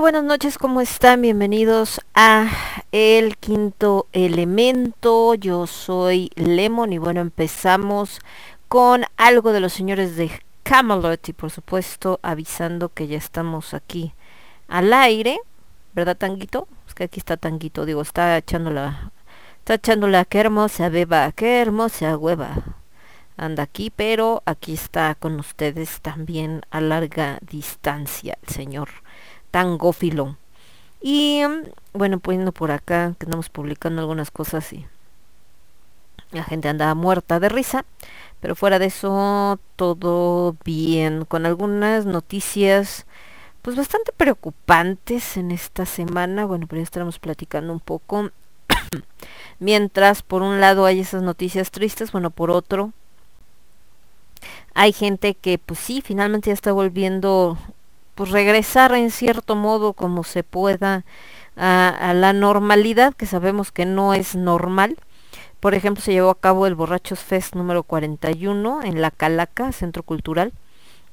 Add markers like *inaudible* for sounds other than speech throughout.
Buenas noches, ¿cómo están? Bienvenidos a El Quinto Elemento. Yo soy Lemon y bueno, empezamos con algo de los señores de Camelot y por supuesto avisando que ya estamos aquí al aire, ¿verdad, Tanguito? Es que aquí está Tanguito, digo, está echando la, está echando la que hermosa beba, qué hermosa hueva. Anda aquí, pero aquí está con ustedes también a larga distancia el señor Y bueno, poniendo por acá que estamos publicando algunas cosas y la gente andaba muerta de risa. Pero fuera de eso, todo bien. Con algunas noticias pues bastante preocupantes en esta semana. Bueno, pero ya estaremos platicando un poco. *coughs* Mientras por un lado hay esas noticias tristes, bueno, por otro hay gente que pues sí, finalmente ya está volviendo pues regresar en cierto modo como se pueda a, la normalidad, que sabemos que no es normal. Por ejemplo, se llevó a cabo el Borrachos Fest número 41 en La Calaca, Centro Cultural,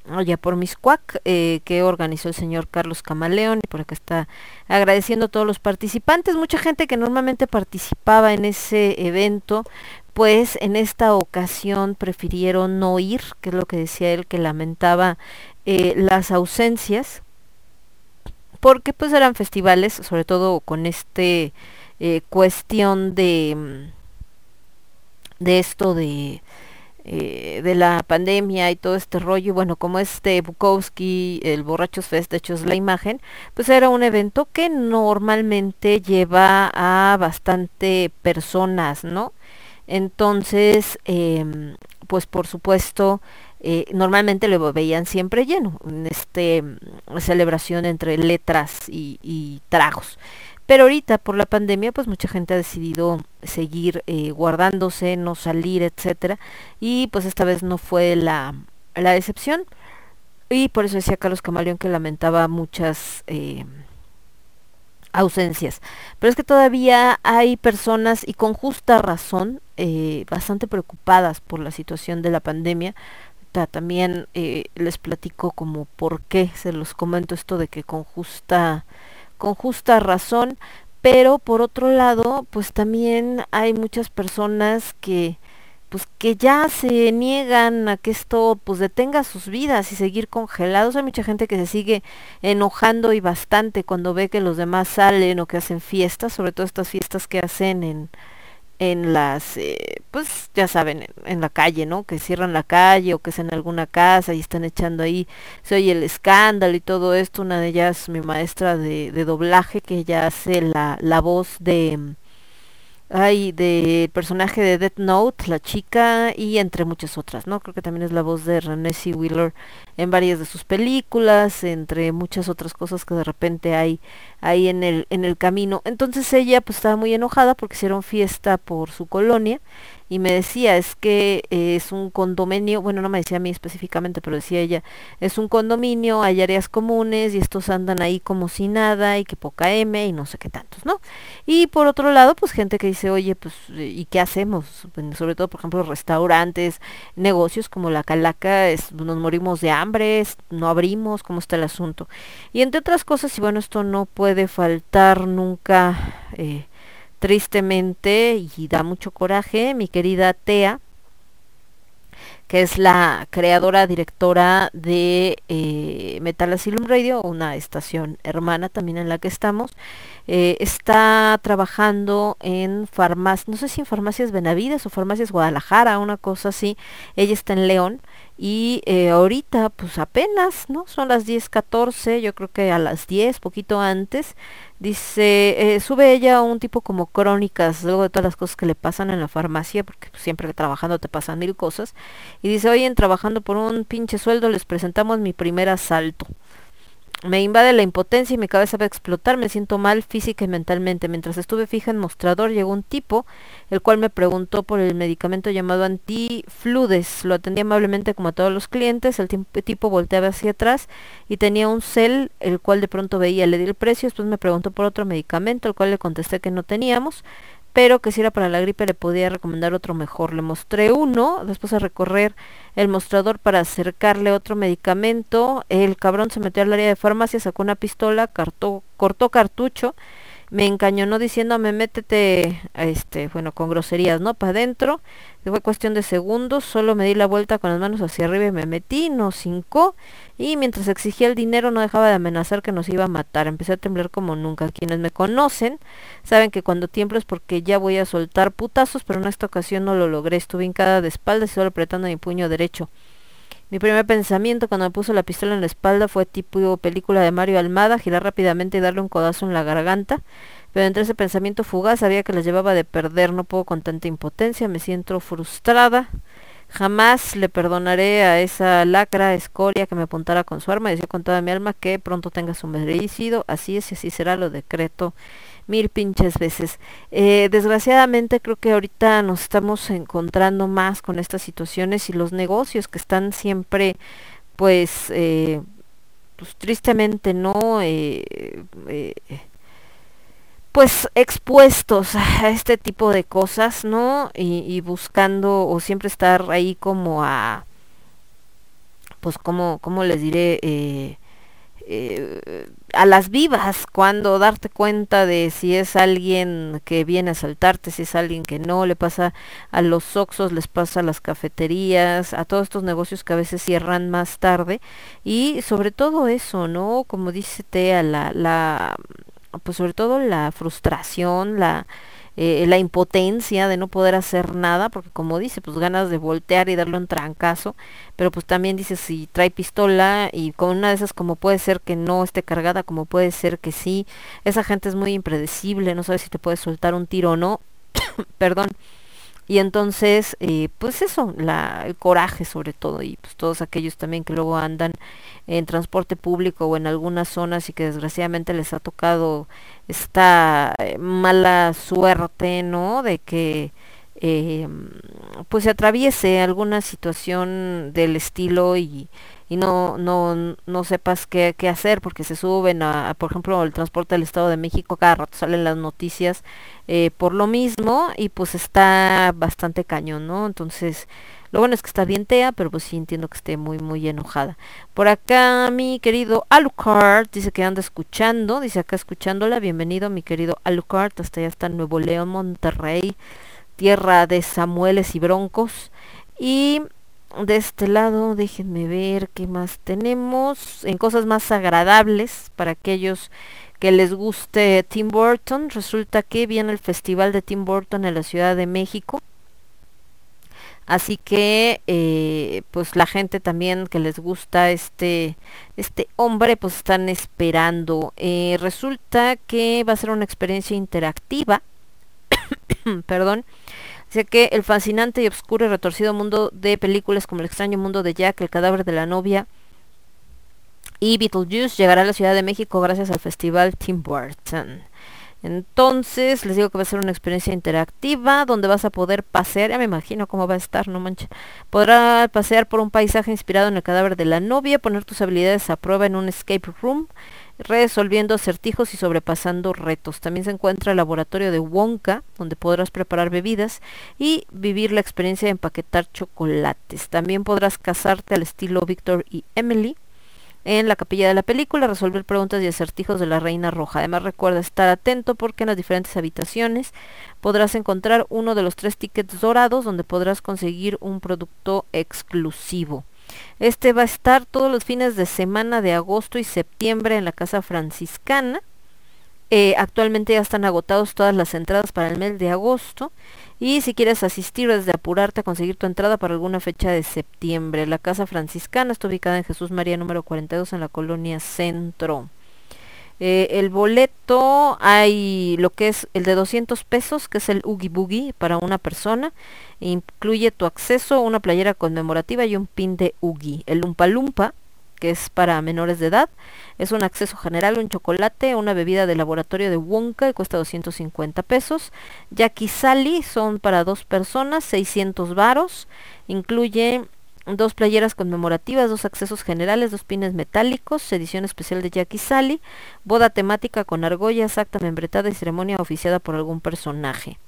allá por Miscuac, eh, que organizó el señor Carlos Camaleón, y por acá está agradeciendo a todos los participantes, mucha gente que normalmente participaba en ese evento, pues en esta ocasión prefirieron no ir, que es lo que decía él, que lamentaba eh, las ausencias, porque pues eran festivales, sobre todo con este eh, cuestión de mm, de esto de, eh, de la pandemia y todo este rollo, bueno, como este Bukowski, el Borrachos Fest, de hecho es la imagen, pues era un evento que normalmente lleva a bastante personas, ¿no? Entonces, eh, pues por supuesto, eh, normalmente lo veían siempre lleno, en este celebración entre letras y, y tragos. Pero ahorita por la pandemia pues mucha gente ha decidido seguir eh, guardándose, no salir, etcétera. Y pues esta vez no fue la, la excepción. Y por eso decía Carlos Camaleón que lamentaba muchas eh, ausencias. Pero es que todavía hay personas y con justa razón bastante preocupadas por la situación de la pandemia. También les platico como por qué se los comento esto de que con justa con justa razón, pero por otro lado, pues también hay muchas personas que pues que ya se niegan a que esto pues detenga sus vidas y seguir congelados. Hay mucha gente que se sigue enojando y bastante cuando ve que los demás salen o que hacen fiestas, sobre todo estas fiestas que hacen en en las, eh, pues ya saben, en, la calle, ¿no? Que cierran la calle o que es en alguna casa y están echando ahí, se oye el escándalo y todo esto. Una de ellas, mi maestra de, doblaje, que ella hace la, la voz de hay del personaje de Death Note, la chica, y entre muchas otras, ¿no? Creo que también es la voz de Renée. Wheeler en varias de sus películas, entre muchas otras cosas que de repente hay ahí en el, en el camino. Entonces ella pues estaba muy enojada porque hicieron fiesta por su colonia y me decía, es que eh, es un condominio, bueno, no me decía a mí específicamente, pero decía ella, es un condominio, hay áreas comunes y estos andan ahí como si nada y que poca M y no sé qué tantos, ¿no? Y por otro lado, pues gente que dice, oye, pues, ¿y qué hacemos? sobre todo, por ejemplo, restaurantes, negocios como la Calaca, nos morimos de hambre, no abrimos, ¿cómo está el asunto? Y entre otras cosas, y bueno, esto no puede faltar nunca. Eh, tristemente y da mucho coraje, mi querida Tea, que es la creadora, directora de eh, Metal Asylum Radio, una estación hermana también en la que estamos, eh, está trabajando en farmacias, no sé si en farmacias Benavides o farmacias Guadalajara, una cosa así, ella está en León y eh, ahorita, pues apenas, ¿no? Son las 10.14, yo creo que a las 10, poquito antes, dice, eh, sube ella un tipo como crónicas, luego de todas las cosas que le pasan en la farmacia, porque siempre trabajando te pasan mil cosas, y dice, oye, trabajando por un pinche sueldo les presentamos mi primer asalto. Me invade la impotencia y mi cabeza va a explotar, me siento mal física y mentalmente. Mientras estuve fija en mostrador llegó un tipo, el cual me preguntó por el medicamento llamado antifludes. Lo atendí amablemente como a todos los clientes, el tipo volteaba hacia atrás y tenía un cel, el cual de pronto veía, le di el precio, después me preguntó por otro medicamento, el cual le contesté que no teníamos pero que si era para la gripe le podía recomendar otro mejor. Le mostré uno, después a recorrer el mostrador para acercarle otro medicamento. El cabrón se metió al área de farmacia, sacó una pistola, cortó cartucho me encañonó diciéndome métete, este, bueno, con groserías, ¿no? Para adentro. Fue cuestión de segundos, solo me di la vuelta con las manos hacia arriba y me metí, nos cincó y mientras exigía el dinero no dejaba de amenazar que nos iba a matar. Empecé a temblar como nunca. Quienes me conocen saben que cuando tiemblo es porque ya voy a soltar putazos, pero en esta ocasión no lo logré. Estuve hincada de espaldas y solo apretando mi puño derecho. Mi primer pensamiento cuando me puso la pistola en la espalda fue tipo película de Mario Almada, girar rápidamente y darle un codazo en la garganta. Pero entre ese pensamiento fugaz sabía que la llevaba de perder, no puedo con tanta impotencia, me siento frustrada. Jamás le perdonaré a esa lacra escoria que me apuntara con su arma y decía con toda mi alma que pronto tenga su merecido. Así es y así será, lo decreto mil pinches veces. Eh, desgraciadamente creo que ahorita nos estamos encontrando más con estas situaciones y los negocios que están siempre pues, eh, pues tristemente no eh, eh pues expuestos a este tipo de cosas, ¿no? Y, buscando o siempre estar ahí como a, pues como, como les diré, eh, eh, a las vivas cuando darte cuenta de si es alguien que viene a saltarte, si es alguien que no, le pasa a los oxos, les pasa a las cafeterías, a todos estos negocios que a veces cierran más tarde y sobre todo eso, ¿no? Como dice Tea, la, la pues sobre todo la frustración, la, eh, la impotencia de no poder hacer nada, porque como dice, pues ganas de voltear y darle un trancazo, pero pues también dice si trae pistola y con una de esas como puede ser que no esté cargada, como puede ser que sí, esa gente es muy impredecible, no sabe si te puede soltar un tiro o no, *coughs* perdón, y entonces, eh, pues eso, la, el coraje sobre todo, y pues todos aquellos también que luego andan en transporte público o en algunas zonas y que desgraciadamente les ha tocado esta eh, mala suerte, ¿no? De que eh, pues se atraviese alguna situación del estilo y, y no, no, no sepas qué, qué hacer porque se suben a, por ejemplo, el transporte del Estado de México, cada rato salen las noticias eh, por lo mismo y pues está bastante cañón, ¿no? Entonces, lo bueno es que está bien Tea, pero pues sí entiendo que esté muy, muy enojada. Por acá mi querido Alucard dice que anda escuchando, dice acá escuchándola, bienvenido mi querido Alucard, hasta allá está Nuevo León, Monterrey, tierra de Samueles y Broncos. Y de este lado, déjenme ver qué más tenemos. En cosas más agradables para aquellos que les guste Tim Burton, resulta que viene el Festival de Tim Burton en la Ciudad de México. Así que, eh, pues la gente también que les gusta este, este hombre, pues están esperando. Eh, resulta que va a ser una experiencia interactiva. *coughs* Perdón Dice que el fascinante y oscuro y retorcido mundo de películas como El extraño mundo de Jack, El cadáver de la novia y Beetlejuice llegará a la Ciudad de México gracias al festival Tim Burton. Entonces, les digo que va a ser una experiencia interactiva donde vas a poder pasear, ya me imagino cómo va a estar, no manches. Podrás pasear por un paisaje inspirado en el cadáver de la novia, poner tus habilidades a prueba en un escape room, resolviendo acertijos y sobrepasando retos. También se encuentra el laboratorio de Wonka, donde podrás preparar bebidas y vivir la experiencia de empaquetar chocolates. También podrás casarte al estilo Victor y Emily en la capilla de la película, resolver preguntas y acertijos de la Reina Roja. Además recuerda estar atento porque en las diferentes habitaciones podrás encontrar uno de los tres tickets dorados donde podrás conseguir un producto exclusivo. Este va a estar todos los fines de semana de agosto y septiembre en la Casa Franciscana. Eh, actualmente ya están agotados todas las entradas para el mes de agosto. Y si quieres asistir desde apurarte a conseguir tu entrada para alguna fecha de septiembre. La Casa Franciscana está ubicada en Jesús María número 42 en la colonia Centro. Eh, el boleto hay lo que es el de 200 pesos, que es el Oogie Boogie para una persona. Incluye tu acceso, una playera conmemorativa y un pin de Oogie. El Lumpa Lumpa, que es para menores de edad, es un acceso general, un chocolate, una bebida de laboratorio de Wonka y cuesta 250 pesos. Jackie Sally son para dos personas, 600 varos. Incluye dos playeras conmemorativas, dos accesos generales, dos pines metálicos, edición especial de Jackie Sally, boda temática con argollas, acta membretada y ceremonia oficiada por algún personaje.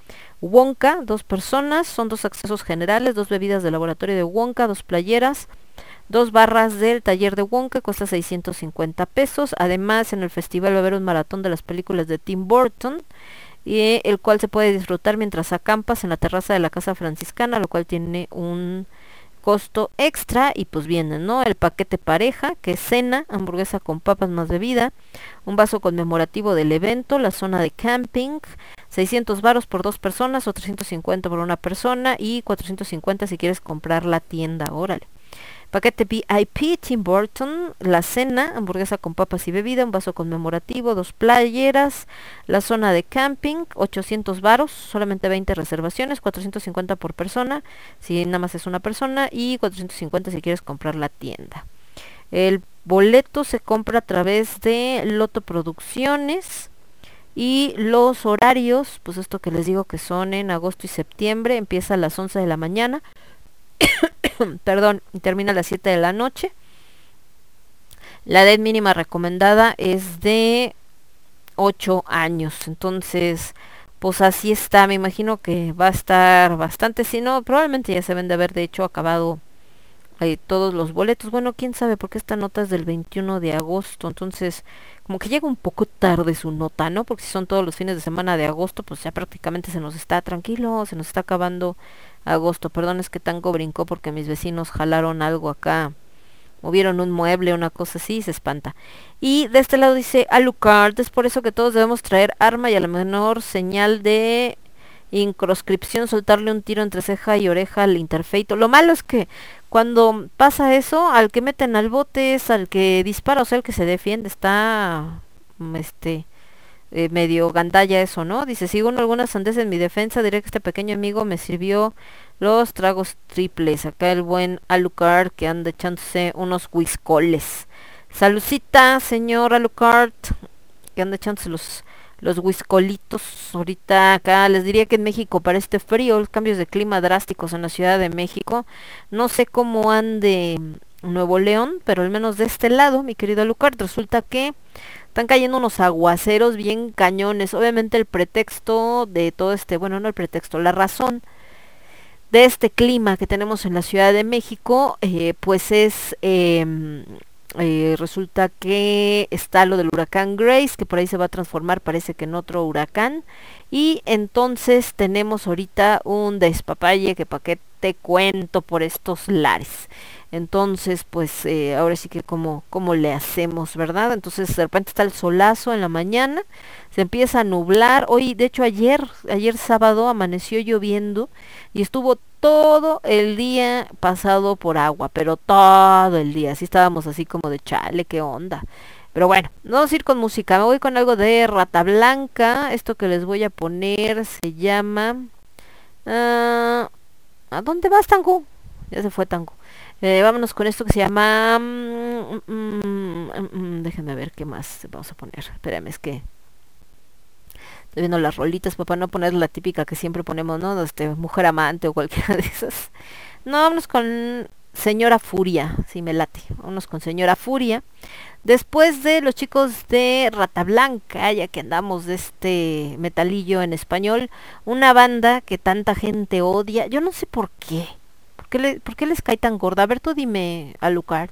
Wonka, dos personas, son dos accesos generales, dos bebidas de laboratorio de Wonka, dos playeras, dos barras del taller de Wonka, cuesta 650 pesos. Además, en el festival va a haber un maratón de las películas de Tim Burton, y el cual se puede disfrutar mientras acampas en la terraza de la casa franciscana, lo cual tiene un costo extra y pues viene, ¿no? El paquete pareja, que es cena, hamburguesa con papas más bebida, un vaso conmemorativo del evento, la zona de camping, 600 varos por dos personas o 350 por una persona y 450 si quieres comprar la tienda, órale. Paquete VIP Tim Burton, la cena, hamburguesa con papas y bebida, un vaso conmemorativo, dos playeras, la zona de camping, 800 varos, solamente 20 reservaciones, 450 por persona, si nada más es una persona, y 450 si quieres comprar la tienda. El boleto se compra a través de Loto Producciones. Y los horarios, pues esto que les digo que son en agosto y septiembre, empieza a las 11 de la mañana. *coughs* perdón, termina a las 7 de la noche. La edad mínima recomendada es de 8 años. Entonces, pues así está. Me imagino que va a estar bastante. Si no, probablemente ya se ven de haber de hecho acabado eh, todos los boletos. Bueno, quién sabe, porque esta nota es del 21 de agosto. Entonces, como que llega un poco tarde su nota, ¿no? Porque si son todos los fines de semana de agosto, pues ya prácticamente se nos está tranquilo, se nos está acabando agosto. Perdón, es que Tango brincó porque mis vecinos jalaron algo acá. Movieron un mueble, una cosa así, y se espanta. Y de este lado dice Alucard, es por eso que todos debemos traer arma y a la menor señal de incroscripción, soltarle un tiro entre ceja y oreja al interfeito. Lo malo es que cuando pasa eso, al que meten al bote es al que dispara, o sea, el que se defiende, está este eh, medio gandalla eso, ¿no? Dice, sigo algunas sandes en mi defensa, diré que este pequeño amigo me sirvió los tragos triples. Acá el buen Alucard que anda echándose unos whiskoles. Salucita, señor Alucard, que anda echándose los los whiskolitos. Ahorita acá les diría que en México para este frío, los cambios de clima drásticos en la Ciudad de México. No sé cómo ande Nuevo León, pero al menos de este lado, mi querido Alucard, resulta que están cayendo unos aguaceros bien cañones. Obviamente el pretexto de todo este, bueno, no el pretexto, la razón de este clima que tenemos en la Ciudad de México, eh, pues es, em, eh, resulta que está lo del huracán Grace, que por ahí se va a transformar, parece que en otro huracán. Y entonces tenemos ahorita un despapalle que para qué te cuento por estos lares. Entonces, pues eh, ahora sí que como, como le hacemos, ¿verdad? Entonces de repente está el solazo en la mañana, se empieza a nublar. Hoy, de hecho ayer, ayer sábado amaneció lloviendo y estuvo todo el día pasado por agua, pero todo el día. Así estábamos así como de chale, qué onda. Pero bueno, no vamos a ir con música, me voy con algo de Rata Blanca. Esto que les voy a poner se llama... Ah, ¿A dónde vas, Tango? Ya se fue Tango. Eh, vámonos con esto que se llama... Mm, mm, mm, déjenme ver qué más vamos a poner. Espérame, es que... Estoy viendo las rolitas, papá, no poner la típica que siempre ponemos, ¿no? Este, mujer amante o cualquiera de esas. No, vámonos con Señora Furia, si me late. Vámonos con Señora Furia. Después de los chicos de Rata Blanca, ya que andamos de este metalillo en español, una banda que tanta gente odia, yo no sé por qué. ¿Por qué, les cae tan gorda? A ver, tú dime, Alucard.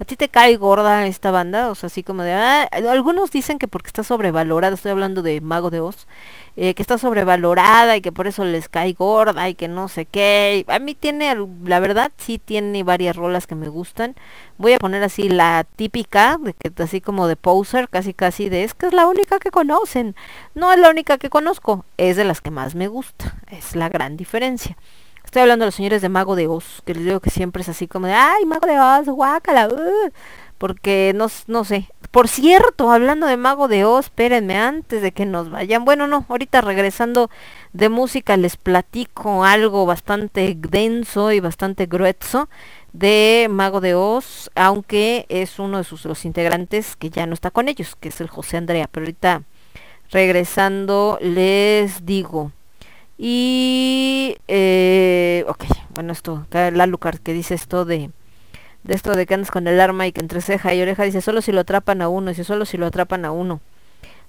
¿A ti te cae gorda esta banda? O sea, así como de... Ah, algunos dicen que porque está sobrevalorada, estoy hablando de Mago de Oz, eh, que está sobrevalorada y que por eso les cae gorda y que no sé qué. A mí tiene, la verdad, sí tiene varias rolas que me gustan. Voy a poner así la típica, así como de poser, casi casi de es que es la única que conocen. No es la única que conozco, es de las que más me gusta. Es la gran diferencia. Estoy hablando de los señores de Mago de Oz, que les digo que siempre es así como de, ay, Mago de Oz, guácala, uh", porque no, no sé. Por cierto, hablando de Mago de Oz, espérenme antes de que nos vayan. Bueno, no, ahorita regresando de música les platico algo bastante denso y bastante grueso de Mago de Oz, aunque es uno de sus los integrantes que ya no está con ellos, que es el José Andrea. Pero ahorita regresando les digo. Y, eh, ok, bueno, esto, la Lucar que dice esto de, de esto de que andas con el arma y que entre ceja y oreja dice solo si lo atrapan a uno, dice solo si lo atrapan a uno.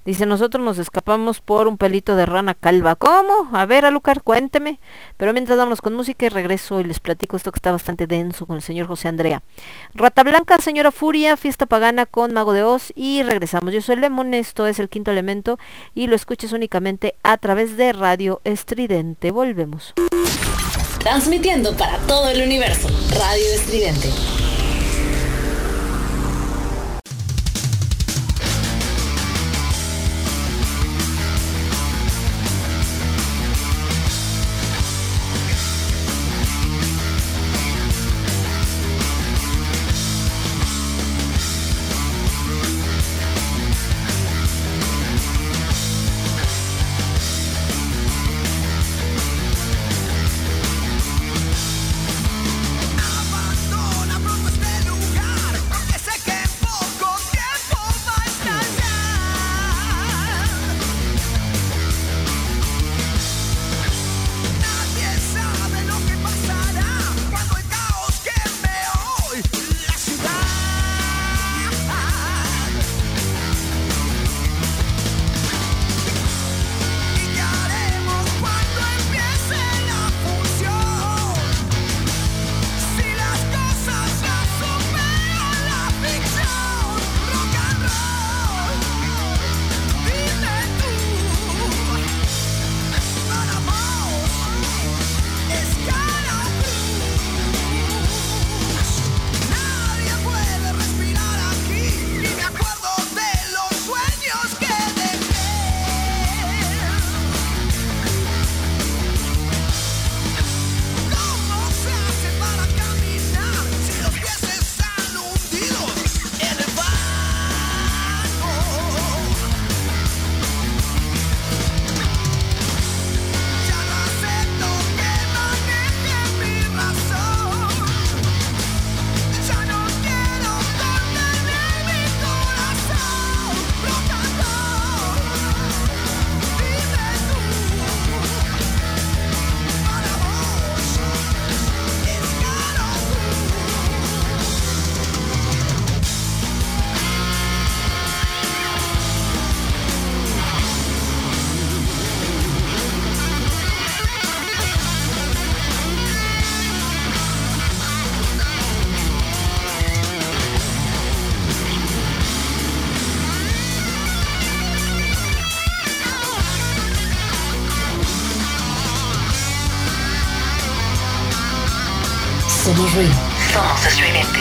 Dice, nosotros nos escapamos por un pelito de rana calva. ¿Cómo? A ver, Alucar, cuénteme. Pero mientras vámonos con música y regreso y les platico esto que está bastante denso con el señor José Andrea. Rata Blanca, Señora Furia, Fiesta Pagana con Mago de Oz y regresamos. Yo soy Lemon, esto es el quinto elemento y lo escuches únicamente a través de Radio Estridente. Volvemos. Transmitiendo para todo el universo, Radio Estridente. Somos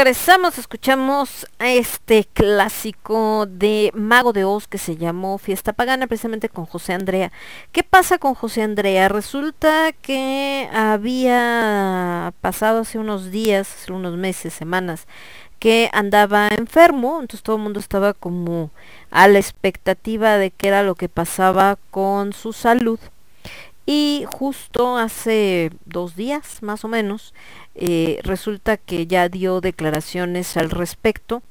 regresamos, escuchamos a este clásico de Mago de Oz que se llamó Fiesta Pagana, precisamente con José Andrea. ¿Qué pasa con José Andrea? Resulta que había pasado hace unos días, hace unos meses, semanas, que andaba enfermo, entonces todo el mundo estaba como a la expectativa de qué era lo que pasaba con su salud. Y justo hace dos días, más o menos, eh, resulta que ya dio declaraciones al respecto.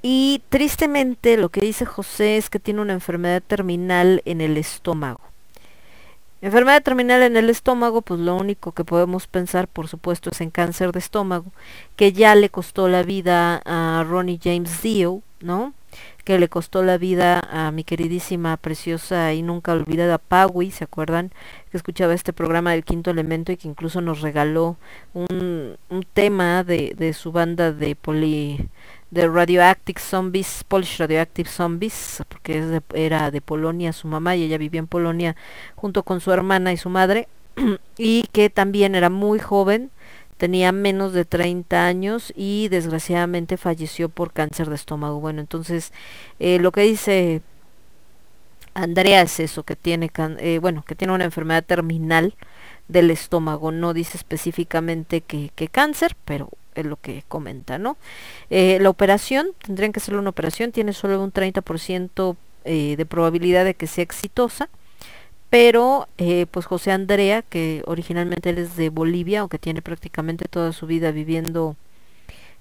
Y tristemente lo que dice José es que tiene una enfermedad terminal en el estómago. Enfermedad terminal en el estómago, pues lo único que podemos pensar, por supuesto, es en cáncer de estómago, que ya le costó la vida a Ronnie James Dio, ¿no? Que le costó la vida a mi queridísima, preciosa y nunca olvidada Paui, ¿se acuerdan? Que escuchaba este programa del quinto elemento y que incluso nos regaló un, tema de, de, su banda de poli de Radioactive Zombies, Polish Radioactive Zombies, porque era de Polonia su mamá y ella vivía en Polonia junto con su hermana y su madre, *clears throat* y que también era muy joven, tenía menos de 30 años y desgraciadamente falleció por cáncer de estómago. Bueno, entonces eh, lo que dice Andrea es eso, que tiene, eh, bueno, que tiene una enfermedad terminal del estómago. No dice específicamente que, cáncer, pero es lo que comenta, ¿no? Eh, la operación, tendrían que ser una operación, tiene solo un 30% de probabilidad de que sea exitosa pero eh, pues José Andrea, que originalmente él es de Bolivia, aunque tiene prácticamente toda su vida viviendo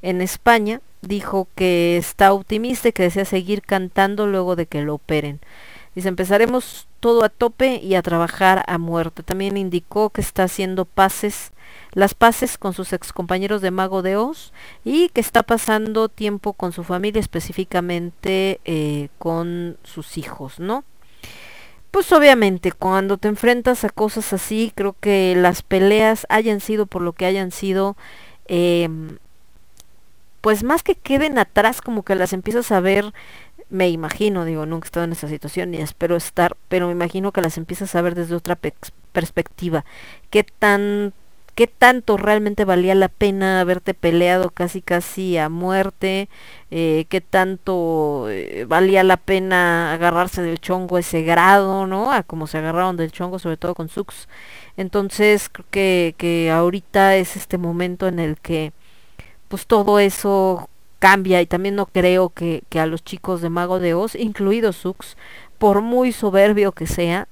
en España, dijo que está optimista y que desea seguir cantando luego de que lo operen. Dice, empezaremos todo a tope y a trabajar a muerte. También indicó que está haciendo pases, las paces con sus excompañeros de Mago de Oz y que está pasando tiempo con su familia, específicamente eh, con sus hijos, ¿no? Pues obviamente cuando te enfrentas a cosas así, creo que las peleas hayan sido por lo que hayan sido, eh, pues más que queden atrás, como que las empiezas a ver, me imagino, digo, nunca he estado en esa situación ni espero estar, pero me imagino que las empiezas a ver desde otra perspectiva. ¿Qué tan qué tanto realmente valía la pena haberte peleado casi casi a muerte, eh, qué tanto eh, valía la pena agarrarse del chongo ese grado, ¿no? A como se agarraron del chongo, sobre todo con Sux. Entonces creo que, que ahorita es este momento en el que pues todo eso cambia y también no creo que, que a los chicos de Mago de Oz, incluido Sux, por muy soberbio que sea,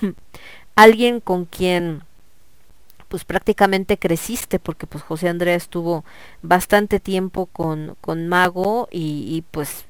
*coughs* alguien con quien pues prácticamente creciste porque pues José Andrea estuvo bastante tiempo con, con Mago y, pues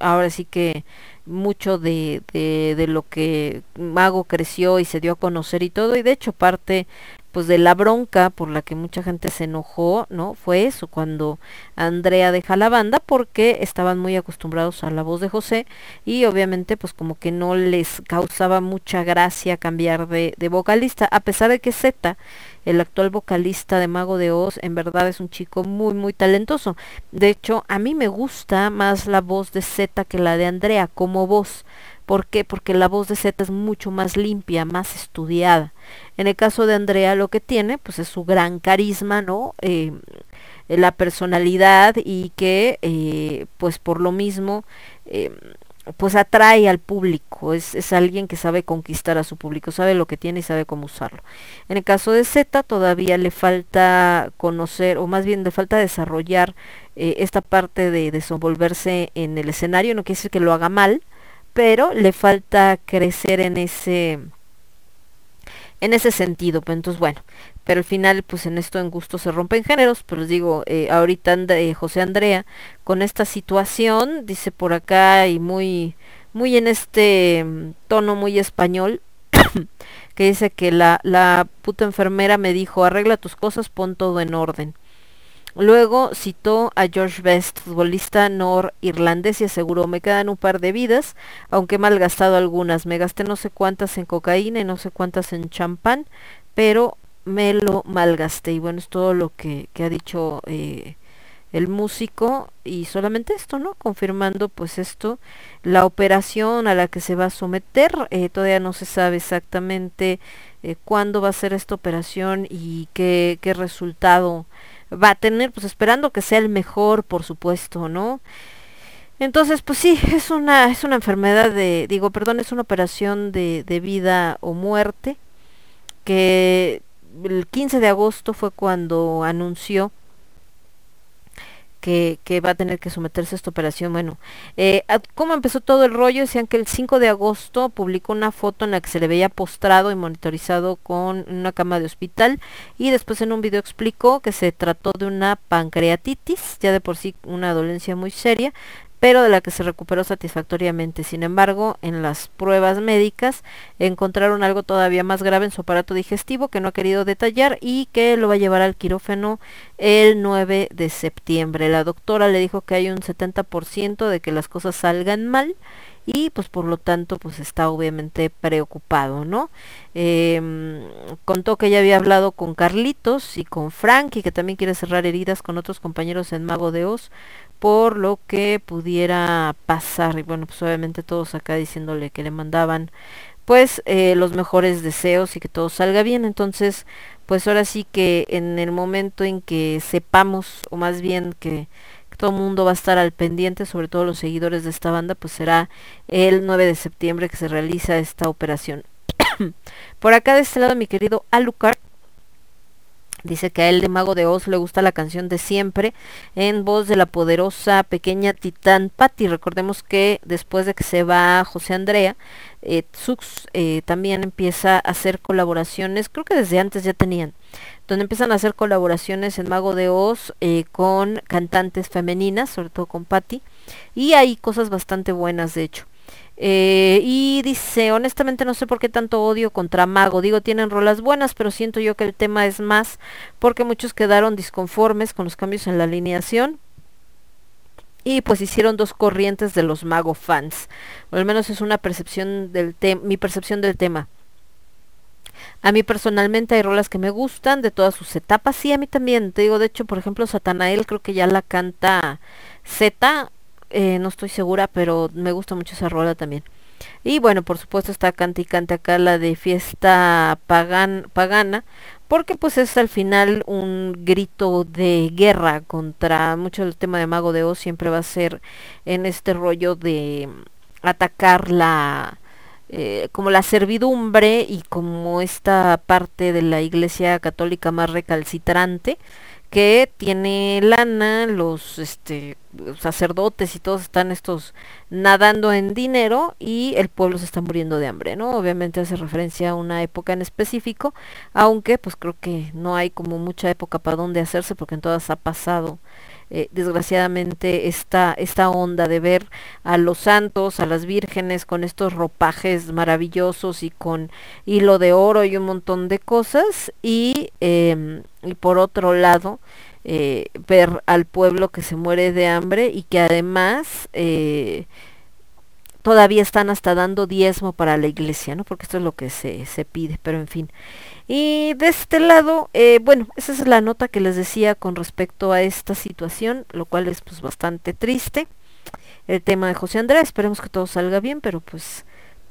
ahora sí que mucho de, de, de, lo que Mago creció y se dio a conocer y todo. Y de hecho parte pues de la bronca por la que mucha gente se enojó, ¿no? Fue eso, cuando Andrea deja la banda porque estaban muy acostumbrados a la voz de José y obviamente pues como que no les causaba mucha gracia cambiar de, vocalista, a pesar de que Z el actual vocalista de Mago de Oz, en verdad es un chico muy, muy talentoso. De hecho, a mí me gusta más la voz de Z que la de Andrea como voz. ¿Por qué? Porque la voz de Z es mucho más limpia, más estudiada. En el caso de Andrea lo que tiene pues es su gran carisma, ¿no? Eh, la personalidad y que eh, pues por lo mismo eh, pues atrae al público, es, es, alguien que sabe conquistar a su público, sabe lo que tiene y sabe cómo usarlo. En el caso de Z todavía le falta conocer, o más bien le falta desarrollar eh, esta parte de desenvolverse en el escenario, no quiere decir que lo haga mal, pero le falta crecer en ese en ese sentido. Pues entonces, bueno, pero al final, pues en esto en gusto se rompen géneros, pero digo, eh, ahorita eh, José Andrea, con esta situación, dice por acá y muy, muy en este mm, tono muy español, *coughs* que dice que la, la puta enfermera me dijo, arregla tus cosas, pon todo en orden. Luego citó a George Best, futbolista norirlandés, y aseguró, me quedan un par de vidas, aunque he malgastado algunas. Me gasté no sé cuántas en cocaína y no sé cuántas en champán, pero me lo malgasté. Y bueno, es todo lo que, que ha dicho eh, el músico y solamente esto, ¿no? Confirmando pues esto, la operación a la que se va a someter, eh, todavía no se sabe exactamente eh, cuándo va a ser esta operación y qué, qué resultado va a tener, pues esperando que sea el mejor, por supuesto, ¿no? Entonces, pues sí, es una, es una enfermedad de, digo, perdón, es una operación de, de vida o muerte, que el 15 de agosto fue cuando anunció que, va a tener que someterse a esta operación. Bueno, eh, ¿cómo empezó todo el rollo? Decían que el 5 de agosto publicó una foto en la que se le veía postrado y monitorizado con una cama de hospital y después en un video explicó que se trató de una pancreatitis, ya de por sí una dolencia muy seria, pero de la que se recuperó satisfactoriamente. Sin embargo, en las pruebas médicas encontraron algo todavía más grave en su aparato digestivo que no ha querido detallar y que lo va a llevar al quirófano el 9 de septiembre. La doctora le dijo que hay un 70% de que las cosas salgan mal y pues por lo tanto pues está obviamente preocupado, ¿no? Eh, contó que ya había hablado con Carlitos y con Frank y que también quiere cerrar heridas con otros compañeros en Mago de Oz por lo que pudiera pasar y bueno pues obviamente todos acá diciéndole que le mandaban pues eh, los mejores deseos y que todo salga bien entonces pues ahora sí que en el momento en que sepamos o más bien que todo el mundo va a estar al pendiente, sobre todo los seguidores de esta banda, pues será el 9 de septiembre que se realiza esta operación. *coughs* Por acá de este lado mi querido Alucard Dice que a él de Mago de Oz le gusta la canción de siempre en voz de la poderosa pequeña titán Patty. Recordemos que después de que se va José Andrea, eh, Zux eh, también empieza a hacer colaboraciones, creo que desde antes ya tenían, donde empiezan a hacer colaboraciones en Mago de Oz eh, con cantantes femeninas, sobre todo con Patty, y hay cosas bastante buenas de hecho. Eh, y dice, honestamente no sé por qué tanto odio contra Mago. Digo, tienen rolas buenas, pero siento yo que el tema es más porque muchos quedaron disconformes con los cambios en la alineación. Y pues hicieron dos corrientes de los Mago fans. O al menos es una percepción del tema, mi percepción del tema. A mí personalmente hay rolas que me gustan de todas sus etapas. Sí, a mí también. Te digo, de hecho, por ejemplo, Satanael creo que ya la canta Z eh, no estoy segura, pero me gusta mucho esa rola también. Y bueno, por supuesto está cante y cante acá la de fiesta pagan, pagana, porque pues es al final un grito de guerra contra mucho el tema de Mago de Oz siempre va a ser en este rollo de atacar la eh, como la servidumbre y como esta parte de la iglesia católica más recalcitrante que tiene lana, los este, sacerdotes y todos están estos nadando en dinero y el pueblo se está muriendo de hambre, ¿no? Obviamente hace referencia a una época en específico, aunque pues creo que no hay como mucha época para dónde hacerse porque en todas ha pasado eh, desgraciadamente esta, esta onda de ver a los santos, a las vírgenes con estos ropajes maravillosos y con hilo de oro y un montón de cosas y, em, y por otro lado eh, ver al pueblo que se muere de hambre y que además eh, todavía están hasta dando diezmo para la iglesia, ¿no? Porque esto es lo que se, se pide, pero en fin. Y de este lado, eh, bueno, esa es la nota que les decía con respecto a esta situación, lo cual es pues bastante triste. El tema de José Andrés, esperemos que todo salga bien, pero pues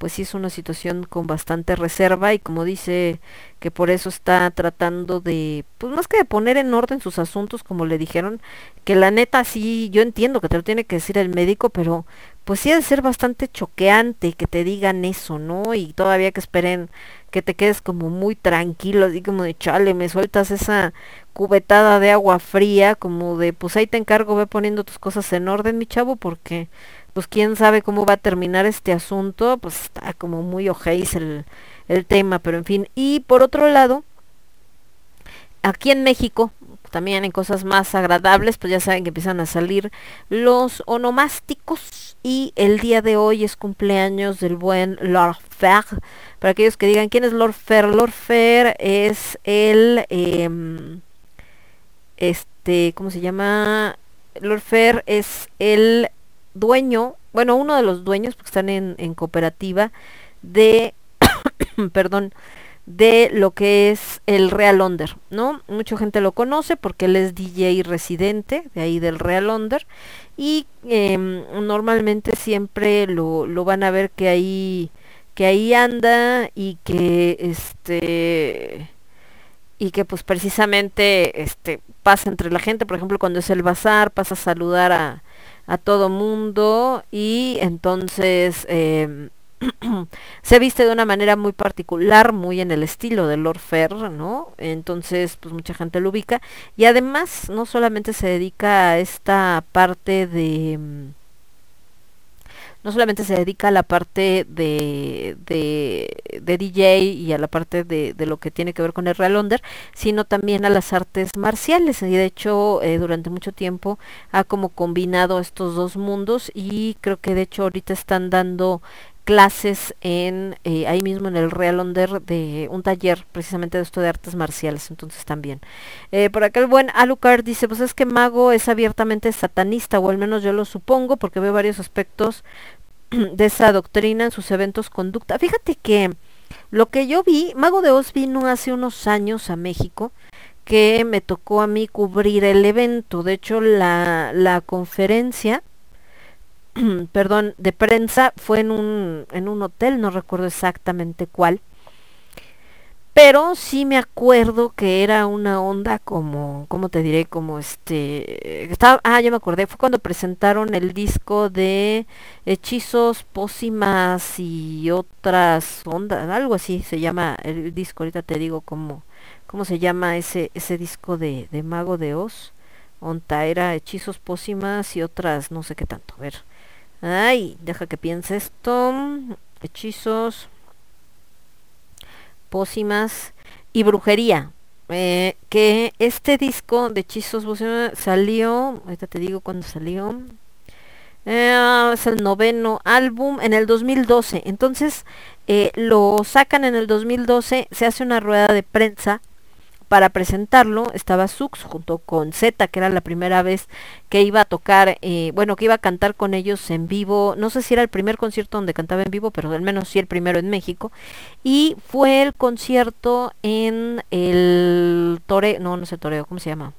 pues sí es una situación con bastante reserva y como dice que por eso está tratando de, pues más que de poner en orden sus asuntos, como le dijeron, que la neta sí, yo entiendo que te lo tiene que decir el médico, pero pues sí ha de ser bastante choqueante que te digan eso, ¿no? Y todavía que esperen que te quedes como muy tranquilo, así como de chale, me sueltas esa cubetada de agua fría, como de pues ahí te encargo, ve poniendo tus cosas en orden, mi chavo, porque pues quién sabe cómo va a terminar este asunto, pues está como muy ojéis el, el tema, pero en fin. Y por otro lado, aquí en México, también en cosas más agradables, pues ya saben que empiezan a salir los onomásticos y el día de hoy es cumpleaños del buen Lord Fer. Para aquellos que digan quién es Lord Fer, Lord Fer es el, eh, este, ¿cómo se llama? Lord Fer es el dueño, bueno, uno de los dueños, porque están en cooperativa, de, *coughs* perdón, de lo que es el Real Onder, ¿no? Mucha gente lo conoce porque él es DJ residente de ahí del Real Onder y eh, normalmente siempre lo, lo, van a ver que ahí que ahí anda y que este y que pues precisamente este pasa entre la gente, por ejemplo, cuando es el bazar, pasa a saludar a, a todo mundo y entonces eh, *clears throat* se viste de una manera muy particular, muy en el estilo de Lord Fer, ¿no? Entonces, pues mucha gente lo ubica y además no solamente se dedica a esta parte de no solamente se dedica a la parte de, de, de DJ y a la parte de, de, lo que tiene que ver con el Real Under, sino también a las artes marciales. Y de hecho, eh, durante mucho tiempo ha como combinado estos dos mundos y creo que de hecho ahorita están dando clases en eh, ahí mismo en el Real Onder de un taller precisamente de esto de artes marciales entonces también. Eh, por acá el buen Alucard dice pues es que Mago es abiertamente satanista o al menos yo lo supongo porque veo varios aspectos *clears throat* de esa doctrina en sus eventos conducta fíjate que lo que yo vi Mago de Oz vino hace unos años a México que me tocó a mí cubrir el evento. De hecho la, la conferencia *clears throat* perdón, de prensa fue en un, en un hotel, no recuerdo exactamente cuál. Pero sí me acuerdo que era una onda como, ¿cómo te diré? Como este... Estaba, ah, ya me acordé, fue cuando presentaron el disco de hechizos, pócimas y otras ondas, algo así se llama el disco, ahorita te digo cómo, cómo se llama ese, ese disco de, de Mago de Oz. Onta era hechizos, pócimas y otras, no sé qué tanto, a ver. Ay, deja que piense esto. Hechizos, pócimas y brujería. Eh, que este disco de hechizos salió, ahorita te digo cuándo salió. Eh, es el noveno álbum en el 2012. Entonces eh, lo sacan en el 2012, se hace una rueda de prensa para presentarlo estaba Sux junto con Z, que era la primera vez que iba a tocar, eh, bueno, que iba a cantar con ellos en vivo. No sé si era el primer concierto donde cantaba en vivo, pero al menos sí el primero en México. Y fue el concierto en el Toreo, no, no sé Toreo, ¿cómo se llama?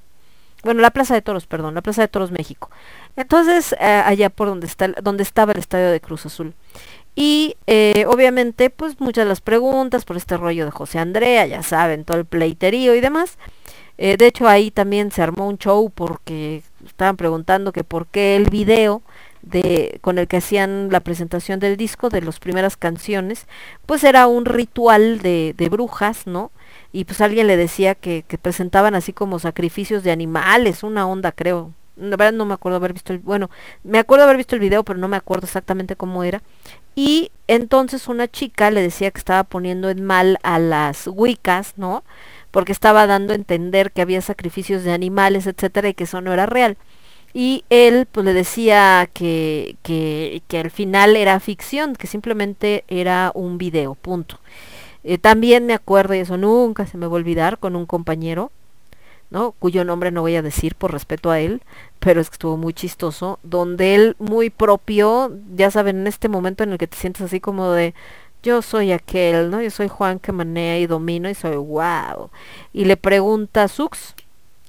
Bueno, la Plaza de Toros, perdón, la Plaza de Toros México. Entonces, eh, allá por donde, está, donde estaba el estadio de Cruz Azul. Y eh, obviamente, pues muchas las preguntas por este rollo de José Andrea, ya saben, todo el pleiterío y demás. Eh, de hecho, ahí también se armó un show porque estaban preguntando que por qué el video de, con el que hacían la presentación del disco, de las primeras canciones, pues era un ritual de, brujas, ¿no? Y pues alguien le decía que, que presentaban así como sacrificios de animales, una onda creo, la verdad no me acuerdo haber visto el, bueno, me acuerdo haber visto el video, pero no me acuerdo exactamente cómo era. Y entonces una chica le decía que estaba poniendo en mal a las wicas, ¿no? Porque estaba dando a entender que había sacrificios de animales, etcétera, y que eso no era real. y él pues le decía que, que, que al final era ficción, que simplemente era un video, punto. Eh, también me acuerdo, y eso nunca se me va a olvidar, con un compañero, ¿no? cuyo nombre no voy a decir por respeto a él, pero es que estuvo muy chistoso, donde él muy propio, ya saben, en este momento en el que te sientes así como de, yo soy aquel, ¿no? Yo soy Juan que manea y domino y soy wow. Y le pregunta a Sux,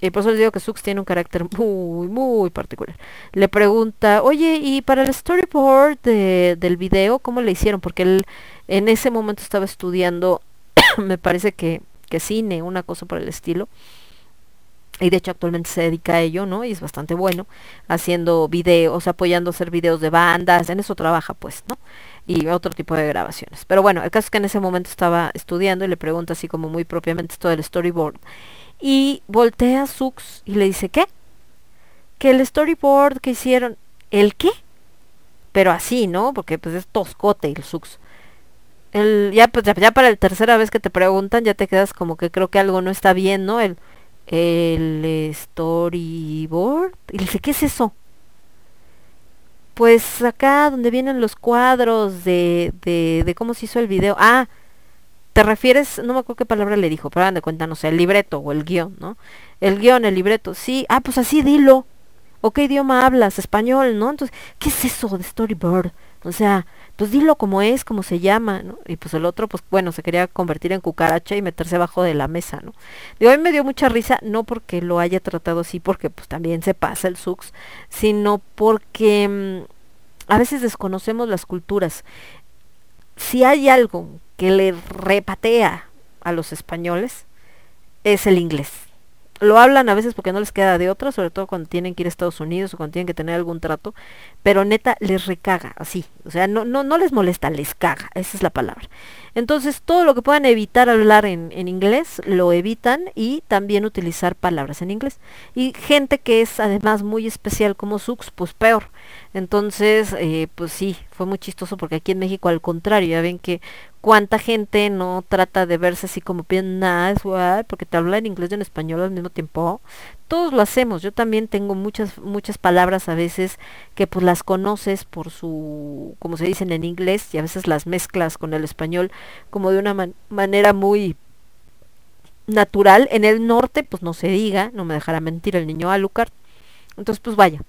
y por eso les digo que Sux tiene un carácter *laughs* muy, muy particular. Le pregunta, oye, ¿y para el storyboard de, del video cómo le hicieron? Porque él en ese momento estaba estudiando, *coughs* me parece que, que cine, una cosa por el estilo. Y de hecho actualmente se dedica a ello, ¿no? Y es bastante bueno, haciendo videos, apoyando a hacer videos de bandas, en eso trabaja pues, ¿no? Y otro tipo de grabaciones. Pero bueno, el caso es que en ese momento estaba estudiando y le pregunta así como muy propiamente esto del storyboard. Y voltea a Sux y le dice, ¿qué? Que el storyboard que hicieron, ¿el qué? Pero así, ¿no? Porque pues es toscote el Sux. El, ya, pues, ya, para la tercera vez que te preguntan, ya te quedas como que creo que algo no está bien, ¿no? El, el storyboard. Y ¿qué es eso? Pues acá donde vienen los cuadros de, de, de cómo se hizo el video. Ah, te refieres, no me acuerdo qué palabra le dijo, pero de no sé, el libreto o el guion, ¿no? El guion, el libreto, sí, ah, pues así dilo. ¿O qué idioma hablas? Español, ¿no? Entonces, ¿qué es eso de storyboard? O sea, pues dilo como es, como se llama, ¿no? Y pues el otro, pues bueno, se quería convertir en cucaracha y meterse abajo de la mesa, ¿no? Digo, a mí me dio mucha risa, no porque lo haya tratado así, porque pues también se pasa el sux, sino porque mm, a veces desconocemos las culturas. Si hay algo que le repatea a los españoles es el inglés. Lo hablan a veces porque no les queda de otra, sobre todo cuando tienen que ir a Estados Unidos o cuando tienen que tener algún trato, pero neta les recaga, así. O sea, no, no, no les molesta, les caga, esa es la palabra. Entonces, todo lo que puedan evitar hablar en, en, inglés, lo evitan y también utilizar palabras en inglés. Y gente que es además muy especial como Sux, pues peor. Entonces, eh, pues sí, fue muy chistoso porque aquí en México al contrario, ya ven que cuánta gente no trata de verse así como bien nice, porque te habla en inglés y en español al mismo tiempo. Todos lo hacemos. Yo también tengo muchas muchas palabras a veces que pues las conoces por su, como se dicen en inglés, y a veces las mezclas con el español como de una manera muy natural. En el norte, pues no se diga, no me dejará mentir el niño Alucard. Entonces, pues vaya,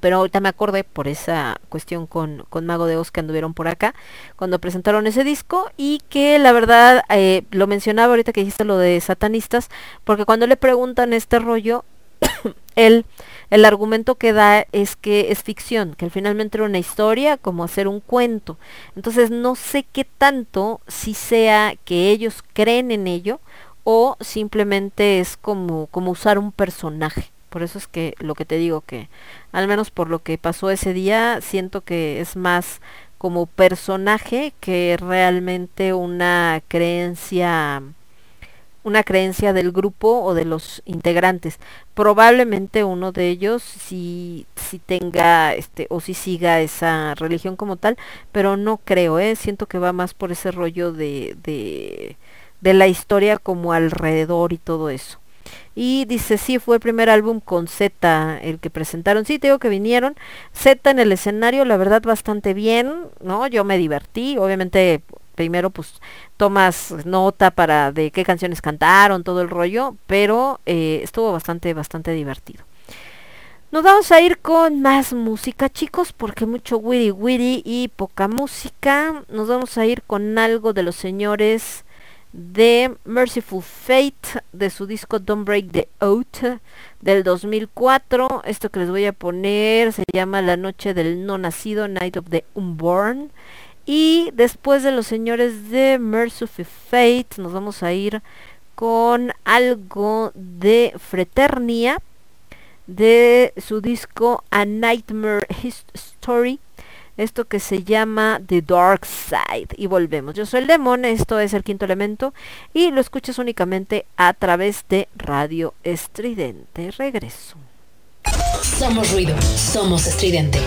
pero ahorita me acordé por esa cuestión con, con Mago de Oz que anduvieron por acá cuando presentaron ese disco y que la verdad eh, lo mencionaba ahorita que dijiste lo de satanistas porque cuando le preguntan este rollo *coughs* él el argumento que da es que es ficción, que finalmente era una historia como hacer un cuento. Entonces no sé qué tanto si sea que ellos creen en ello o simplemente es como, como usar un personaje. Por eso es que lo que te digo que, al menos por lo que pasó ese día, siento que es más como personaje que realmente una creencia una creencia del grupo o de los integrantes. Probablemente uno de ellos sí tenga este o si siga esa religión como tal, pero no creo, ¿eh? siento que va más por ese rollo de, de, de la historia como alrededor y todo eso. Y dice, sí, fue el primer álbum con Z el que presentaron. Sí, te digo que vinieron. Z en el escenario, la verdad, bastante bien, ¿no? Yo me divertí. Obviamente, primero, pues, tomas nota para de qué canciones cantaron, todo el rollo. Pero eh, estuvo bastante, bastante divertido. Nos vamos a ir con más música, chicos, porque mucho witty witty y poca música. Nos vamos a ir con algo de los señores de Merciful Fate de su disco Don't Break the Oath del 2004. Esto que les voy a poner se llama La Noche del No Nacido, Night of the Unborn. Y después de los señores de Merciful Fate nos vamos a ir con algo de Fraternia de su disco A Nightmare History esto que se llama The Dark Side. Y volvemos. Yo soy el Demon, esto es el quinto elemento y lo escuchas únicamente a través de Radio Estridente. Regreso. Somos ruido, somos estridente.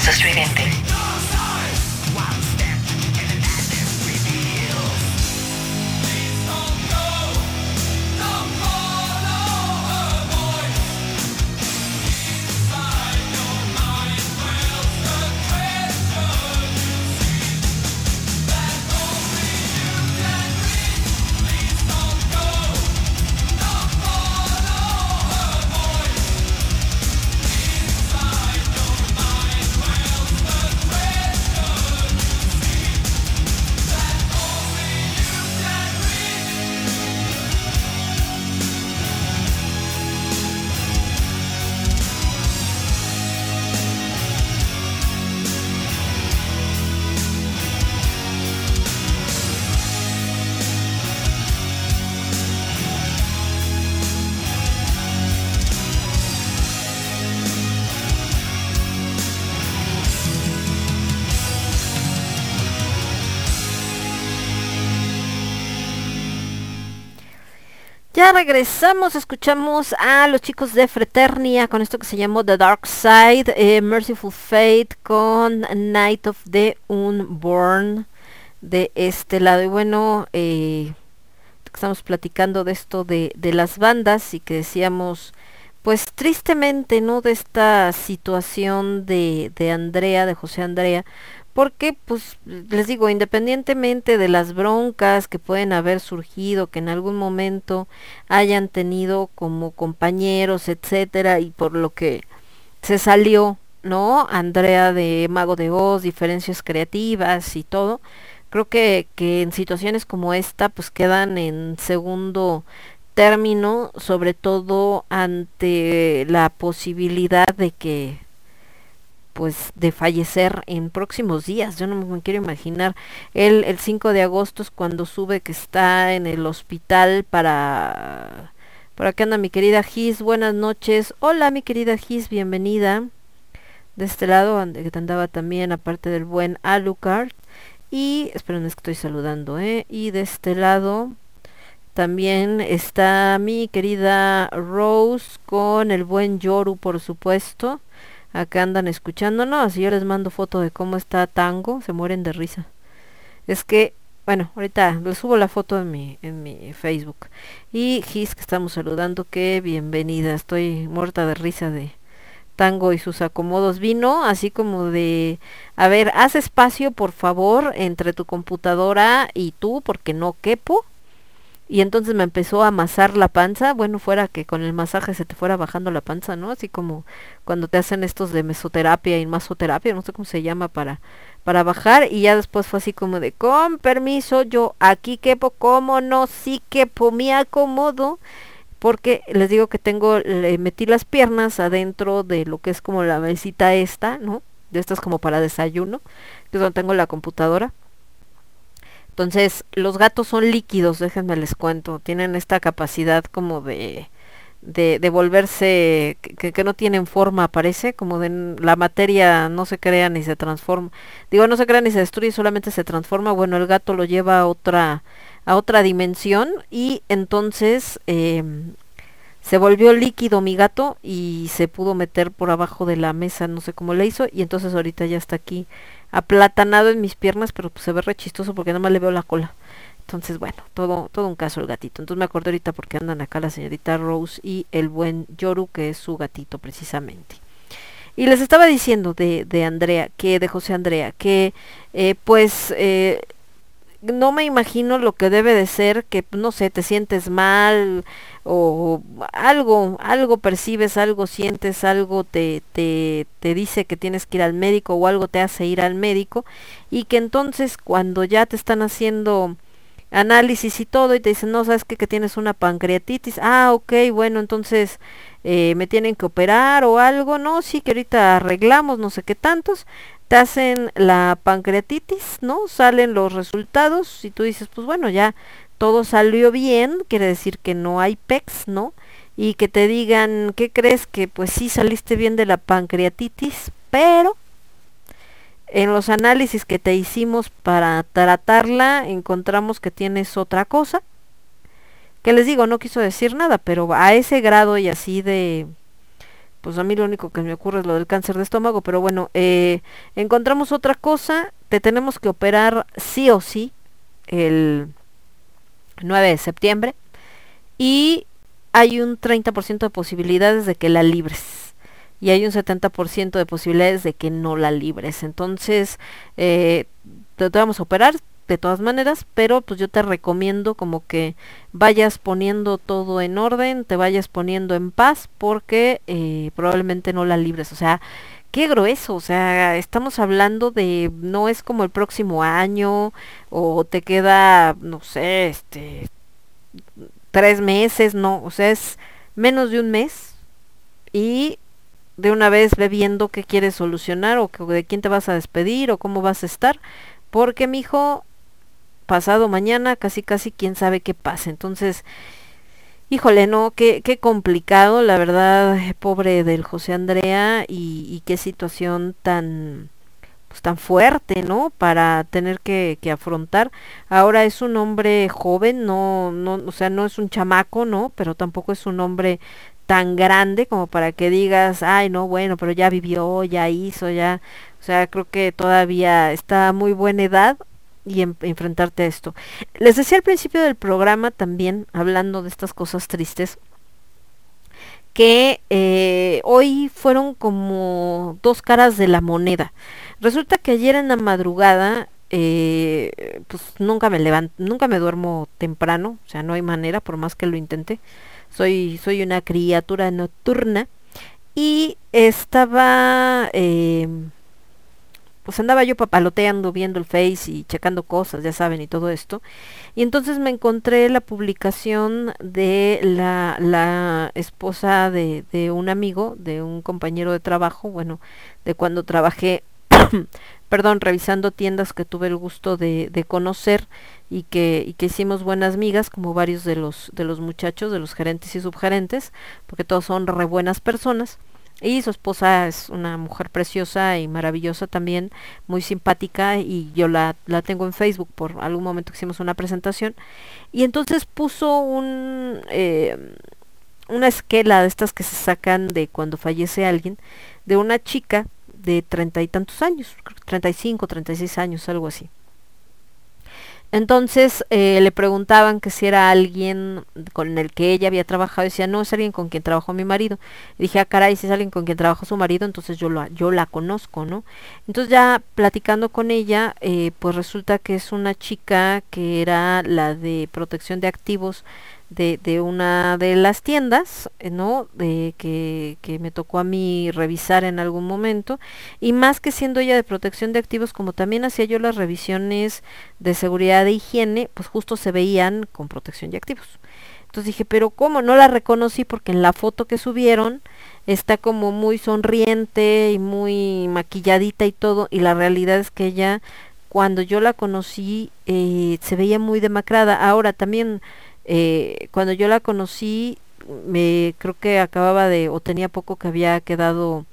Somos estridente. Regresamos, escuchamos a los chicos de Fraternia con esto que se llamó The Dark Side, eh, Merciful Fate con Night of the Unborn de este lado. Y bueno, eh, estamos platicando de esto de, de las bandas y que decíamos, pues tristemente, ¿no? De esta situación de, de Andrea, de José Andrea, porque pues les digo, independientemente de las broncas que pueden haber surgido, que en algún momento hayan tenido como compañeros, etcétera, y por lo que se salió, ¿no? Andrea de Mago de Oz, diferencias creativas y todo, creo que, que en situaciones como esta pues quedan en segundo término, sobre todo ante la posibilidad de que pues de fallecer en próximos días. Yo no me quiero imaginar. Él el 5 de agosto es cuando sube que está en el hospital para... Por acá anda mi querida Gis, buenas noches. Hola mi querida Gis, bienvenida. De este lado, que te andaba también, aparte del buen Alucard. Y, esperen, es que estoy saludando, ¿eh? Y de este lado también está mi querida Rose con el buen Yoru, por supuesto acá andan escuchándonos y yo les mando foto de cómo está Tango, se mueren de risa. Es que, bueno, ahorita les subo la foto en mi, en mi Facebook. Y Gis, que estamos saludando, que bienvenida, estoy muerta de risa de Tango y sus acomodos. Vino así como de, a ver, haz espacio por favor entre tu computadora y tú, porque no quepo y entonces me empezó a amasar la panza, bueno, fuera que con el masaje se te fuera bajando la panza, ¿no? Así como cuando te hacen estos de mesoterapia y masoterapia, no sé cómo se llama para para bajar y ya después fue así como de con permiso, yo aquí quepo, como no, sí quepo, me acomodo porque les digo que tengo, le metí las piernas adentro de lo que es como la mesita esta, ¿no? De estas como para desayuno, que es donde tengo la computadora entonces, los gatos son líquidos, déjenme les cuento, tienen esta capacidad como de, de, volverse, que, no tienen forma, parece, como de la materia no se crea ni se transforma. Digo, no se crea ni se destruye, solamente se transforma. Bueno, el gato lo lleva a otra, a otra dimensión y entonces eh, se volvió líquido mi gato y se pudo meter por abajo de la mesa, no sé cómo le hizo, y entonces ahorita ya está aquí aplatanado en mis piernas, pero pues se ve re chistoso porque nada más le veo la cola. Entonces, bueno, todo, todo un caso el gatito. Entonces me acordé ahorita porque andan acá la señorita Rose y el buen Yoru, que es su gatito precisamente. Y les estaba diciendo de, de Andrea, que de José Andrea, que eh, pues eh, no me imagino lo que debe de ser que, no sé, te sientes mal, o algo, algo percibes, algo sientes, algo te, te, te dice que tienes que ir al médico o algo te hace ir al médico y que entonces cuando ya te están haciendo análisis y todo y te dicen, no, sabes que, que tienes una pancreatitis, ah, ok, bueno, entonces eh, me tienen que operar o algo, no, sí, que ahorita arreglamos, no sé qué tantos, te hacen la pancreatitis, ¿no? Salen los resultados y tú dices, pues bueno, ya todo salió bien, quiere decir que no hay PEX, ¿no? Y que te digan, ¿qué crees? Que pues sí saliste bien de la pancreatitis, pero en los análisis que te hicimos para tratarla encontramos que tienes otra cosa. Que les digo, no quiso decir nada, pero a ese grado y así de pues a mí lo único que me ocurre es lo del cáncer de estómago, pero bueno, eh, encontramos otra cosa, te tenemos que operar sí o sí el 9 de septiembre y hay un 30% de posibilidades de que la libres y hay un 70% de posibilidades de que no la libres. Entonces, eh, te, vamos a operar de todas maneras, pero pues yo te recomiendo como que vayas poniendo todo en orden, te vayas poniendo en paz, porque eh, probablemente no la libres. O sea, qué grueso, o sea, estamos hablando de, no es como el próximo año, o te queda, no sé, este, tres meses, no, o sea, es menos de un mes y de una vez ve viendo qué quieres solucionar o de quién te vas a despedir o cómo vas a estar, porque mi hijo pasado mañana casi casi quién sabe qué pasa. Entonces, híjole, no, qué, qué complicado, la verdad, pobre del José Andrea y, y qué situación tan pues, tan fuerte, ¿no? Para tener que, que, afrontar. Ahora es un hombre joven, no, no, o sea, no es un chamaco, ¿no? Pero tampoco es un hombre tan grande como para que digas, ay, no, bueno, pero ya vivió, ya hizo, ya, o sea, creo que todavía está a muy buena edad y en, enfrentarte a esto. Les decía al principio del programa también, hablando de estas cosas tristes, que eh, hoy fueron como dos caras de la moneda. Resulta que ayer en la madrugada, eh, pues nunca me levanto, nunca me duermo temprano, o sea, no hay manera, por más que lo intente. Soy, soy una criatura nocturna y estaba, eh, pues andaba yo papaloteando, viendo el Face y checando cosas, ya saben, y todo esto. Y entonces me encontré la publicación de la, la esposa de, de un amigo, de un compañero de trabajo, bueno, de cuando trabajé *coughs* perdón, revisando tiendas que tuve el gusto de, de conocer y que, y que hicimos buenas migas, como varios de los, de los muchachos, de los gerentes y subgerentes, porque todos son re buenas personas. Y su esposa es una mujer preciosa y maravillosa también, muy simpática y yo la, la tengo en Facebook por algún momento que hicimos una presentación. Y entonces puso un, eh, una esquela de estas que se sacan de cuando fallece alguien, de una chica de treinta y tantos años, treinta y cinco, treinta y seis años, algo así. Entonces eh, le preguntaban que si era alguien con el que ella había trabajado, decía, no, es alguien con quien trabajó mi marido. Dije, ah, caray, si es alguien con quien trabajó su marido, entonces yo, lo, yo la conozco, ¿no? Entonces ya platicando con ella, eh, pues resulta que es una chica que era la de protección de activos de, una de las tiendas, eh, ¿no? De que, que me tocó a mí revisar en algún momento. Y más que siendo ella de protección de activos, como también hacía yo las revisiones de seguridad de higiene, pues justo se veían con protección de activos. Entonces dije, pero ¿cómo? No la reconocí porque en la foto que subieron está como muy sonriente y muy maquilladita y todo. Y la realidad es que ella, cuando yo la conocí, eh, se veía muy demacrada. Ahora también eh, cuando yo la conocí, me creo que acababa de, o tenía poco que había quedado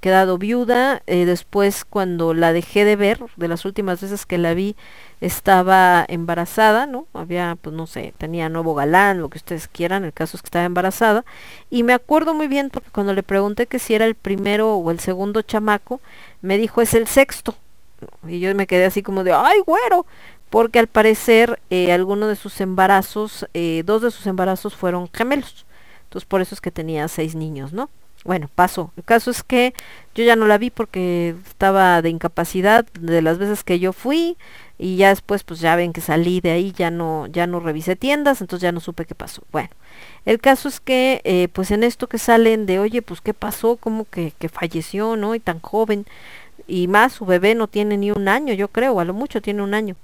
quedado viuda, eh, después cuando la dejé de ver, de las últimas veces que la vi, estaba embarazada, ¿no? Había, pues no sé, tenía nuevo galán, lo que ustedes quieran, el caso es que estaba embarazada, y me acuerdo muy bien porque cuando le pregunté que si era el primero o el segundo chamaco, me dijo es el sexto, y yo me quedé así como de, ay, güero, porque al parecer eh, alguno de sus embarazos, eh, dos de sus embarazos fueron gemelos. Entonces por eso es que tenía seis niños, ¿no? Bueno, pasó. El caso es que yo ya no la vi porque estaba de incapacidad de las veces que yo fui y ya después pues ya ven que salí de ahí, ya no, ya no revisé tiendas, entonces ya no supe qué pasó. Bueno, el caso es que eh, pues en esto que salen de oye pues qué pasó, como que, que falleció, ¿no? Y tan joven y más su bebé no tiene ni un año, yo creo, a lo mucho tiene un año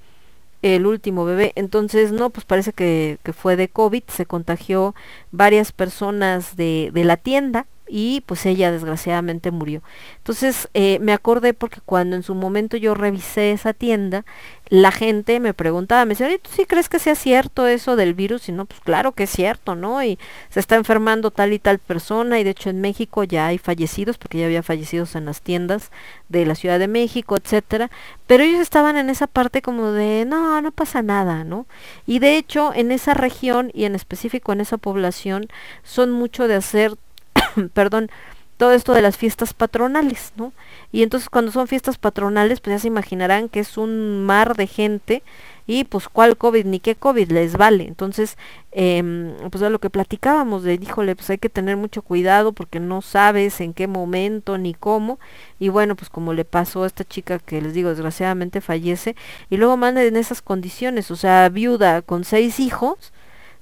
el último bebé. Entonces, no, pues parece que, que fue de COVID, se contagió varias personas de, de la tienda y pues ella desgraciadamente murió. Entonces eh, me acordé porque cuando en su momento yo revisé esa tienda, la gente me preguntaba, me decía, ¿tú sí crees que sea cierto eso del virus? Y no, pues claro que es cierto, ¿no? Y se está enfermando tal y tal persona y de hecho en México ya hay fallecidos, porque ya había fallecidos en las tiendas de la Ciudad de México, etcétera, pero ellos estaban en esa parte como de, no, no pasa nada, ¿no? Y de hecho en esa región y en específico en esa población son mucho de hacer *coughs* perdón, todo esto de las fiestas patronales, ¿no? Y entonces cuando son fiestas patronales, pues ya se imaginarán que es un mar de gente y pues cuál COVID ni qué COVID les vale. Entonces, eh, pues a lo que platicábamos de, híjole, pues hay que tener mucho cuidado porque no sabes en qué momento ni cómo. Y bueno, pues como le pasó a esta chica que les digo, desgraciadamente fallece, y luego manda en esas condiciones, o sea, viuda con seis hijos,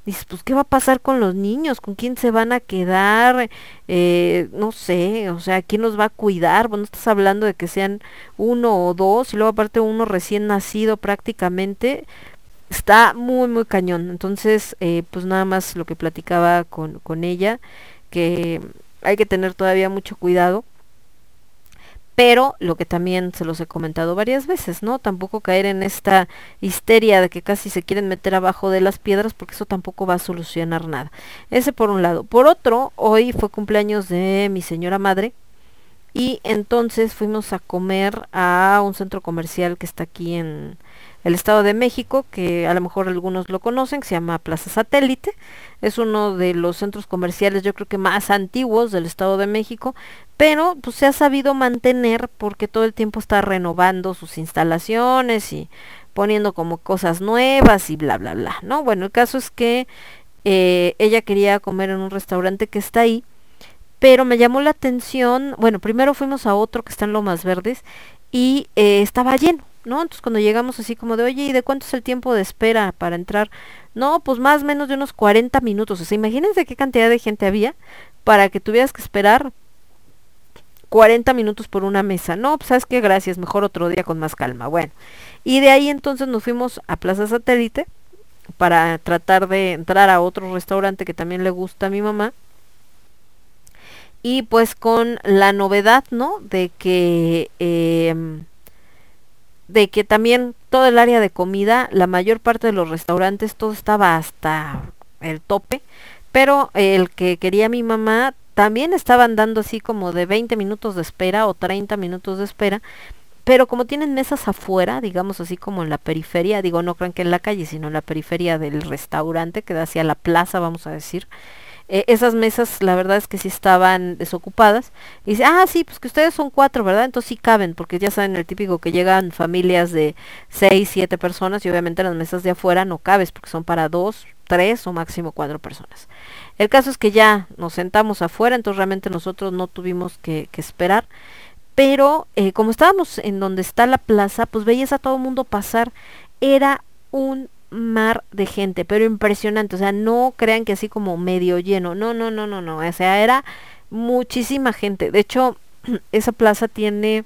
dices, pues, ¿qué va a pasar con los niños? ¿Con quién se van a quedar? Eh, no sé, o sea, ¿quién los va a cuidar? Bueno, estás hablando de que sean uno o dos, y luego aparte uno recién nacido prácticamente, está muy, muy cañón. Entonces, eh, pues nada más lo que platicaba con, con ella, que hay que tener todavía mucho cuidado pero lo que también se los he comentado varias veces, ¿no? Tampoco caer en esta histeria de que casi se quieren meter abajo de las piedras porque eso tampoco va a solucionar nada. Ese por un lado. Por otro, hoy fue cumpleaños de mi señora madre y entonces fuimos a comer a un centro comercial que está aquí en el Estado de México, que a lo mejor algunos lo conocen, que se llama Plaza Satélite. Es uno de los centros comerciales yo creo que más antiguos del Estado de México, pero pues se ha sabido mantener porque todo el tiempo está renovando sus instalaciones y poniendo como cosas nuevas y bla bla bla, ¿no? Bueno, el caso es que eh, ella quería comer en un restaurante que está ahí, pero me llamó la atención, bueno, primero fuimos a otro que está en Lomas Verdes y eh, estaba lleno, ¿no? Entonces cuando llegamos así como de, oye, ¿y de cuánto es el tiempo de espera para entrar? No, pues más o menos de unos 40 minutos. O sea, imagínense qué cantidad de gente había para que tuvieras que esperar 40 minutos por una mesa. No, pues sabes qué, gracias, mejor otro día con más calma. Bueno, y de ahí entonces nos fuimos a Plaza Satélite para tratar de entrar a otro restaurante que también le gusta a mi mamá. Y pues con la novedad, ¿no? De que... Eh, de que también todo el área de comida, la mayor parte de los restaurantes, todo estaba hasta el tope, pero el que quería mi mamá también estaban dando así como de 20 minutos de espera o 30 minutos de espera, pero como tienen mesas afuera, digamos así como en la periferia, digo no crean que en la calle, sino en la periferia del restaurante que da hacia la plaza, vamos a decir, eh, esas mesas la verdad es que sí estaban desocupadas. Y dice, ah, sí, pues que ustedes son cuatro, ¿verdad? Entonces sí caben, porque ya saben el típico que llegan familias de seis, siete personas y obviamente las mesas de afuera no cabes porque son para dos, tres o máximo cuatro personas. El caso es que ya nos sentamos afuera, entonces realmente nosotros no tuvimos que, esperar. Pero eh, como estábamos en donde está la plaza, pues veías a todo el mundo pasar. Era un mar de gente, pero impresionante, o sea, no crean que así como medio lleno, no, no, no, no, no, o sea, era muchísima gente. De hecho, *clears throat* esa plaza tiene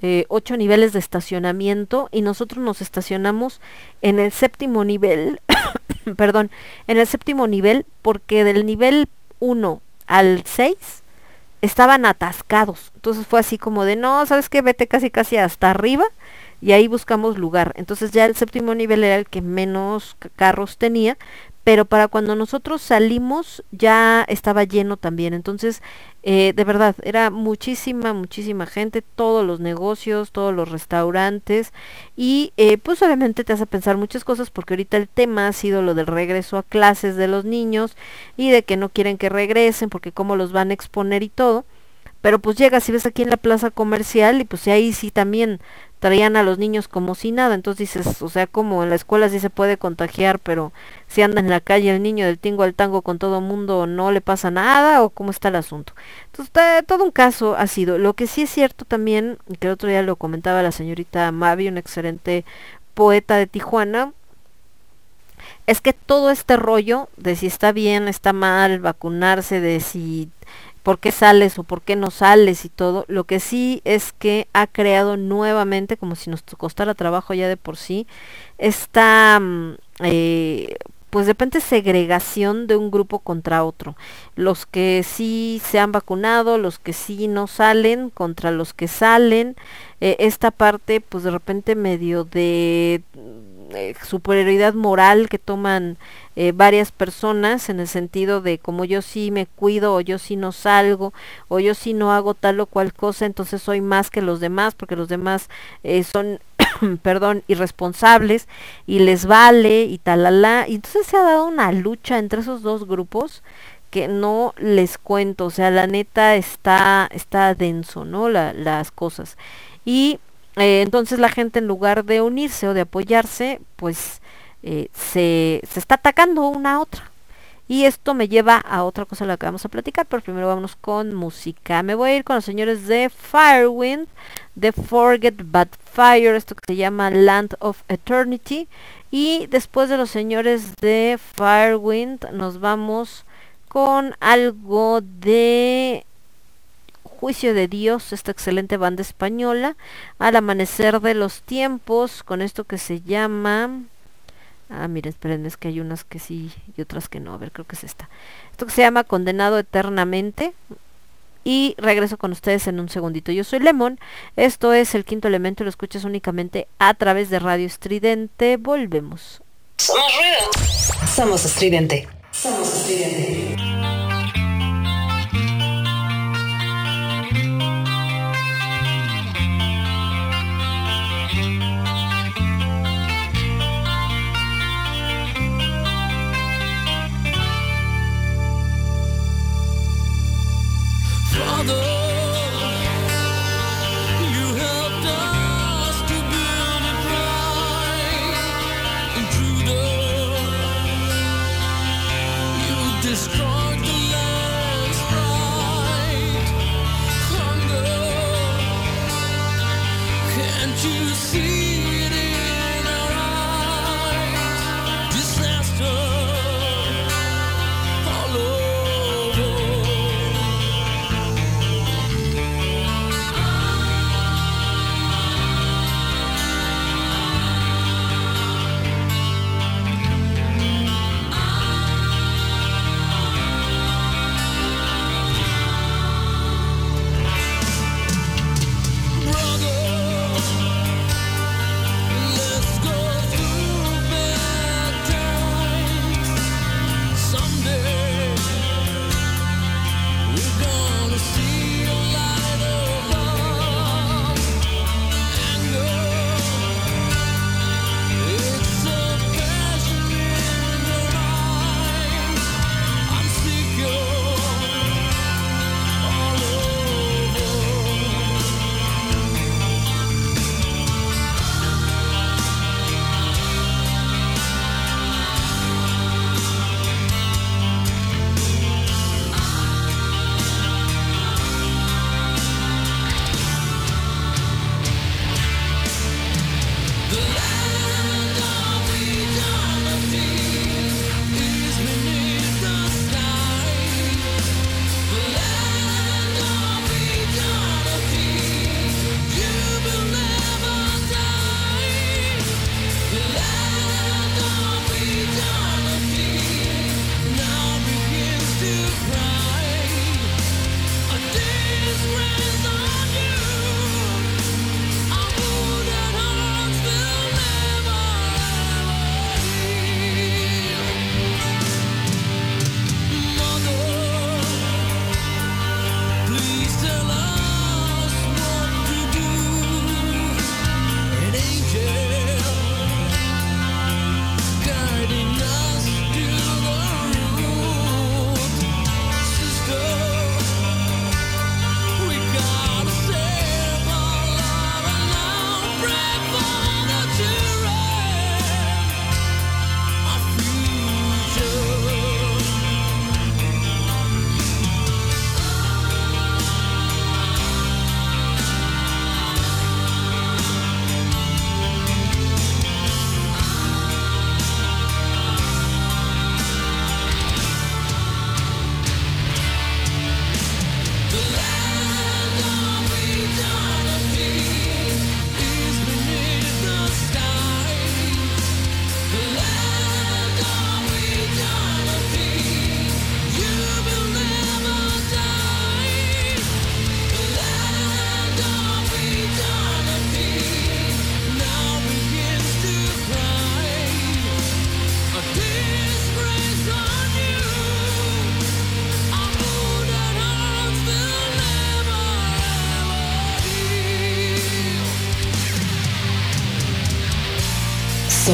eh, ocho niveles de estacionamiento y nosotros nos estacionamos en el séptimo nivel, *coughs* perdón, en el séptimo nivel porque del nivel 1 al 6 estaban atascados. Entonces fue así como de, no, ¿sabes qué? Vete casi casi hasta arriba y ahí buscamos lugar. Entonces ya el séptimo nivel era el que menos carros tenía, pero para cuando nosotros salimos ya estaba lleno también. Entonces, eh, de verdad, era muchísima, muchísima gente, todos los negocios, todos los restaurantes y eh, pues obviamente te hace pensar muchas cosas porque ahorita el tema ha sido lo del regreso a clases de los niños y de que no quieren que regresen porque cómo los van a exponer y todo. Pero pues llegas y ves aquí en la plaza comercial y pues ahí sí también traían a los niños como si nada. Entonces dices, o sea, como en la escuela sí se puede contagiar, pero si anda en la calle el niño del tingo al tango con todo mundo no le pasa nada o cómo está el asunto. Entonces todo un caso ha sido. Lo que sí es cierto también, que el otro día lo comentaba la señorita Mavi, una excelente poeta de Tijuana, es que todo este rollo de si está bien, está mal, vacunarse, de si por qué sales o por qué no sales y todo. Lo que sí es que ha creado nuevamente, como si nos costara trabajo ya de por sí, esta, mm, eh, pues de repente segregación de un grupo contra otro. Los que sí se han vacunado, los que sí no salen, contra los que salen. Eh, esta parte, pues de repente medio de eh, superioridad moral que toman eh, varias personas en el sentido de como yo sí me cuido o yo sí no salgo o yo sí no hago tal o cual cosa, entonces soy más que los demás porque los demás son, *clears throat* perdón, irresponsables y les vale y talala. Y entonces se ha dado una lucha entre esos dos grupos que no les cuento, o sea, la neta está, está denso, ¿no? las cosas. Y eh, entonces la gente en lugar de unirse o de apoyarse, pues eh, se, se está atacando una a otra. Y esto me lleva a otra cosa de la que vamos a platicar, pero primero vamos con música. Me voy a ir con los señores de Firewind, de Forget But Fire, esto que se llama Land of Eternity. Y después de los señores de Firewind nos vamos con algo de Juicio de Dios, esta excelente banda española, al amanecer de los tiempos, con esto que se llama Ah, miren, esperen, es que hay unas que sí y otras que no. A ver, creo que es esta. Esto que se llama Condenado Eternamente. Y regreso con ustedes en un segundito. Yo soy Lemon. Esto es el quinto elemento. Lo escuchas únicamente a través de Radio Estridente. Volvemos. Somos ruido. Somos estridente. Somos estridente.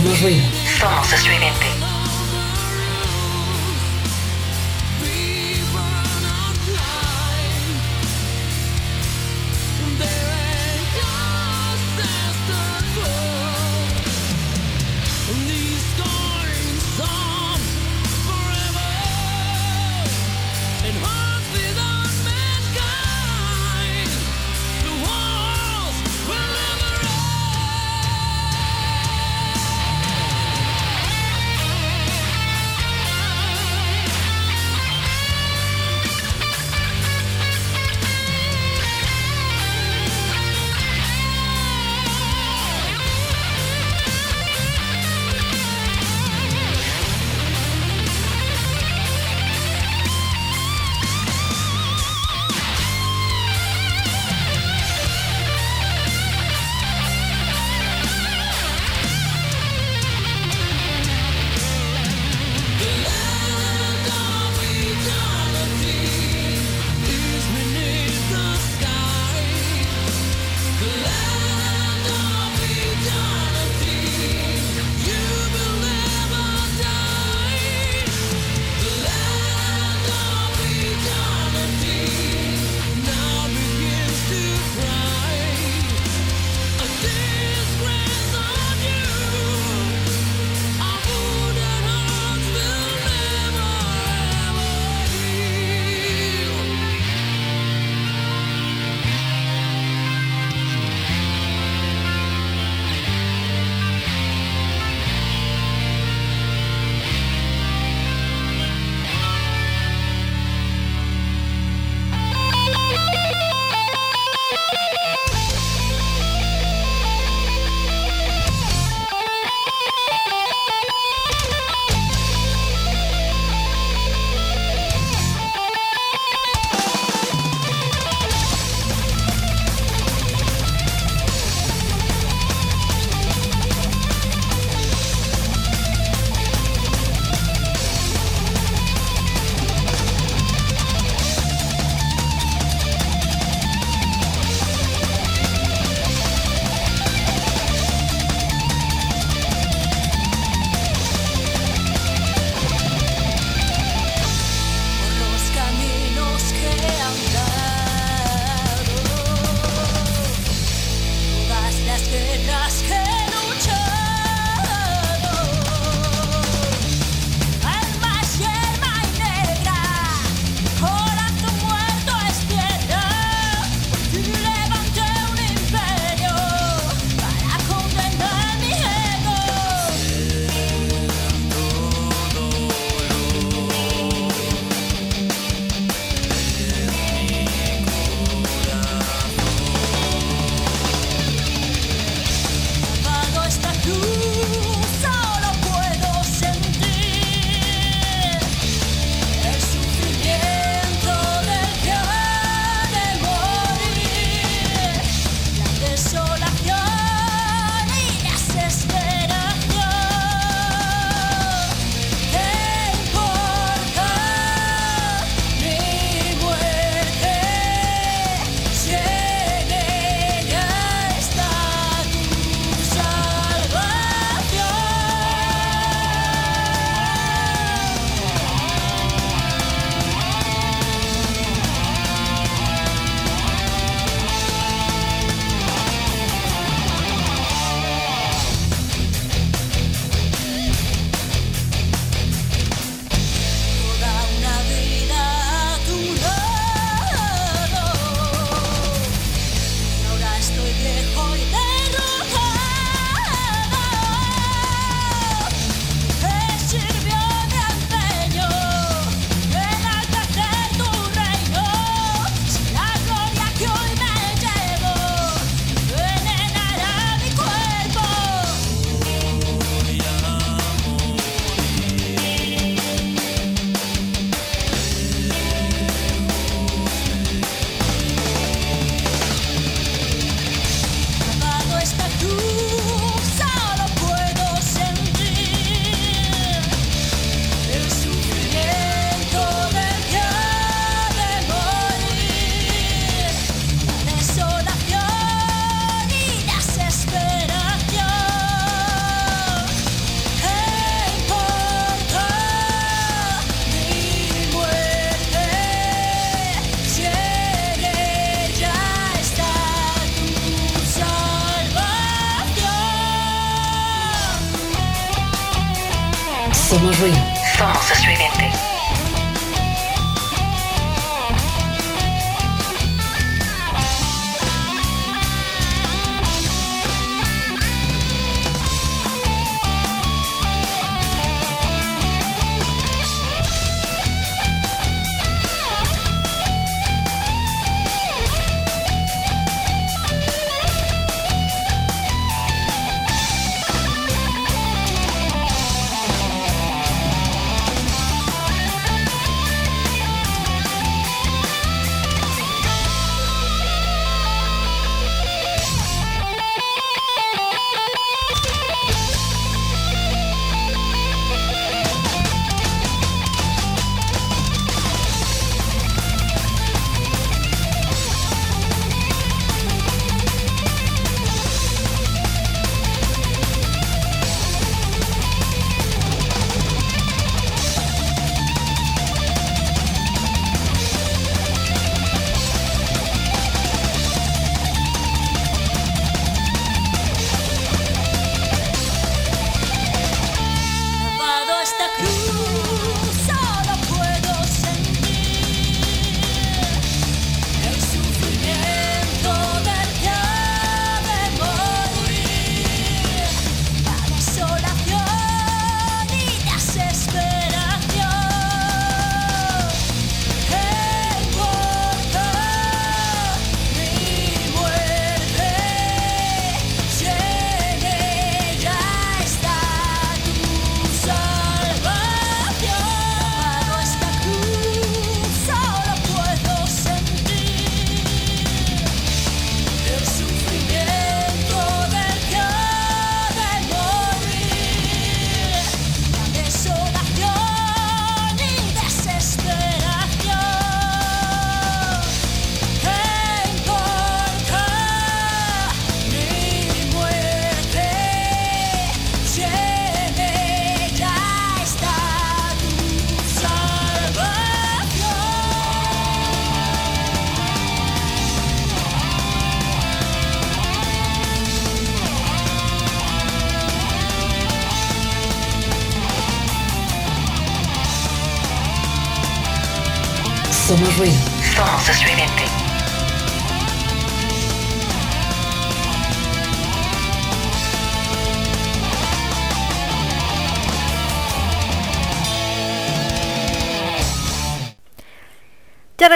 Somos. Somos estridente.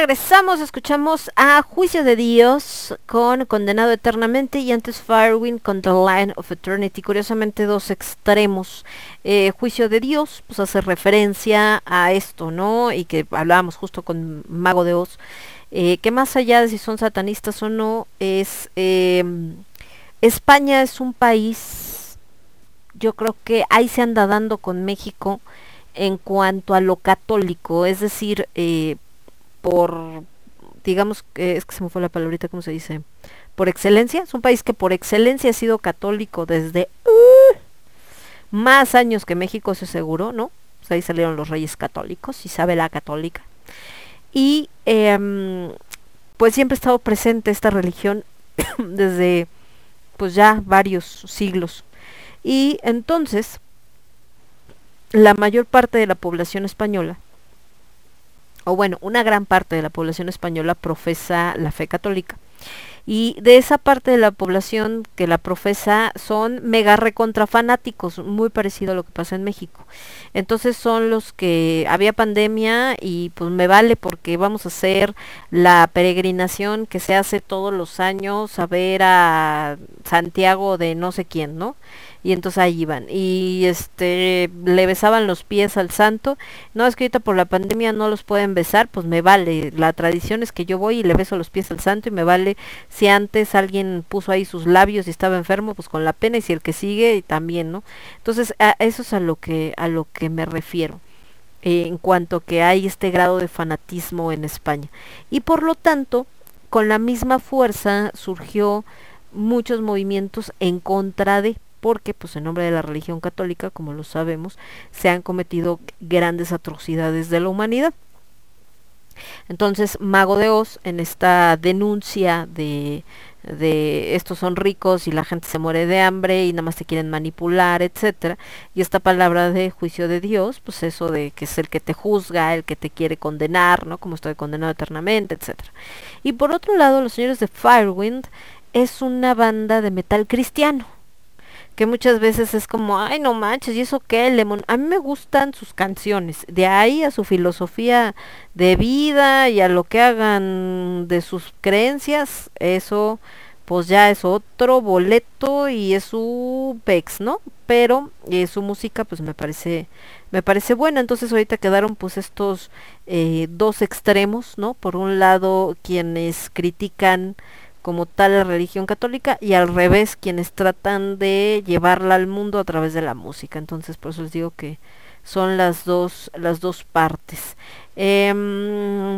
Regresamos, escuchamos a Juicio de Dios con Condenado Eternamente y antes Firewind con The Line of Eternity. Curiosamente dos extremos. Eh, Juicio de Dios pues hace referencia a esto, ¿no? Y que hablábamos justo con Mago de Oz. Eh, que más allá de si son satanistas o no, es... Eh, España es un país, yo creo que ahí se anda dando con México en cuanto a lo católico, es decir, eh, por, digamos, que es que se me fue la palabrita, ¿cómo se dice? Por excelencia, es un país que por excelencia ha sido católico desde uh, más años que México, eso seguro, ¿no? Ahí salieron los reyes católicos, Isabela católica. Y eh, pues siempre ha estado presente esta religión *coughs* desde pues ya varios siglos. Y entonces, la mayor parte de la población española o bueno, una gran parte de la población española profesa la fe católica. Y de esa parte de la población que la profesa son mega recontrafanáticos, muy parecido a lo que pasa en México. Entonces son los que había pandemia y pues me vale porque vamos a hacer la peregrinación que se hace todos los años a ver a Santiago de no sé quién, ¿no? Y entonces ahí iban. Y este le besaban los pies al santo. No es que ahorita por la pandemia no los pueden besar pues me vale. La tradición es que yo voy y le beso los pies al santo y me vale. Si antes alguien puso ahí sus labios y estaba enfermo pues con la pena y si el que sigue también no entonces eso es a lo que a lo que me refiero eh, en cuanto que hay este grado de fanatismo en España. Y por lo tanto con la misma fuerza surgió muchos movimientos en contra de porque pues en nombre de la religión católica, como lo sabemos, se han cometido grandes atrocidades de la humanidad. Entonces, Mago de Oz, en esta denuncia de, de estos son ricos y la gente se muere de hambre y nada más te quieren manipular, etcétera. Y esta palabra de juicio de Dios, pues eso de que es el que te juzga, el que te quiere condenar, ¿no? Como estoy condenado eternamente, etcétera. Y por otro lado, los señores de Firewind es una banda de metal cristiano que muchas veces es como, ay, no manches, ¿y eso qué, Lemon? A mí me gustan sus canciones, de ahí a su filosofía de vida y a lo que hagan de sus creencias, eso pues ya es otro boleto y es su pex, ¿no? Pero eh, su música pues me parece me parece buena, entonces ahorita quedaron pues estos eh, dos extremos, ¿no? Por un lado quienes critican como tal la religión católica y al revés quienes tratan de llevarla al mundo a través de la música. Entonces por eso les digo que son las dos, las dos partes. Eh,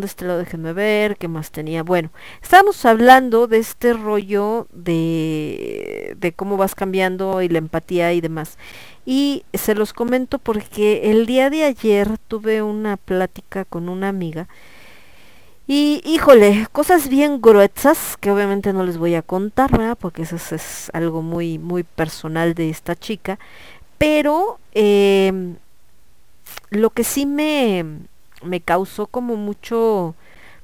de este lado déjenme ver, ¿qué más tenía? Bueno, estábamos hablando de este rollo de, de cómo vas cambiando y la empatía y demás. Y se los comento porque el día de ayer tuve una plática con una amiga y híjole, cosas bien gruesas que obviamente no les voy a contar, ¿verdad? Porque eso es, algo muy, muy personal de esta chica. Pero em, lo que sí me, me causó como mucho,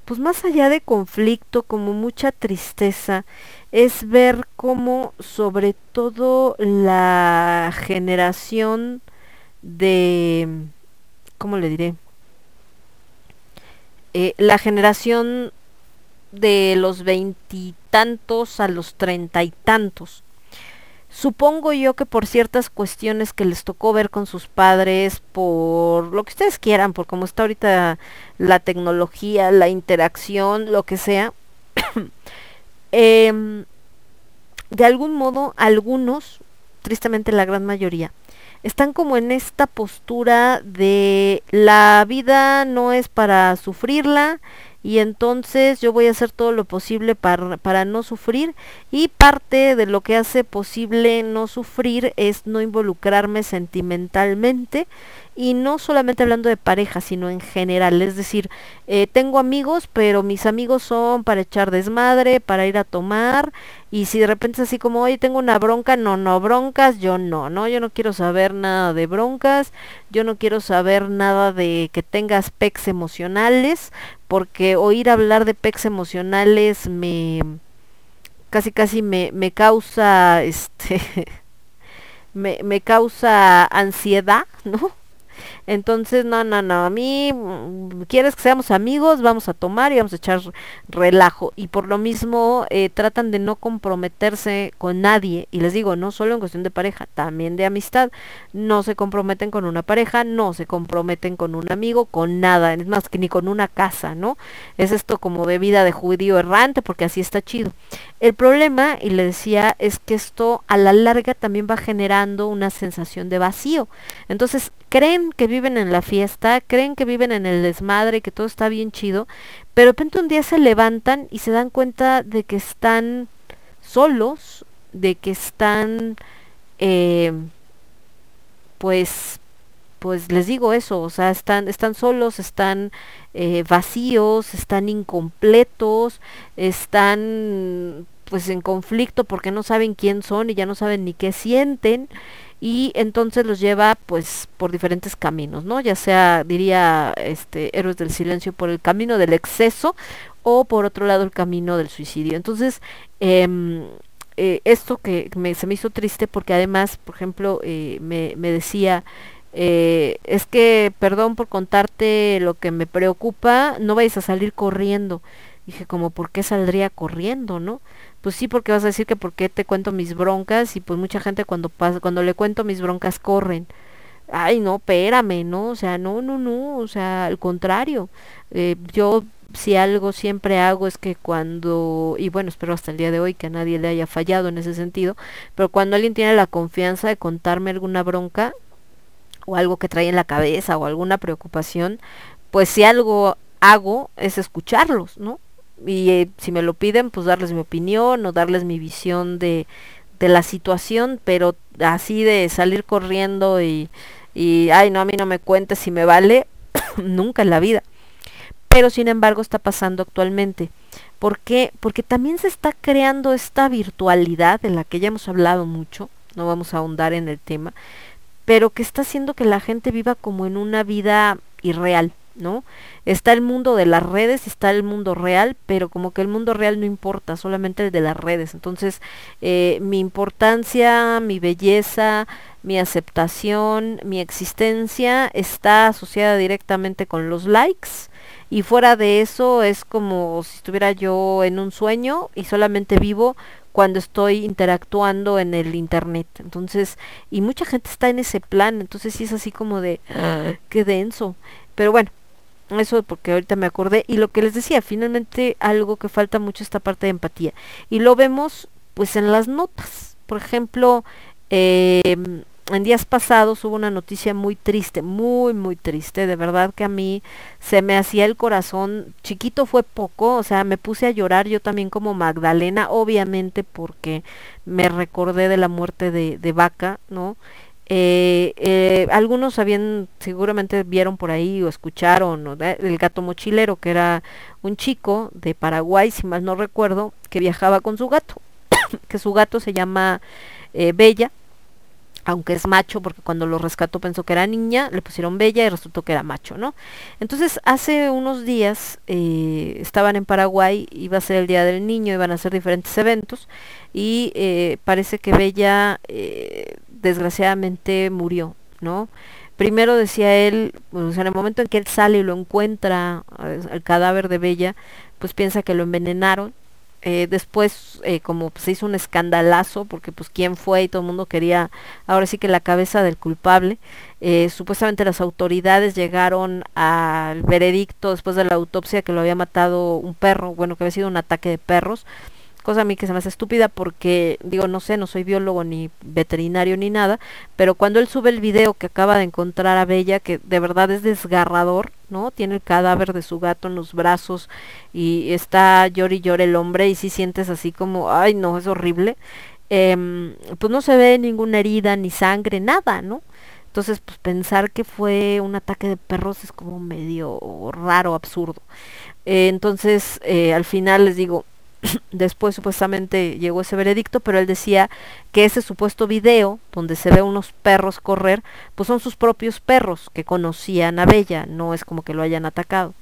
pues más allá de conflicto, como mucha tristeza, es ver cómo sobre todo la generación de, ¿cómo le diré? Eh, la generación de los veintitantos a los treinta y tantos. Supongo yo que por ciertas cuestiones que les tocó ver con sus padres, por lo que ustedes quieran, por cómo está ahorita la tecnología, la interacción, lo que sea, *coughs* em, de algún modo algunos, tristemente la gran mayoría, están como en esta postura de la vida no es para sufrirla y entonces yo voy a hacer todo lo posible para, para, no sufrir y parte de lo que hace posible no sufrir es no involucrarme sentimentalmente y no solamente hablando de pareja, sino en general. Es decir, eh, tengo amigos, pero mis amigos son para echar desmadre, para ir a tomar, y si de repente es así como, oye, tengo una bronca, no, no, broncas, yo no, no, yo no quiero saber nada de broncas, yo no quiero saber nada de que tengas pecs emocionales, porque oír hablar de pecs emocionales me casi casi me, me causa *laughs* este me, me causa ansiedad, ¿no? Entonces, no, no, no, a mí, mm, quieres que seamos amigos, vamos a tomar y vamos a echar relajo. Y por lo mismo eh, tratan de no comprometerse con nadie. Y les digo, no solo en cuestión de pareja, también de amistad. No se comprometen con una pareja, no se comprometen con un amigo, con nada. Es más que ni con una casa, ¿no? Es esto como de vida de judío errante, porque así está chido. El problema, y le decía, es que esto a la larga también va generando una sensación de vacío. Entonces, creen que viven en la fiesta, creen que viven en el desmadre, que todo está bien chido, pero de repente un día se levantan y se dan cuenta de que están solos, de que están, eh, pues, pues les digo eso, o sea, están, están solos, están eh, vacíos, están incompletos, están pues en conflicto porque no saben quién son y ya no saben ni qué sienten y entonces los lleva pues por diferentes caminos, ¿no? Ya sea, diría este Héroes del Silencio por el camino del exceso o por otro lado el camino del suicidio. Entonces, em, eh, esto que se me hizo triste porque además, por ejemplo, eh, me, me, decía, eh, es que, perdón por contarte lo que me preocupa, no vayas a salir corriendo. Dije, como, ¿por qué saldría corriendo, no? pues sí, porque vas a decir que por qué te cuento mis broncas y pues mucha gente cuando pasa, cuando le cuento mis broncas corren. Ay, no, espérame, ¿no? O sea, no, no, no, o sea, al contrario. Eh, yo si algo siempre hago es que cuando, y bueno, espero hasta el día de hoy que a nadie le haya fallado en ese sentido, pero cuando alguien tiene la confianza de contarme alguna bronca o algo que trae en la cabeza o alguna preocupación, pues si algo hago es escucharlos, ¿no? Y eh, si me lo piden, pues darles mi opinión o darles mi visión de, de la situación, pero así de salir corriendo y, y, ay, no, a mí no me cuentes si me vale, *coughs* nunca en la vida. pero sin embargo está pasando actualmente. ¿Por qué? Porque también se está creando esta virtualidad de la que ya hemos hablado mucho, no vamos a ahondar en el tema, pero que está haciendo que la gente viva como en una vida irreal, ¿no? Está el mundo de las redes, está el mundo real, pero como que el mundo real no importa, solamente el de las redes. Entonces, eh, mi importancia, mi belleza, mi aceptación, mi existencia está asociada directamente con los likes y fuera de eso es como si estuviera yo en un sueño y solamente vivo cuando estoy interactuando en el internet. Entonces, y mucha gente está en ese plan, entonces sí es así como de, ah, qué denso. Pero bueno, eso porque ahorita me acordé. Y lo que les decía, finalmente algo que falta mucho esta parte de empatía. Y lo vemos pues en las notas. Por ejemplo, eh, en días pasados hubo una noticia muy triste, muy, muy triste, de verdad que a mí se me hacía el corazón, chiquito fue poco, o sea, me puse a llorar yo también como Magdalena, obviamente porque me recordé de la muerte de, de Vaca, ¿no? Eh, eh, algunos habían, seguramente vieron por ahí o escucharon el gato mochilero, que era un chico de Paraguay, si mal no recuerdo, que viajaba con su gato, *coughs* que su gato se llama eh, Bella, aunque es macho, porque cuando lo rescató pensó que era niña, le pusieron Bella y resultó que era macho, ¿no? Entonces, hace unos días estaban en Paraguay, iba a ser el Día del Niño, iban a hacer diferentes eventos, y parece que Bella desgraciadamente murió, ¿no? Primero decía él, pues, en el momento en que él sale y lo encuentra, el cadáver de Bella, pues piensa que lo envenenaron. Eh, después, eh, como se hizo un escandalazo, porque pues quién fue y todo el mundo quería, ahora sí que la cabeza del culpable, eh, supuestamente las autoridades llegaron al veredicto después de la autopsia que lo había matado un perro, bueno, que había sido un ataque de perros, cosa a mí que se me hace estúpida porque digo, no sé, no soy biólogo ni veterinario ni nada, pero cuando él sube el video que acaba de encontrar a Bella, que de verdad es desgarrador, ¿no? Tiene el cadáver de su gato en los brazos y está llor y llor el hombre y si sientes así como, ay no, es horrible, em, pues no se ve ninguna herida ni sangre, nada, ¿no? Entonces, pues pensar que fue un ataque de perros es como medio raro, absurdo. Eh, entonces, eh, al final les digo, *coughs* después supuestamente llegó ese veredicto, pero él decía que ese supuesto video donde se ve unos perros correr, pues son sus propios perros que conocían a Bella, no es como que lo hayan atacado.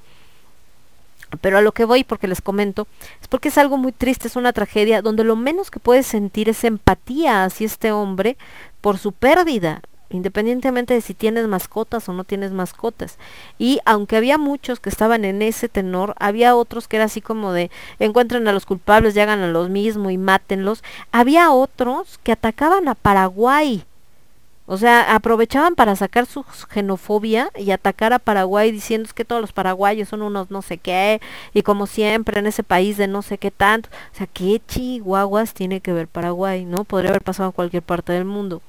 Pero a lo que voy, porque les comento, es porque es algo muy triste, es una tragedia donde lo menos que puedes sentir es empatía hacia este hombre por su pérdida independientemente de si tienes mascotas o no tienes mascotas. Y aunque había muchos que estaban en ese tenor, había otros que era así como de encuentren a los culpables y hagan a los mismos y mátenlos. Había otros que atacaban a Paraguay. O sea, aprovechaban para sacar su xenofobia y atacar a Paraguay diciendo que todos los paraguayos son unos no sé qué y como siempre en ese país de no sé qué tanto. O sea, ¿qué chihuahuas tiene que ver Paraguay? ¿No? Podría haber pasado en cualquier parte del mundo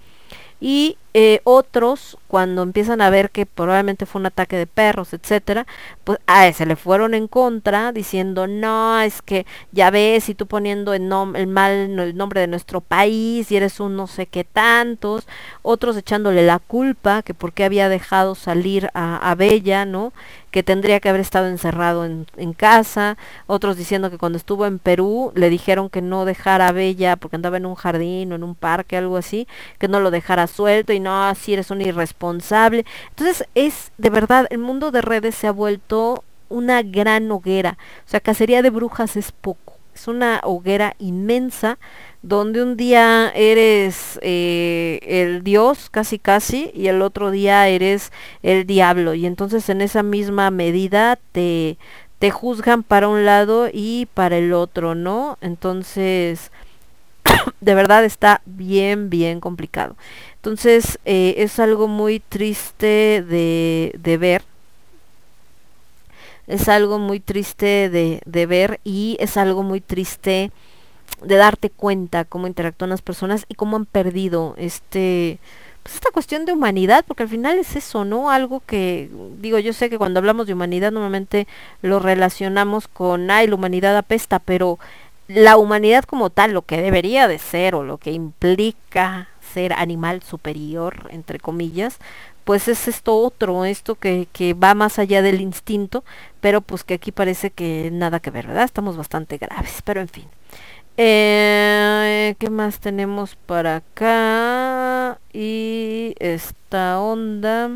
y eh, otros cuando empiezan a ver que probablemente fue un ataque de perros, etcétera, pues a se le fueron en contra diciendo, "No, es que ya ves, y tú poniendo el, el mal el nombre de nuestro país y eres un no sé qué tantos", otros echándole la culpa que porque había dejado salir a, a Bella, ¿no? Que tendría que haber estado encerrado en, en, casa, otros diciendo que cuando estuvo en Perú le dijeron que no dejara a Bella porque andaba en un jardín o en un parque, algo así, que no lo dejara suelto y no, así eres un irresponsable. Entonces es de verdad, el mundo de redes se ha vuelto una gran hoguera, o sea, cacería de brujas es poco, es una hoguera inmensa donde un día eres eh, el dios casi casi y el otro día eres el diablo y entonces en esa misma medida te, te juzgan para un lado y para el otro, ¿no? Entonces, *coughs* de verdad está bien, bien complicado. Entonces, eh, es algo muy triste de, de ver es algo muy triste de, de, ver y es algo muy triste de darte cuenta cómo interactúan las personas y cómo han perdido este pues esta cuestión de humanidad, porque al final es eso, ¿no? Algo que, digo, yo sé que cuando hablamos de humanidad normalmente lo relacionamos con, ay, la humanidad apesta, pero la humanidad como tal, lo que debería de ser o lo que implica ser animal superior, entre comillas, pues es esto otro, esto que, que va más allá del instinto, pero pues que aquí parece que nada que ver, ¿verdad? Estamos bastante graves, pero en fin. Eh, ¿Qué más tenemos para acá? Y esta onda.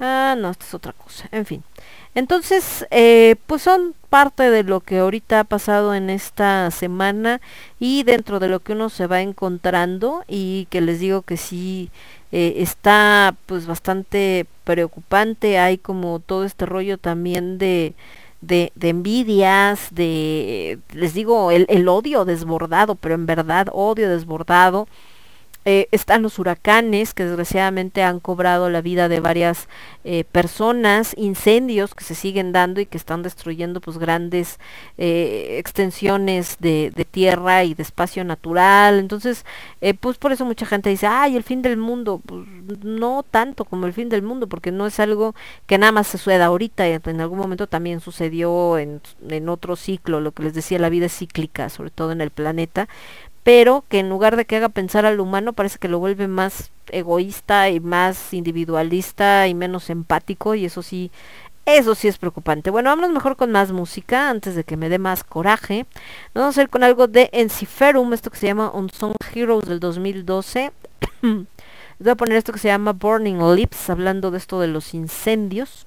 Ah, no, esta es otra cosa. En fin. Entonces, eh, pues son parte de lo que ahorita ha pasado en esta semana y dentro de lo que uno se va encontrando y que les digo que sí eh, está pues bastante preocupante. Hay como todo este rollo también de de, envidias, de, les digo, el, el, odio desbordado, pero en verdad odio desbordado eh, están los huracanes que desgraciadamente han cobrado la vida de varias eh, personas, incendios que se siguen dando y que están destruyendo pues grandes eh, extensiones de, de, tierra y de espacio natural. Entonces, pues por eso mucha gente dice, ay, el fin del mundo. Pues no tanto como el fin del mundo, porque no es algo que nada más se suceda ahorita, en algún momento también sucedió en, en otro ciclo, lo que les decía, la vida es cíclica, sobre todo en el planeta pero que en lugar de que haga pensar al humano parece que lo vuelve más egoísta y más individualista y menos empático y eso sí eso sí es preocupante. Bueno, vamos mejor con más música antes de que me dé más coraje. Vamos a ir con algo de Enciferum, esto que se llama Unsung Heroes del 2012. *clears throat* voy a poner esto que se llama Burning Lips, hablando de esto de los incendios.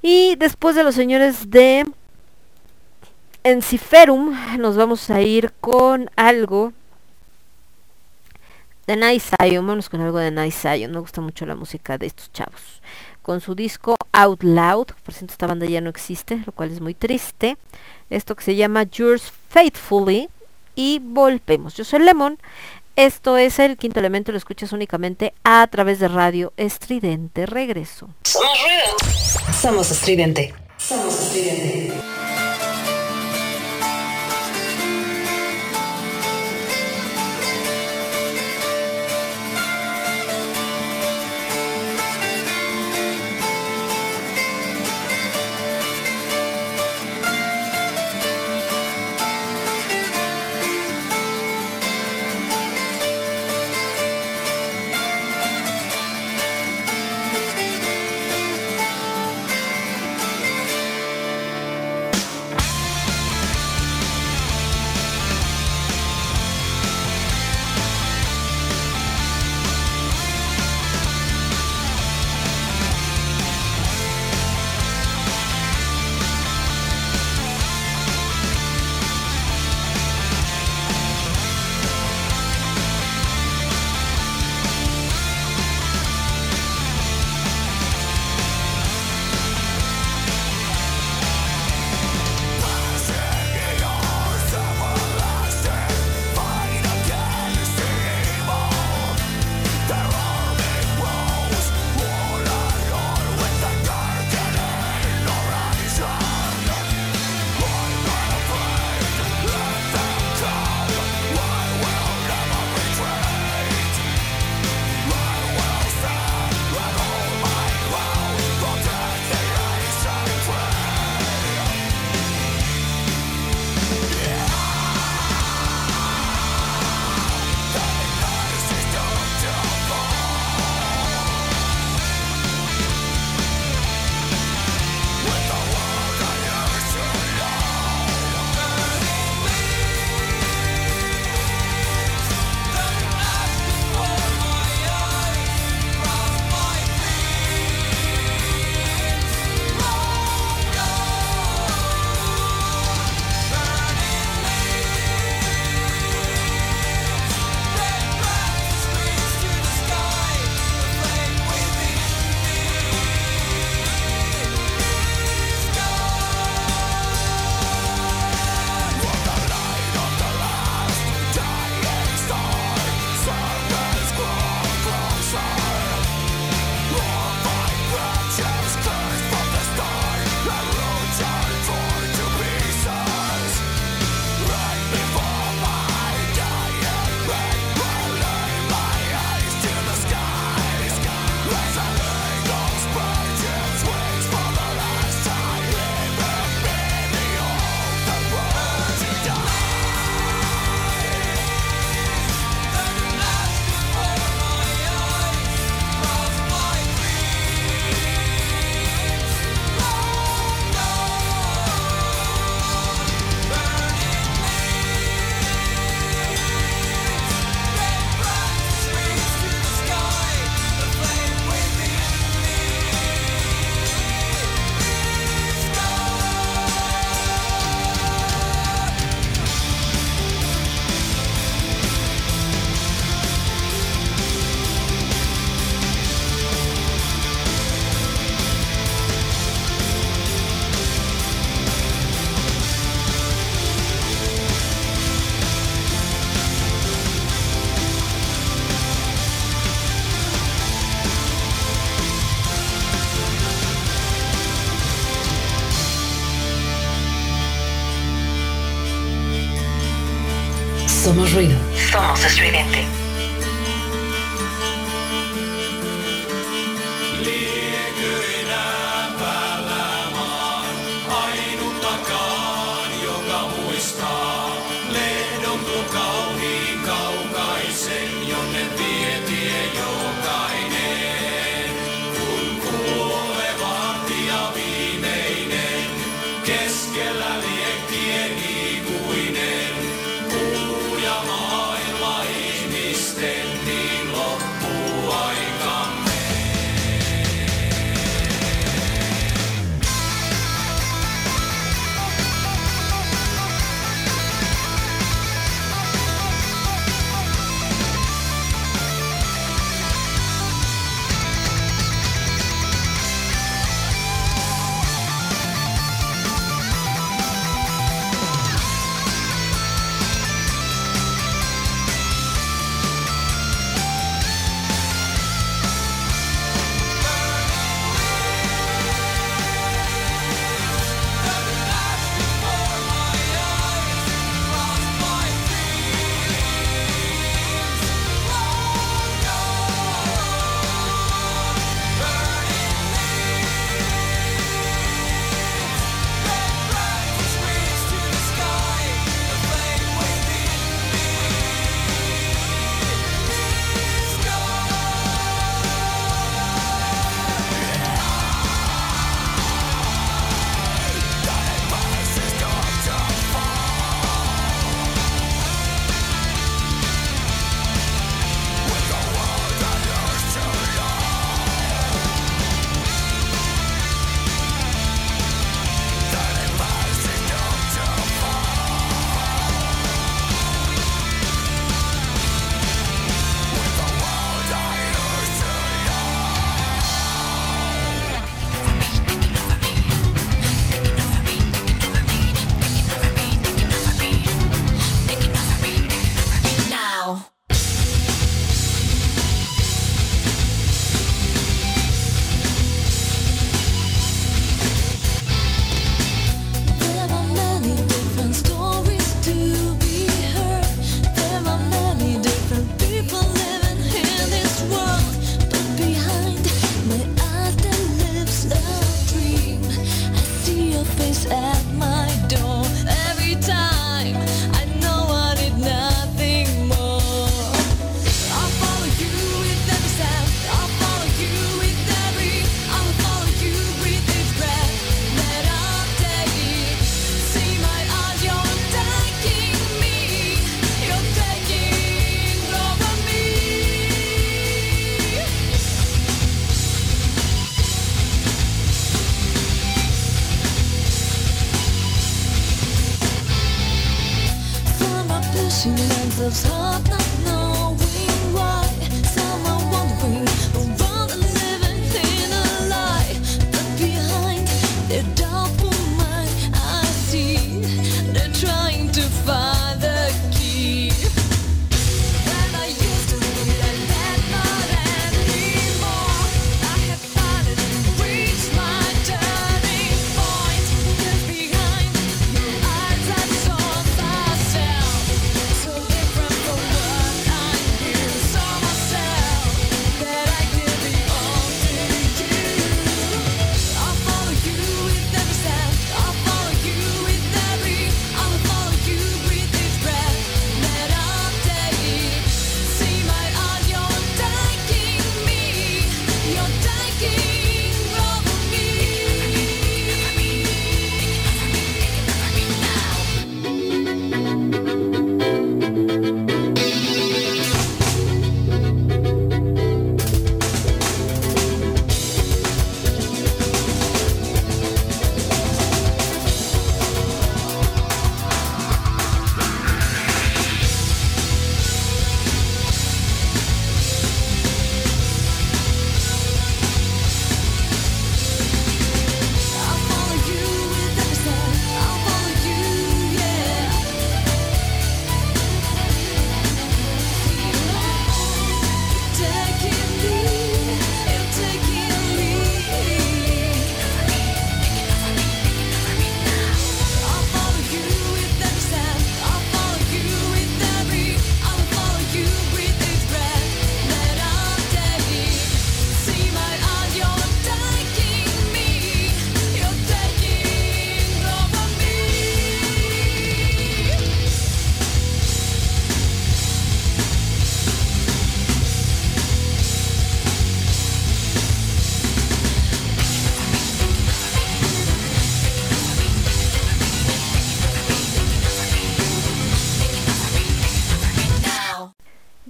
Y después de los señores de en Ciferum nos vamos a ir con algo de Nice Zion. Vamos con algo de Nice Zion. Me gusta mucho la música de estos chavos. Con su disco Out Loud. Por cierto, esta banda ya no existe, lo cual es muy triste. Esto que se llama Yours Faithfully. Y volvemos. Yo soy Lemon. Esto es el quinto elemento, lo escuchas únicamente a través de radio estridente. Regreso. Somos ruido. Somos estridente. Somos estridente.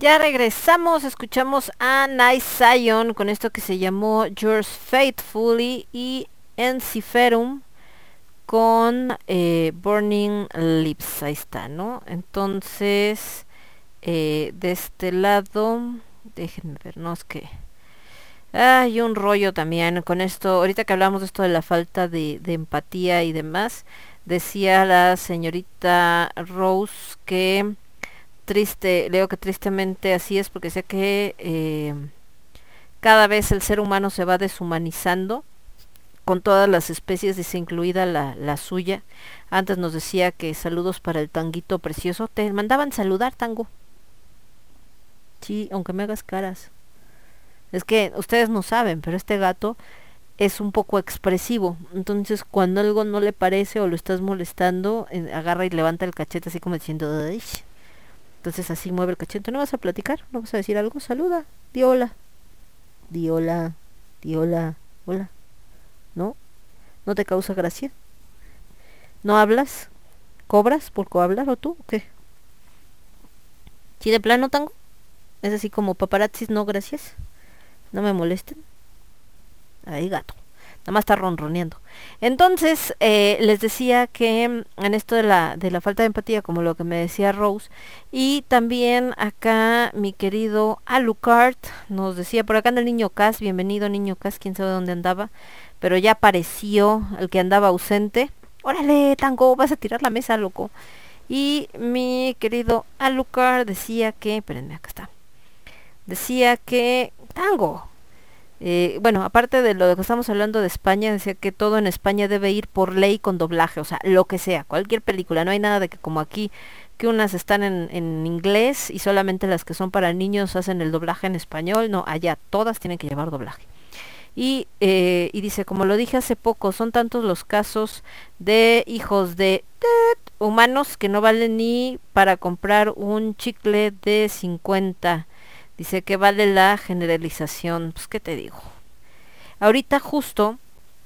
Ya regresamos, escuchamos a Nice Zion con esto que se llamó Yours Faithfully y Enciferum con eh, Burning Lips. Ahí está, ¿no? Entonces, eh, de este lado, déjenme ver, no es que... Hay un rollo también con esto, ahorita que hablamos de esto de la falta de, de empatía y demás, decía la señorita Rose que triste, leo que tristemente así es porque sé que eh, cada vez el ser humano se va deshumanizando con todas las especies, dice incluida la, la suya. Antes nos decía que saludos para el tanguito precioso. Te mandaban saludar, tango. Sí, aunque me hagas caras. Es que ustedes no saben, pero este gato es un poco expresivo. Entonces, cuando algo no le parece o lo estás molestando, agarra y levanta el cachete así como diciendo, Ay. Entonces así mueve el cachete. ¿No vas a platicar? ¿No vas a decir algo? Saluda. Di hola. Di hola. Di hola. Hola. ¿No? ¿No te causa gracia? ¿No hablas? ¿Cobras por hablar o tú? ¿O qué? ¿Si de plano tango? Es así como paparazzis, no gracias. No me molesten. Ahí gato nada más está ronroneando. Entonces, eh, les decía que mm, en esto de la, de la falta de empatía, como lo que me decía Rose, y también acá mi querido Alucard nos decía, por acá anda el niño Cas, bienvenido niño Cas, quién sabe dónde andaba, pero ya apareció el que andaba ausente. Órale, Tango, vas a tirar la mesa, loco. Y mi querido Alucard decía que, espérenme, acá está. Decía que, Tango, eh, bueno, aparte de lo que estamos hablando de España, decía que todo en España debe ir por ley con doblaje, o sea, lo que sea, cualquier película, no hay nada de que como aquí, que unas están en, en inglés y solamente las que son para niños hacen el doblaje en español, no, allá todas tienen que llevar doblaje. Y, eh, y dice, como lo dije hace poco, son tantos los casos de hijos de humanos que no valen ni para comprar un chicle de 50 Dice que vale la generalización. Pues, ¿qué te digo? Ahorita justo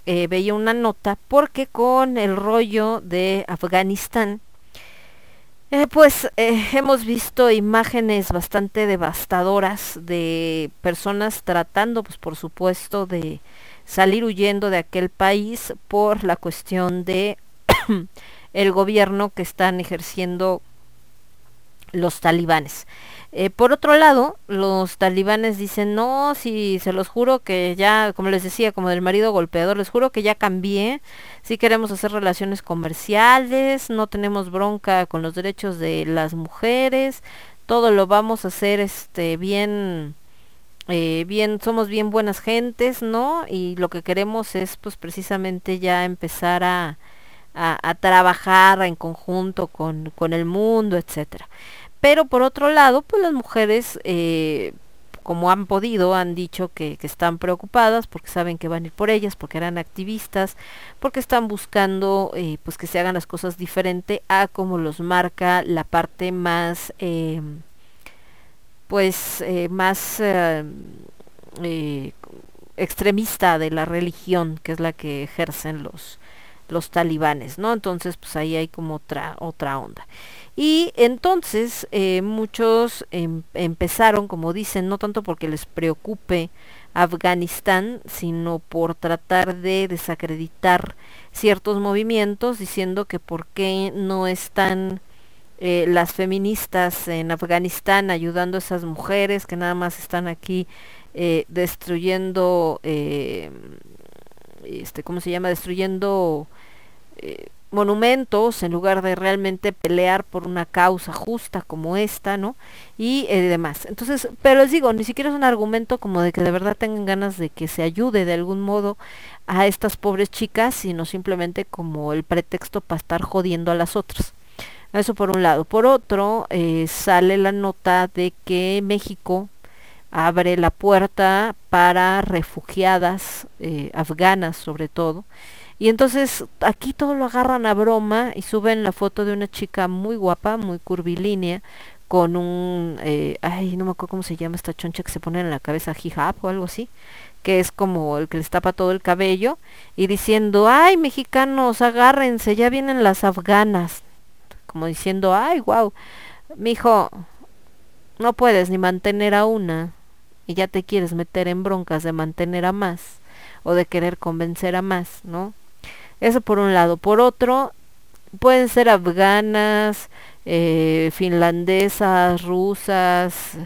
eh, veía una nota porque con el rollo de Afganistán, eh, pues eh, hemos visto imágenes bastante devastadoras de personas tratando, pues por supuesto, de salir huyendo de aquel país por la cuestión de *coughs* el gobierno que están ejerciendo los talibanes. Eh, por otro lado, los talibanes dicen, no, si se los juro que ya, como les decía, como del marido golpeador, les juro que ya cambié, si queremos hacer relaciones comerciales, no tenemos bronca con los derechos de las mujeres, todo lo vamos a hacer este bien, eh, bien, somos bien buenas gentes, ¿no? Y lo que queremos es pues precisamente ya empezar a, a, a trabajar en conjunto con, con el mundo, etcétera. Pero por otro lado, pues las mujeres, eh, como han podido, han dicho que, están preocupadas porque saben que van a ir por ellas, porque eran activistas, porque están buscando eh, pues que se hagan las cosas diferente a como los marca la parte más, eh, pues más extremista de la religión, que es la que ejercen los, los talibanes, ¿no? Entonces, pues ahí hay como otra, otra onda. Y entonces eh, muchos em, empezaron, como dicen, no tanto porque les preocupe Afganistán, sino por tratar de desacreditar ciertos movimientos, diciendo que por qué no están eh, las feministas en Afganistán ayudando a esas mujeres que nada más están aquí eh, destruyendo, este, ¿cómo se llama? Destruyendo monumentos en lugar de realmente pelear por una causa justa como esta, ¿no? Y eh, demás. Entonces, pero les digo, ni siquiera es un argumento como de que de verdad tengan ganas de que se ayude de algún modo a estas pobres chicas, sino simplemente como el pretexto para estar jodiendo a las otras. Eso por un lado. Por otro, eh, sale la nota de que México abre la puerta para refugiadas eh, afganas sobre todo y entonces aquí todo lo agarran a broma y suben la foto de una chica muy guapa, muy curvilínea, con un, eh, ay, no me acuerdo cómo se llama esta choncha que se pone en la cabeza, hijab o algo así, que es como el que les tapa todo el cabello, y diciendo, ay, mexicanos, agárrense, ya vienen las afganas, como diciendo, ay, wow, mijo, no puedes ni mantener a una y ya te quieres meter en broncas de mantener a más o de querer convencer a más, ¿no? Eso por un lado. Por otro, pueden ser afganas, eh, finlandesas, rusas,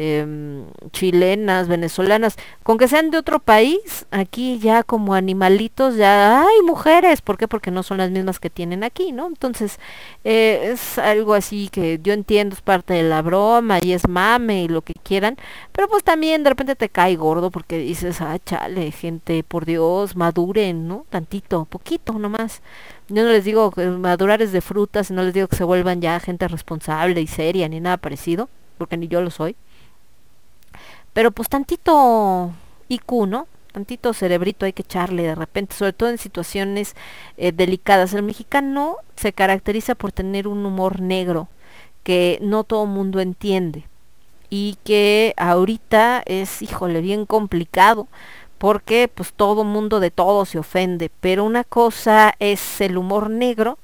Em, chilenas, venezolanas, con que sean de otro país, aquí ya como animalitos, ya hay mujeres, ¿por qué? Porque no son las mismas que tienen aquí, ¿no? Entonces, eh, es algo así que yo entiendo, es parte de la broma y es mame y lo que quieran, pero pues también de repente te cae gordo porque dices, ah, chale, gente, por Dios, maduren, ¿no? Tantito, poquito nomás. Yo no les digo que madurar es de frutas, no les digo que se vuelvan ya gente responsable y seria ni nada parecido, porque ni yo lo soy pero pues tantito IQ, ¿no? Tantito cerebrito hay que echarle de repente, sobre todo en situaciones eh, delicadas. El mexicano se caracteriza por tener un humor negro que no todo mundo entiende y que ahorita es, híjole, bien complicado porque pues todo mundo de todo se ofende, pero una cosa es el humor negro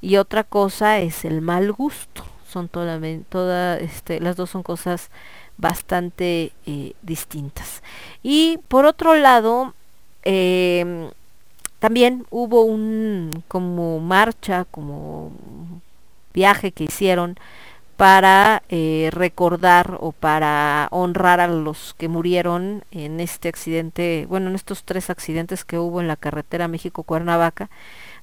y otra cosa es el mal gusto. Son toda, toda este, las dos son cosas bastante eh, distintas. Y por otro lado, em, también hubo un como marcha, como viaje que hicieron para eh, recordar o para honrar a los que murieron en este accidente, bueno, en estos tres accidentes que hubo en la carretera México-Cuernavaca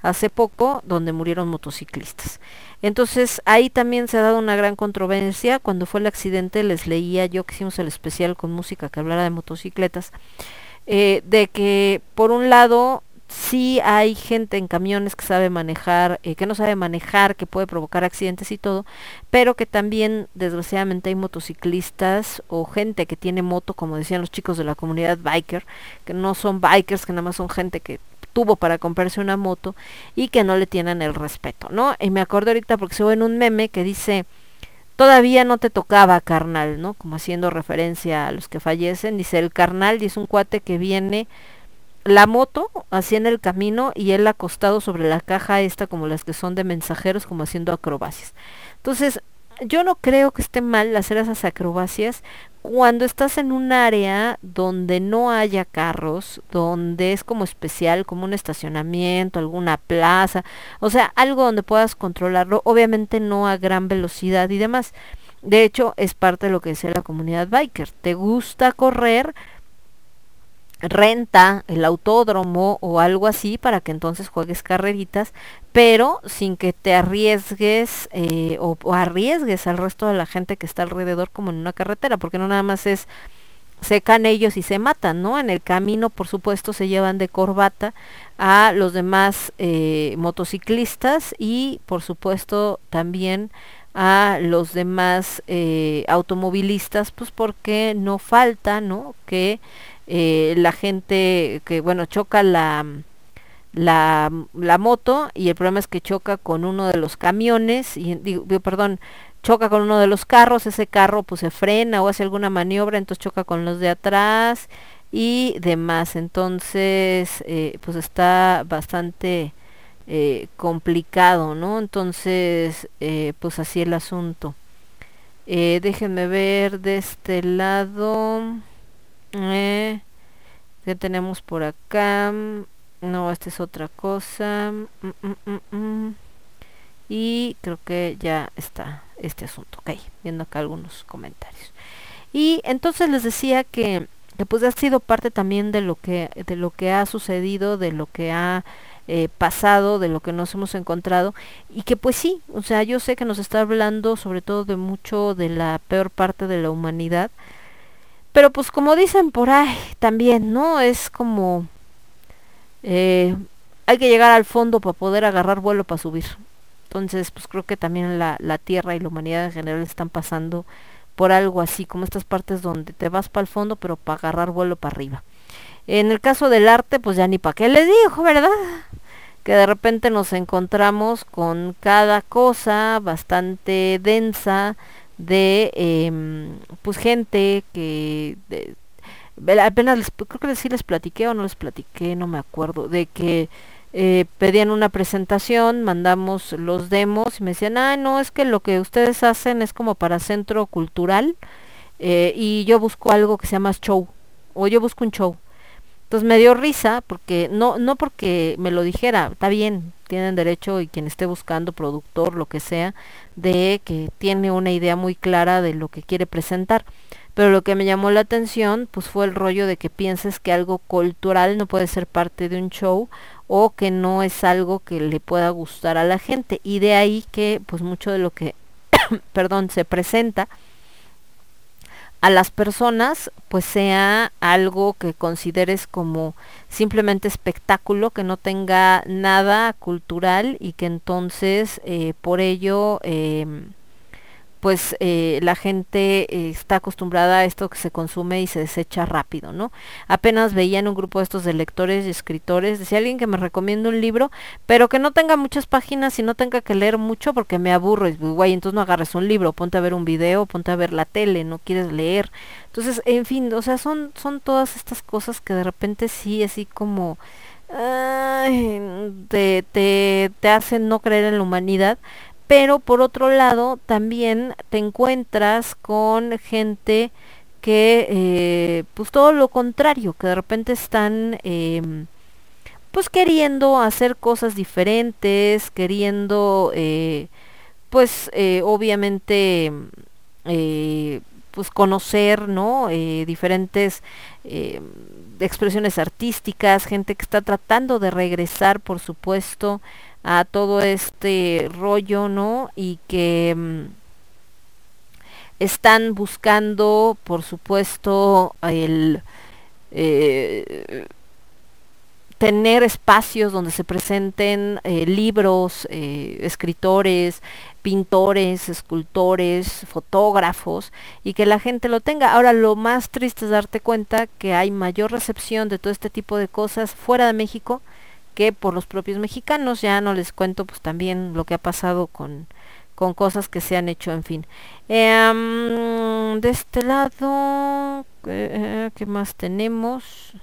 hace poco, donde murieron motociclistas. Entonces ahí también se ha dado una gran controversia. Cuando fue el accidente les leía yo que hicimos el especial con música que hablara de motocicletas, eh, de que por un lado sí hay gente en camiones que sabe manejar, eh, que no sabe manejar, que puede provocar accidentes y todo, pero que también desgraciadamente hay motociclistas o gente que tiene moto, como decían los chicos de la comunidad biker, que no son bikers, que nada más son gente que tuvo para comprarse una moto y que no le tienen el respeto, ¿no? Y me acuerdo ahorita porque se ve en un meme que dice, todavía no te tocaba carnal, ¿no? Como haciendo referencia a los que fallecen, dice el carnal es un cuate que viene la moto así en el camino y él acostado sobre la caja esta como las que son de mensajeros como haciendo acrobacias. Entonces, yo no creo que esté mal hacer esas acrobacias cuando estás en un área donde no haya carros, donde es como especial, como un estacionamiento, alguna plaza, o sea, algo donde puedas controlarlo, obviamente no a gran velocidad y demás. De hecho, es parte de lo que dice la comunidad biker. ¿Te gusta correr? Renta el autódromo o algo así para que entonces juegues carreritas, pero sin que te arriesgues eh, o, arriesgues al resto de la gente que está alrededor como en una carretera, porque no nada más es secan ellos y se matan, ¿no? En el camino, por supuesto, se llevan de corbata a los demás eh, motociclistas y, por supuesto, también a los demás eh, automovilistas, pues porque no falta, ¿no? Que eh, la gente que, bueno, choca la, la, la, moto y el problema es que choca con uno de los camiones, y digo, perdón, choca con uno de los carros, ese carro pues se frena o hace alguna maniobra, entonces choca con los de atrás y demás. Entonces, eh, pues está bastante eh, complicado, ¿no? Entonces, pues así el asunto. déjenme ver de este lado. Eh, ¿Qué tenemos por acá? No, esta es otra cosa. Mm, mm, mm, y creo que ya está este asunto. Ok, viendo acá algunos comentarios. Y entonces les decía que, que pues ha sido parte también de lo que, de lo que ha sucedido, de lo que ha eh, pasado, de lo que nos hemos encontrado y que pues sí, o sea, yo sé que nos está hablando sobre todo de mucho de la peor parte de la humanidad, pero pues como dicen por ahí también, ¿no? Es como... Eh, hay que llegar al fondo para poder agarrar vuelo para subir. Entonces, pues creo que también la, la Tierra y la humanidad en general están pasando por algo así, como estas partes donde te vas para el fondo, pero para agarrar vuelo para arriba. En el caso del arte, pues ya ni para qué les digo, ¿verdad? Que de repente nos encontramos con cada cosa bastante densa, de eh, pues gente que apenas les, creo que sí les platiqué o no les platiqué, no me acuerdo, de que eh, pedían una presentación, mandamos los demos y me decían, ah, no, es que lo que ustedes hacen es como para centro cultural eh, y yo busco algo que se llama show, o yo busco un show. Entonces me dio risa porque no no porque me lo dijera, está bien, tienen derecho y quien esté buscando productor, lo que sea, de que tiene una idea muy clara de lo que quiere presentar. Pero lo que me llamó la atención pues fue el rollo de que pienses que algo cultural no puede ser parte de un show o que no es algo que le pueda gustar a la gente y de ahí que pues mucho de lo que *coughs* perdón se presenta a las personas pues sea algo que consideres como simplemente espectáculo, que no tenga nada cultural y que entonces eh, por ello eh, pues eh, la gente eh, está acostumbrada a esto que se consume y se desecha rápido, ¿no? Apenas veía en un grupo de estos de lectores y escritores, decía alguien que me recomienda un libro, pero que no tenga muchas páginas y no tenga que leer mucho porque me aburro, y guay, entonces no agarres un libro, ponte a ver un video, ponte a ver la tele, no quieres leer. Entonces, en fin, o sea, son, son todas estas cosas que de repente sí, así como... te, te, te hacen no creer en la humanidad, pero por otro lado también te encuentras con gente que eh, pues todo lo contrario, que de repente están em, pues queriendo hacer cosas diferentes, queriendo eh, pues eh, obviamente pues conocer, ¿no? diferentes expresiones artísticas, gente que está tratando de regresar, por supuesto, a todo este rollo, ¿no? Y que mm, están buscando, por supuesto, el eh, tener espacios donde se presenten eh, libros, eh, escritores, pintores, escultores, fotógrafos y que la gente lo tenga. Ahora lo más triste es darte cuenta que hay mayor recepción de todo este tipo de cosas fuera de México que por los propios mexicanos. Ya no les cuento pues también lo que ha pasado con, con cosas que se han hecho, en fin. Em, de este lado, eh, ¿qué más tenemos?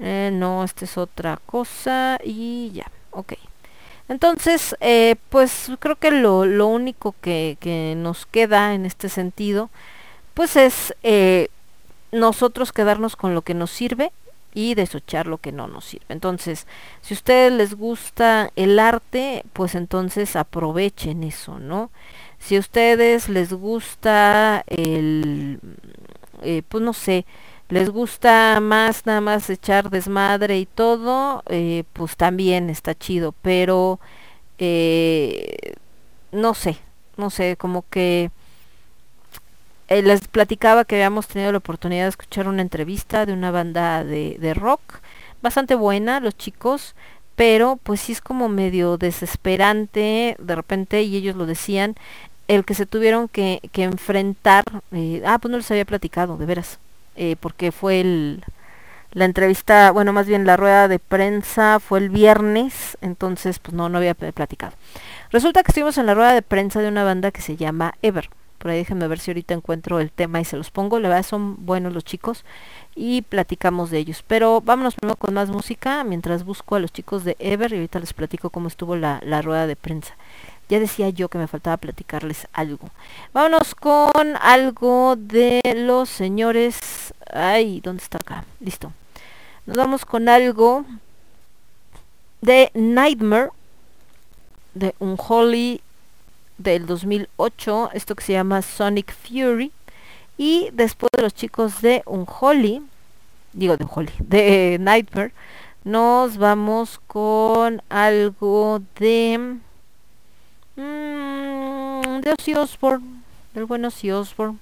Eh, no, esta es otra cosa y ya, ok. Entonces, eh, pues creo que lo, lo único que, que, nos queda en este sentido, pues es nosotros quedarnos con lo que nos sirve y desochar lo que no nos sirve. Entonces, si a ustedes les gusta el arte, pues entonces aprovechen eso, ¿no? Si a ustedes les gusta el, eh, pues no sé, les gusta más nada más echar desmadre y todo, eh, pues también está chido, pero eh, no sé, no sé, como que eh, les platicaba que habíamos tenido la oportunidad de escuchar una entrevista de una banda de, de rock, bastante buena, los chicos, pero pues sí es como medio desesperante de repente, y ellos lo decían, el que se tuvieron que, que enfrentar, eh, ah, pues no les había platicado, de veras, eh, porque fue el, la entrevista, bueno, más bien la rueda de prensa fue el viernes, entonces pues no, no había platicado. Resulta que estuvimos en la rueda de prensa de una banda que se llama Ever. Por ahí déjenme ver si ahorita encuentro el tema y se los pongo. La verdad son buenos los chicos y platicamos de ellos. Pero vámonos primero con más música mientras busco a los chicos de Ever y ahorita les platico cómo estuvo la, la rueda de prensa. Ya decía yo que me faltaba platicarles algo. Vámonos con algo de los señores. Ay, ¿dónde está acá? Listo. Nos vamos con algo de Nightmare de un Holy del 2008, esto que se llama Sonic Fury. Y después de los chicos de Unholy, digo de Unholy, de Nightmare, nos vamos con algo de mmm, de Ozzy Osbourne, del buen Ozzy Osbourne,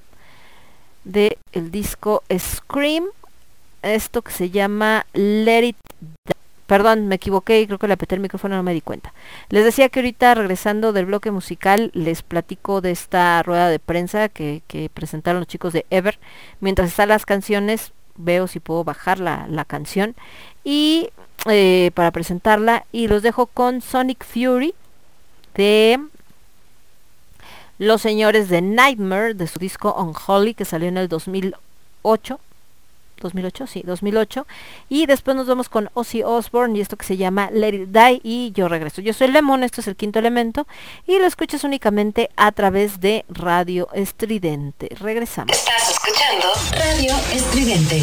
de el disco Scream, esto que se llama Let It Perdón, me equivoqué, creo que le apreté el micrófono, no me di cuenta. Les decía que ahorita regresando del bloque musical les platico de esta rueda de prensa que, presentaron los chicos de Ever. Mientras están las canciones, veo si puedo bajar la, canción y eh, para presentarla y los dejo con Sonic Fury de los señores de Nightmare de su disco Unholy que salió en el 2008 2008, sí, 2008. Y después nos vamos con Ozzy Osbourne y esto que se llama Let It Die y yo regreso. Yo soy Lemon, esto es el quinto elemento y lo escuchas únicamente a través de Radio Estridente. Regresamos. Estás escuchando Radio Estridente.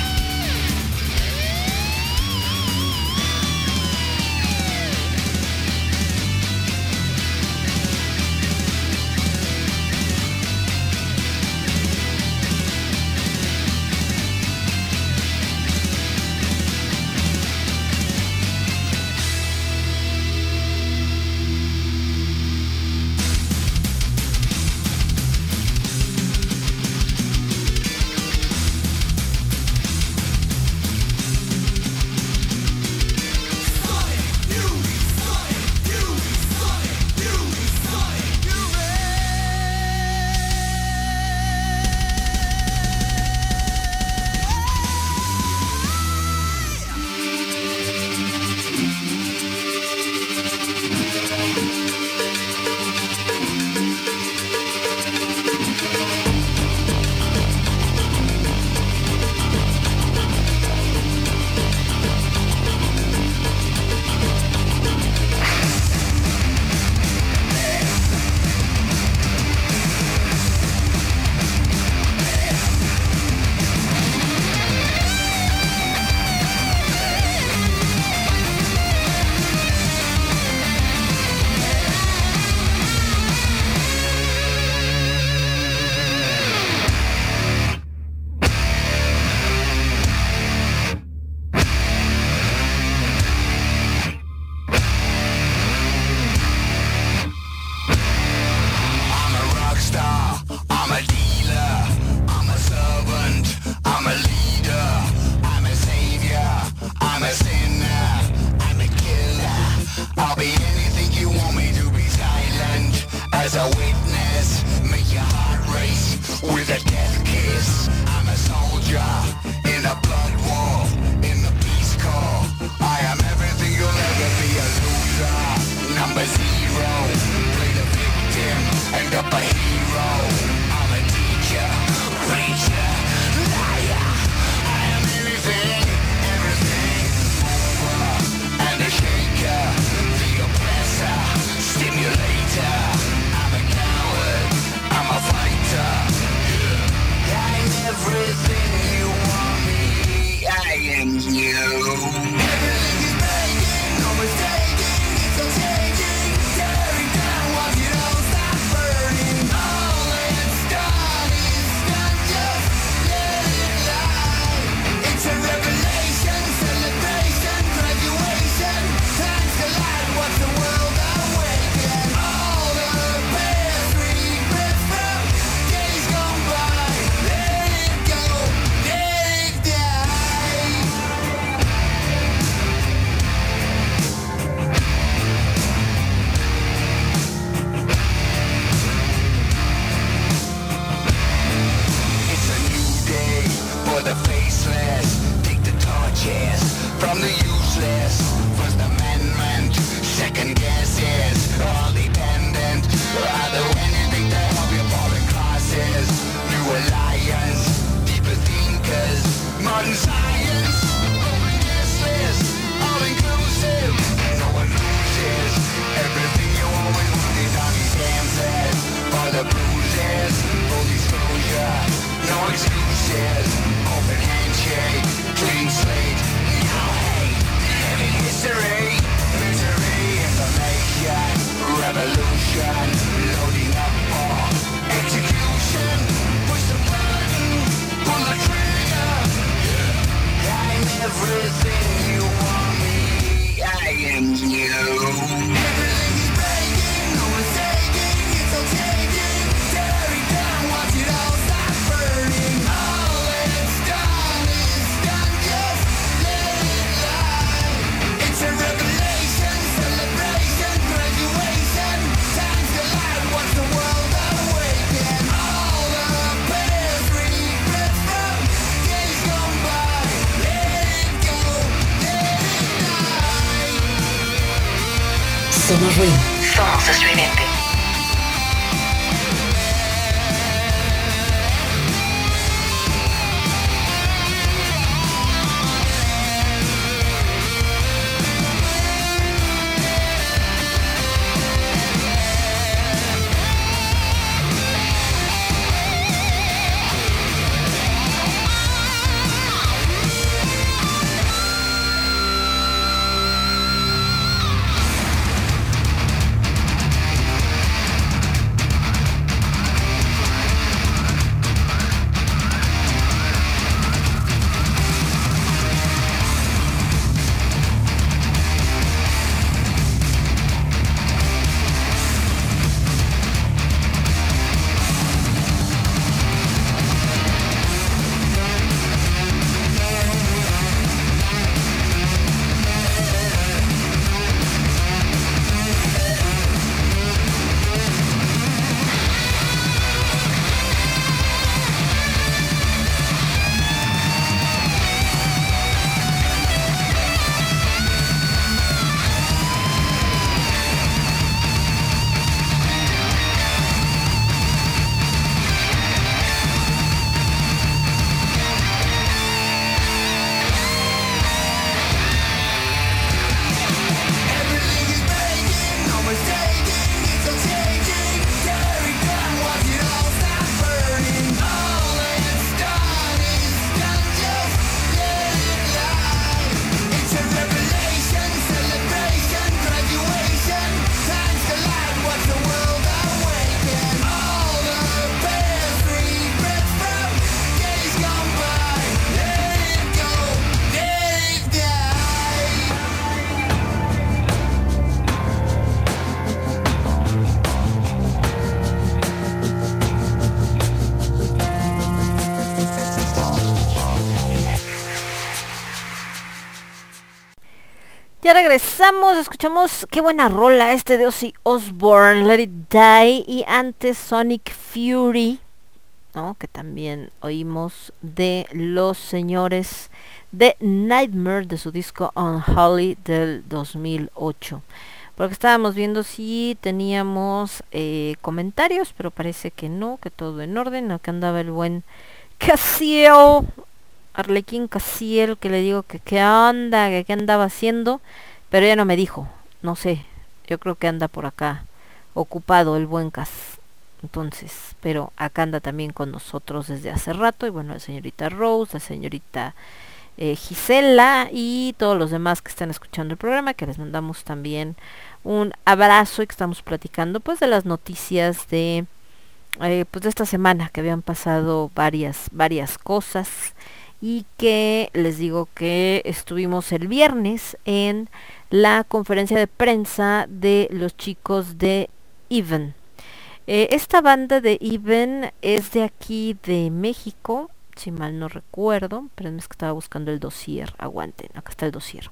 escuchamos qué buena rola este de Ozzy Osbourne, Let It Die y antes Sonic Fury, ¿no? que también oímos de los señores de Nightmare de su disco On Holly del 2008. Porque estábamos viendo si teníamos eh, comentarios, pero parece que no, que todo en orden, acá andaba el buen Casio Arlequín Casiel, que le digo que qué onda, que qué andaba haciendo pero ya no me dijo, no sé, yo creo que anda por acá ocupado el buen Cas. Entonces, pero acá anda también con nosotros desde hace rato. Y bueno, la señorita Rose, la señorita eh, Gisela y todos los demás que están escuchando el programa, que les mandamos también un abrazo y que estamos platicando pues de las noticias de eh, pues de esta semana que habían pasado varias varias cosas y que les digo que estuvimos el viernes en la conferencia de prensa de los chicos de Even. Eh, esta banda de Even es de aquí de México, si mal no recuerdo, pero es que estaba buscando el dossier, aguanten, acá está el dossier.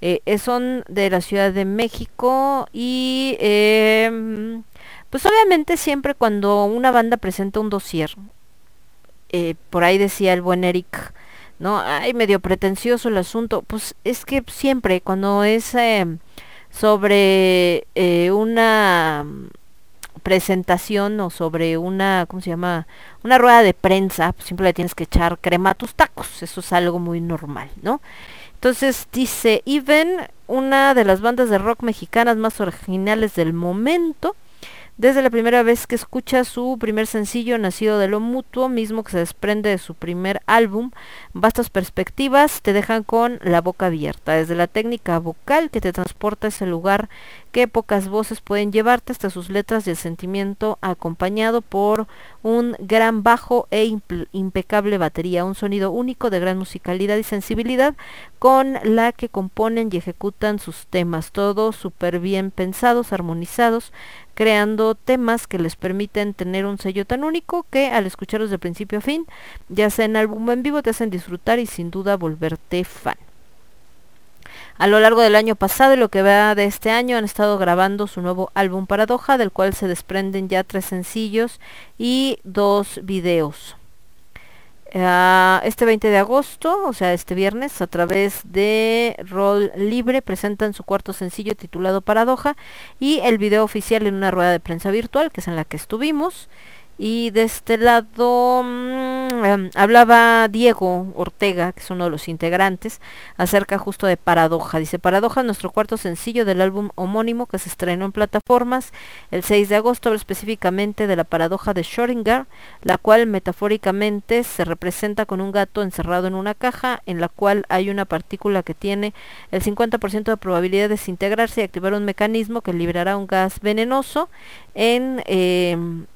Eh, eh, son de la Ciudad de México y em, pues obviamente siempre cuando una banda presenta un dossier, por ahí decía el buen Eric, ¿no? Ay, medio pretencioso el asunto. Pues es que siempre cuando es em, sobre eh, una presentación o sobre una, ¿cómo se llama? Una rueda de prensa, pues siempre le tienes que echar crema a tus tacos. Eso es algo muy normal, ¿no? Entonces dice, Even, una de las bandas de rock mexicanas más originales del momento, desde la primera vez que escucha su primer sencillo nacido de lo mutuo, mismo que se desprende de su primer álbum, vastas perspectivas te dejan con la boca abierta, desde la técnica vocal que te transporta a ese lugar que pocas voces pueden llevarte hasta sus letras y el sentimiento acompañado por un gran bajo e impecable batería, un sonido único de gran musicalidad y sensibilidad con la que componen y ejecutan sus temas, todos súper bien pensados, armonizados, creando temas que les permiten tener un sello tan único que al escucharlos de principio a fin, ya sea en álbum o en vivo, te hacen disfrutar y sin duda volverte fan. A lo largo del año pasado y lo que va de este año han estado grabando su nuevo álbum Paradoja, del cual se desprenden ya tres sencillos y dos videos. Ah, este 20 de agosto, o sea, este viernes, a través de Roll Libre, presentan su cuarto sencillo titulado Paradoja y el video oficial en una rueda de prensa virtual, que es en la que estuvimos. Y de este lado mm, em, hablaba Diego Ortega, que es uno de los integrantes, acerca justo de Paradoja. Dice, Paradoja nuestro cuarto sencillo del álbum homónimo que se estrenó en plataformas el 6 de agosto, específicamente de la paradoja de Schrödinger, la cual metafóricamente se representa con un gato encerrado en una caja en la cual hay una partícula que tiene el 50% de probabilidad de desintegrarse y activar un mecanismo que liberará un gas venenoso en... Em,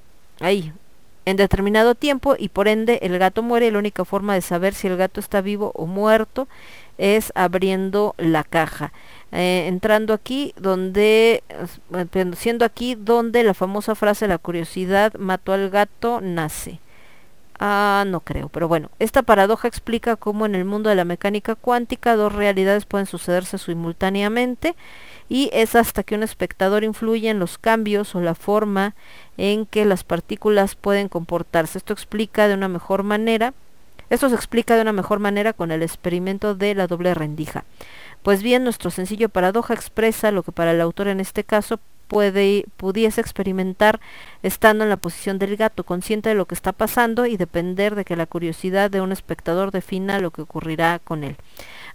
ahí, en determinado tiempo y por ende el gato muere. La única forma de saber si el gato está vivo o muerto es abriendo la caja. Eh, entrando aquí donde, siendo aquí donde la famosa frase la curiosidad mató al gato nace. Ah, no creo, pero bueno, esta paradoja explica cómo en el mundo de la mecánica cuántica dos realidades pueden sucederse simultáneamente y es hasta que un espectador influye en los cambios o la forma en que las partículas pueden comportarse. Esto explica de una mejor manera, esto se explica de una mejor manera con el experimento de la doble rendija. Pues bien, nuestro sencillo paradoja expresa lo que para el autor en este caso puede, pudiese experimentar estando en la posición del gato, consciente de lo que está pasando y depender de que la curiosidad de un espectador defina lo que ocurrirá con él.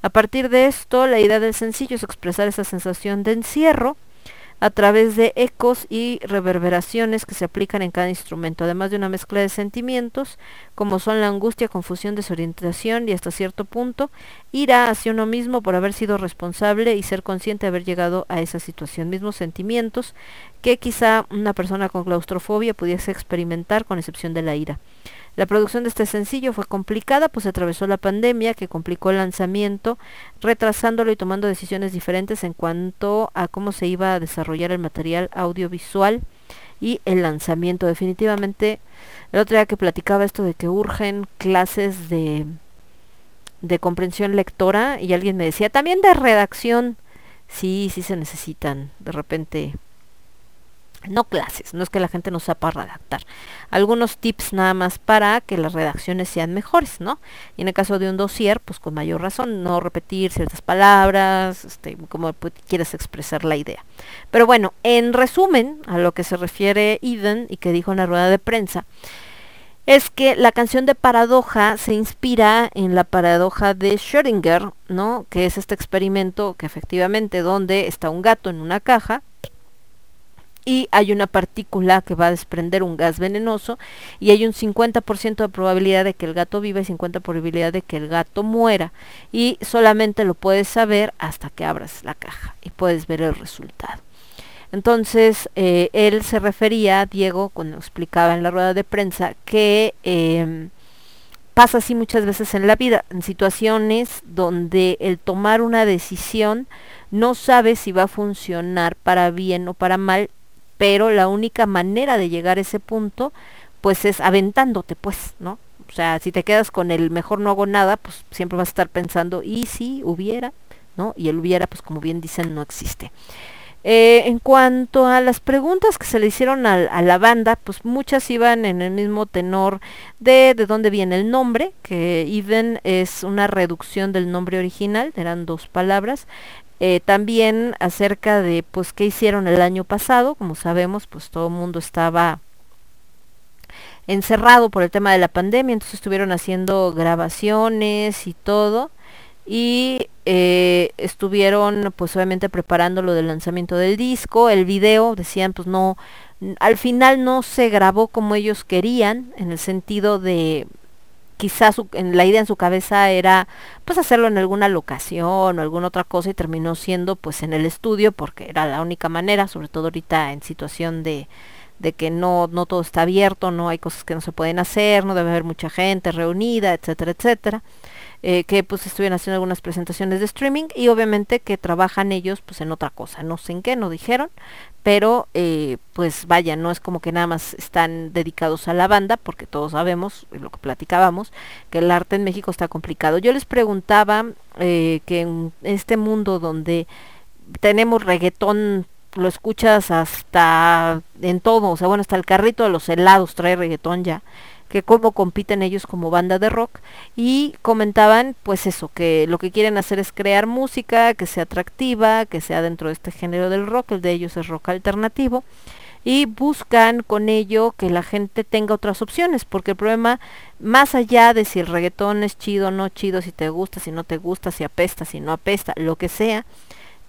A partir de esto, la idea del sencillo es expresar esa sensación de encierro a través de ecos y reverberaciones que se aplican en cada instrumento, además de una mezcla de sentimientos, como son la angustia, confusión, desorientación y hasta cierto punto ira hacia uno mismo por haber sido responsable y ser consciente de haber llegado a esa situación, mismos sentimientos que quizá una persona con claustrofobia pudiese experimentar con excepción de la ira. La producción de este sencillo fue complicada, pues atravesó la pandemia que complicó el lanzamiento, retrasándolo y tomando decisiones diferentes en cuanto a cómo se iba a desarrollar el material audiovisual y el lanzamiento. Definitivamente, el otro día que platicaba esto de que urgen clases de, de comprensión lectora y alguien me decía, también de redacción, sí, sí se necesitan de repente no clases, no es que la gente no sepa redactar. Algunos tips nada más para que las redacciones sean mejores, ¿no? Y en el caso de un dossier, pues con mayor razón, no repetir ciertas palabras, este, como quieres expresar la idea. Pero bueno, en resumen, a lo que se refiere Eden y que dijo en la rueda de prensa, es que la canción de Paradoja se inspira en la paradoja de Schrödinger, ¿no? Que es este experimento que efectivamente donde está un gato en una caja y hay una partícula que va a desprender un gas venenoso y hay un 50% de probabilidad de que el gato viva y 50% probabilidad de que el gato muera y solamente lo puedes saber hasta que abras la caja y puedes ver el resultado. Entonces, eh, él se refería, Diego, cuando explicaba en la rueda de prensa, que em, pasa así muchas veces en la vida, en situaciones donde el tomar una decisión no sabe si va a funcionar para bien o para mal pero la única manera de llegar a ese punto pues es aventándote pues, ¿no? O sea, si te quedas con el mejor no hago nada, pues siempre vas a estar pensando, y si hubiera, ¿no? Y el hubiera, pues como bien dicen, no existe. Eh, en cuanto a las preguntas que se le hicieron a, la banda, pues muchas iban en el mismo tenor de de dónde viene el nombre, que even es una reducción del nombre original, eran dos palabras. Eh, también acerca de pues qué hicieron el año pasado, como sabemos, pues todo el mundo estaba encerrado por el tema de la pandemia, entonces estuvieron haciendo grabaciones y todo y eh, estuvieron pues obviamente preparando lo del lanzamiento del disco, el video, decían pues no, al final no se grabó como ellos querían, en el sentido de quizás la idea en su cabeza era pues hacerlo en alguna locación o alguna otra cosa y terminó siendo pues en el estudio porque era la única manera, sobre todo ahorita en situación de, de que no, no todo está abierto, no hay cosas que no se pueden hacer, no debe haber mucha gente reunida, etcétera, etcétera. Eh, que pues estuvieron haciendo algunas presentaciones de streaming y obviamente que trabajan ellos pues en otra cosa, no sé en qué, no dijeron, pero eh, pues vaya, no es como que nada más están dedicados a la banda, porque todos sabemos, lo que platicábamos, que el arte en México está complicado. Yo les preguntaba eh, que en este mundo donde tenemos reggaetón lo escuchas hasta en todo, o sea, bueno, hasta el carrito de los helados trae reggaetón ya que cómo compiten ellos como banda de rock y comentaban pues eso, que lo que quieren hacer es crear música que sea atractiva, que sea dentro de este género del rock, el de ellos es rock alternativo y buscan con ello que la gente tenga otras opciones, porque el problema, más allá de si el reggaetón es chido o no chido, si te gusta, si no te gusta, si apesta, si no apesta, lo que sea,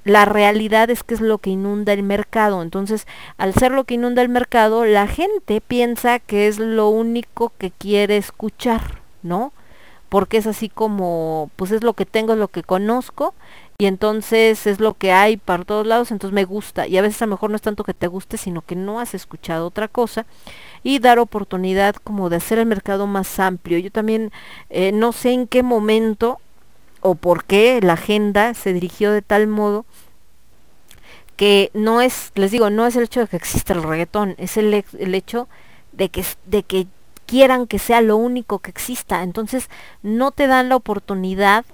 la realidad es que es lo que inunda el mercado. Entonces, al ser lo que inunda el mercado, la gente piensa que es lo único que quiere escuchar, ¿no? Porque es así como, pues es lo que tengo, es lo que conozco, y entonces es lo que hay para todos lados, entonces me gusta. Y a veces a lo mejor no es tanto que te guste, sino que no has escuchado otra cosa. Y dar oportunidad como de hacer el mercado más amplio. Yo también eh, no sé en qué momento o por qué la agenda se dirigió de tal modo que no es, les digo, no es el hecho de que exista el reggaetón, es el, el hecho de que, de que quieran que sea lo único que exista. Entonces no te dan la oportunidad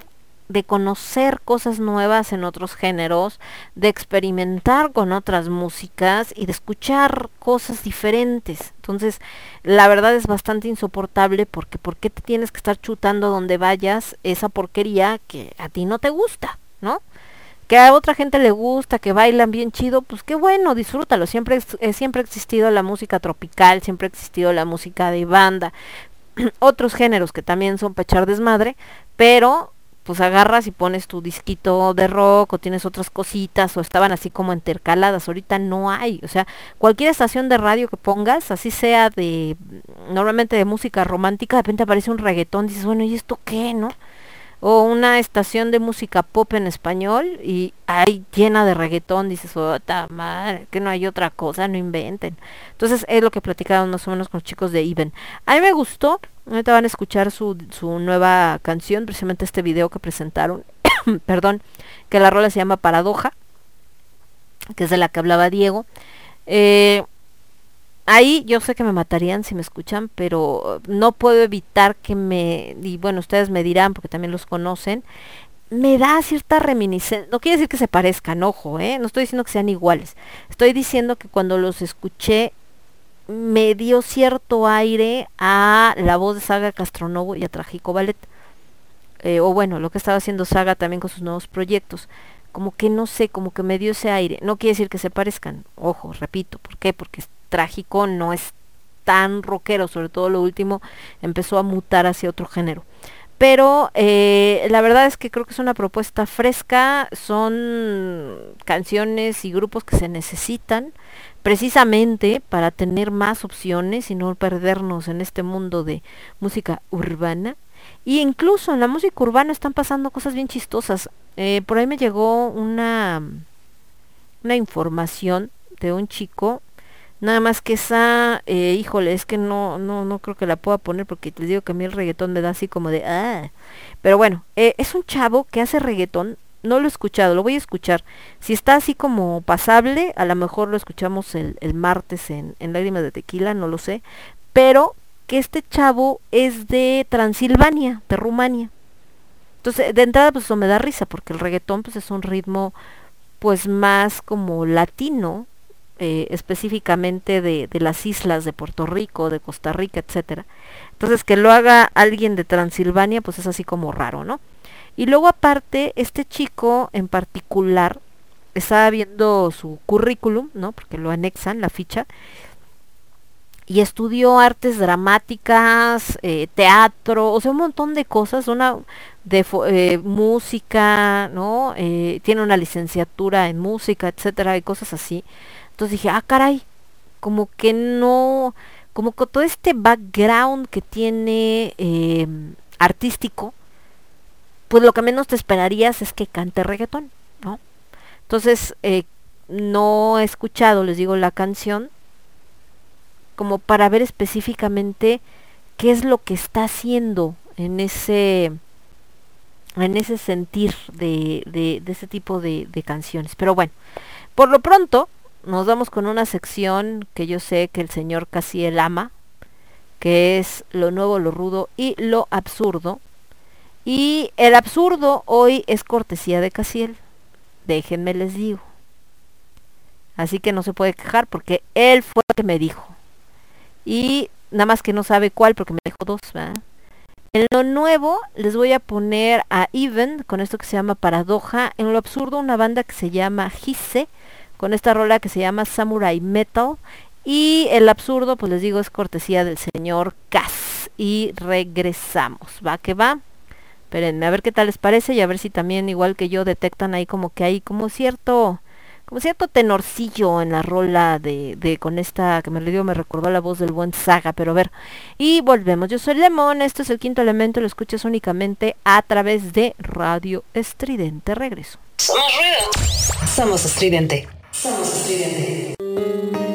de conocer cosas nuevas en otros géneros, de experimentar con otras músicas y de escuchar cosas diferentes. Entonces, la verdad es bastante insoportable porque ¿por qué te tienes que estar chutando donde vayas esa porquería que a ti no te gusta, ¿no? Que a otra gente le gusta, que bailan bien chido, pues qué bueno, disfrútalo. Siempre, eh, siempre ha existido la música tropical, siempre ha existido la música de banda, *clears throat* otros géneros que también son pechar desmadre, pero pues agarras y pones tu disquito de rock o tienes otras cositas o estaban así como intercaladas. Ahorita no hay, o sea, cualquier estación de radio que pongas, así sea de normalmente de música romántica, de repente aparece un reggaetón, dices, bueno, ¿y esto qué, no? O una estación de música pop en español y hay llena de reggaetón, dices, oh, madre, que no hay otra cosa, no inventen. Entonces es lo que platicaban más o menos con los chicos de Even. A mí me gustó, Ahorita van a escuchar su, su nueva canción, precisamente este video que presentaron, *coughs* perdón, que la rola se llama Paradoja, que es de la que hablaba Diego. Eh, ahí yo sé que me matarían si me escuchan, pero no puedo evitar que me, y bueno, ustedes me dirán, porque también los conocen, me da cierta reminiscencia, no quiere decir que se parezcan, ojo, ¿eh? no estoy diciendo que sean iguales, estoy diciendo que cuando los escuché me dio cierto aire a la voz de Saga Castronovo y a Trágico Ballet. Eh, o bueno, lo que estaba haciendo Saga también con sus nuevos proyectos. Como que no sé, como que me dio ese aire. No quiere decir que se parezcan. Ojo, repito, ¿por qué? Porque trágico, no es tan rockero, sobre todo lo último empezó a mutar hacia otro género. Pero eh, la verdad es que creo que es una propuesta fresca, son canciones y grupos que se necesitan precisamente para tener más opciones y no perdernos en este mundo de música urbana. Y incluso en la música urbana están pasando cosas bien chistosas. Eh, por ahí me llegó una, una información de un chico Nada más que esa, eh, híjole, es que no, no, no creo que la pueda poner porque les digo que a mí el reggaetón me da así como de, ah. Pero bueno, eh, es un chavo que hace reggaetón, no lo he escuchado, lo voy a escuchar. Si está así como pasable, a lo mejor lo escuchamos el, el martes en, en Lágrimas de Tequila, no lo sé. Pero que este chavo es de Transilvania, de Rumania. Entonces, de entrada, pues eso me da risa, porque el reggaetón pues es un ritmo pues más como latino, eh, específicamente de, de, las islas de Puerto Rico, de Costa Rica, etcétera. Entonces que lo haga alguien de Transilvania, pues es así como raro, ¿no? Y luego aparte, este chico en particular, estaba viendo su currículum, ¿no? Porque lo anexan, la ficha, y estudió artes dramáticas, eh, teatro, o sea, un montón de cosas, una de eh, música, ¿no? Tiene una licenciatura en música, etcétera, y cosas así. Entonces dije, ah, caray, como que no, como que todo este background que tiene eh, artístico, pues lo que menos te esperarías es que cante reggaetón, ¿no? Entonces, eh, no he escuchado, les digo, la canción, como para ver específicamente qué es lo que está haciendo en ese en ese sentir de, de, ese tipo de canciones. Pero bueno, por lo pronto, nos vamos con una sección que yo sé que el señor Casiel ama, que es lo nuevo, lo rudo y lo absurdo. Y el absurdo hoy es cortesía de Casiel. Déjenme les digo. Así que no se puede quejar porque él fue el que me dijo. Y nada más que no sabe cuál porque me dijo dos. En lo nuevo les voy a poner a Even con esto que se llama Paradoja. En lo absurdo una banda que se llama Gise con esta rola que se llama Samurai Metal. Y el absurdo, pues les digo, es cortesía del señor Cass. Y regresamos. Va que va. Espérenme, a ver qué tal les parece y a ver si también, igual que yo, detectan ahí como que hay como cierto como cierto tenorcillo en la rola de, de con esta que me le dio, me recordó la voz del buen Saga, pero a ver. Y volvemos. Yo soy Lemón, esto es el quinto elemento, lo escuchas únicamente a través de Radio Estridente. Regreso. Somos ruido. Somos estridente. Somos estridente.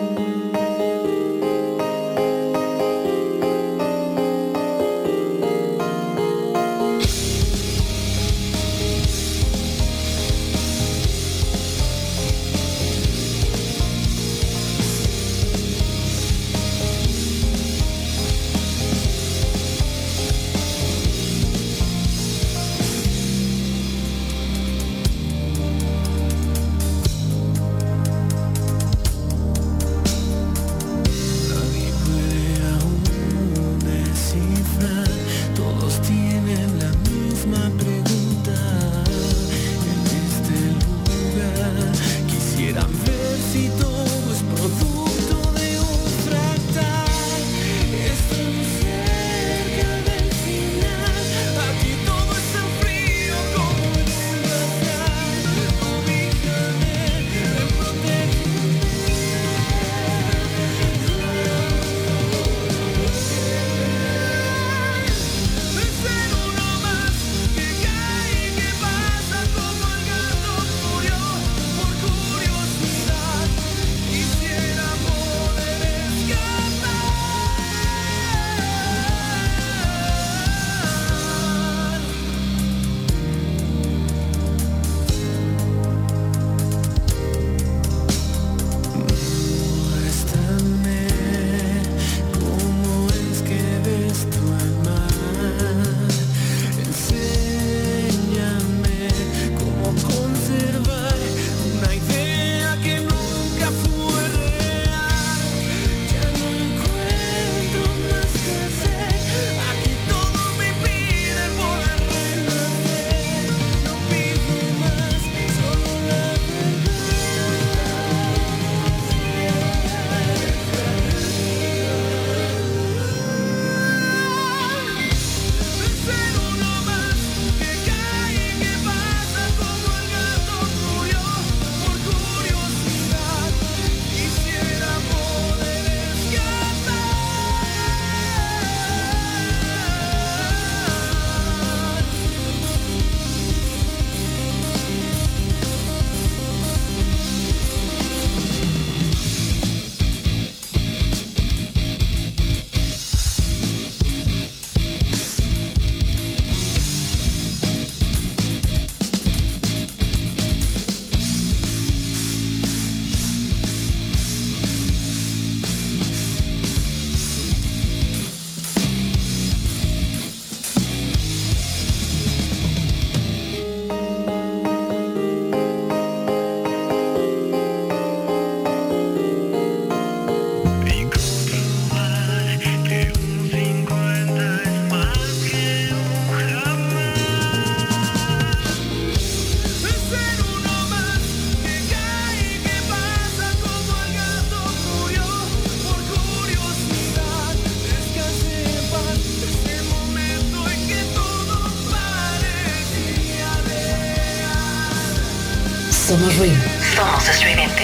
Somos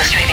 estridente.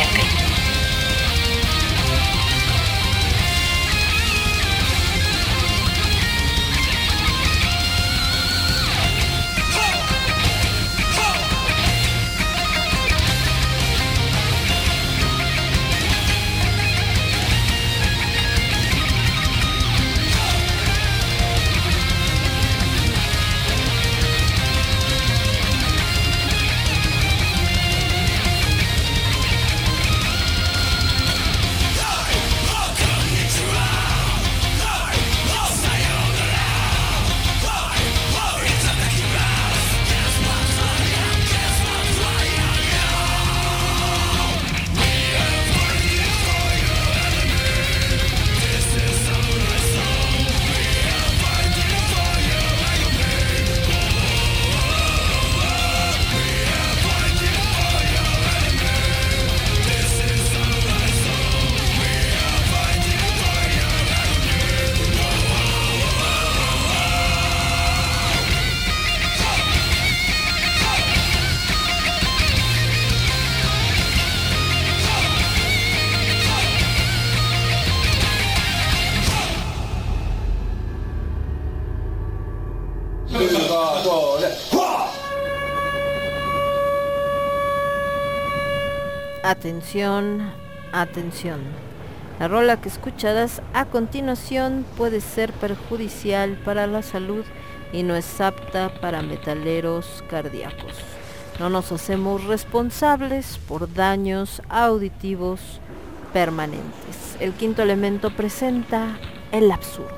Atención, atención. La rola que escucharás a continuación puede ser perjudicial para la salud y no es apta para metaleros cardíacos. No nos hacemos responsables por daños auditivos permanentes. El quinto elemento presenta el absurdo.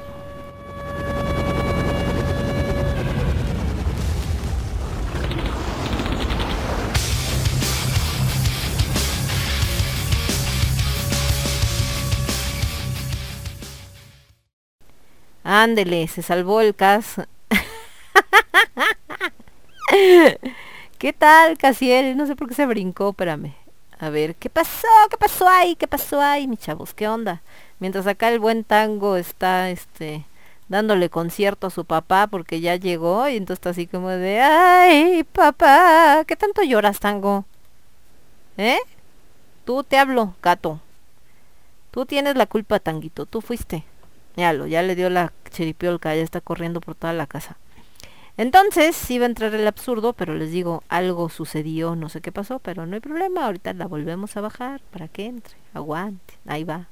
Ándele, se salvó el caso. ¿Qué tal, Casiel? No sé por qué se brincó, espérame. A ver, ¿qué pasó? ¿Qué pasó ahí? ¿Qué pasó ahí, mis chavos? ¿Qué onda? Mientras acá el buen tango está, este, dándole concierto a su papá porque ya llegó y entonces está así como de, ay, papá, ¿qué tanto lloras, tango? ¿Eh? Tú te hablo, gato. Tú tienes la culpa, tanguito, tú fuiste. Ya le dio la chiripiolca, ya está corriendo por toda la casa. Entonces iba a entrar el absurdo, pero les digo, algo sucedió, no sé qué pasó, pero no hay problema, ahorita la volvemos a bajar para que entre, aguante, ahí va.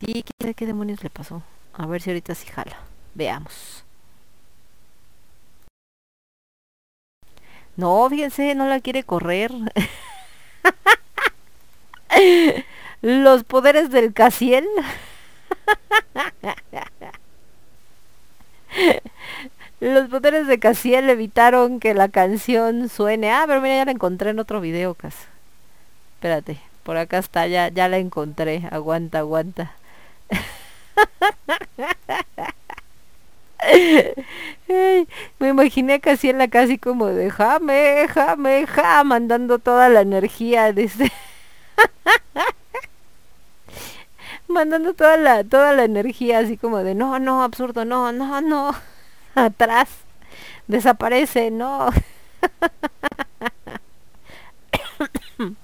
Sí, quién qué demonios le pasó. A ver si ahorita sí jala. Veamos. No, fíjense, no la quiere correr. *laughs* Los poderes del Casiel. *laughs* *laughs* Los poderes de Casiel evitaron que la canción suene. Ah, pero mira, ya la encontré en otro video, Cas. Espérate, por acá está, ya, ya la encontré. Aguanta, aguanta. *laughs* me imaginé casi en la casi como de jame, jame, ja, mandando toda la energía desde *laughs* mandando toda la toda la energía así como de no, no, absurdo, no, no, no *laughs* atrás. Desaparece, no. *coughs*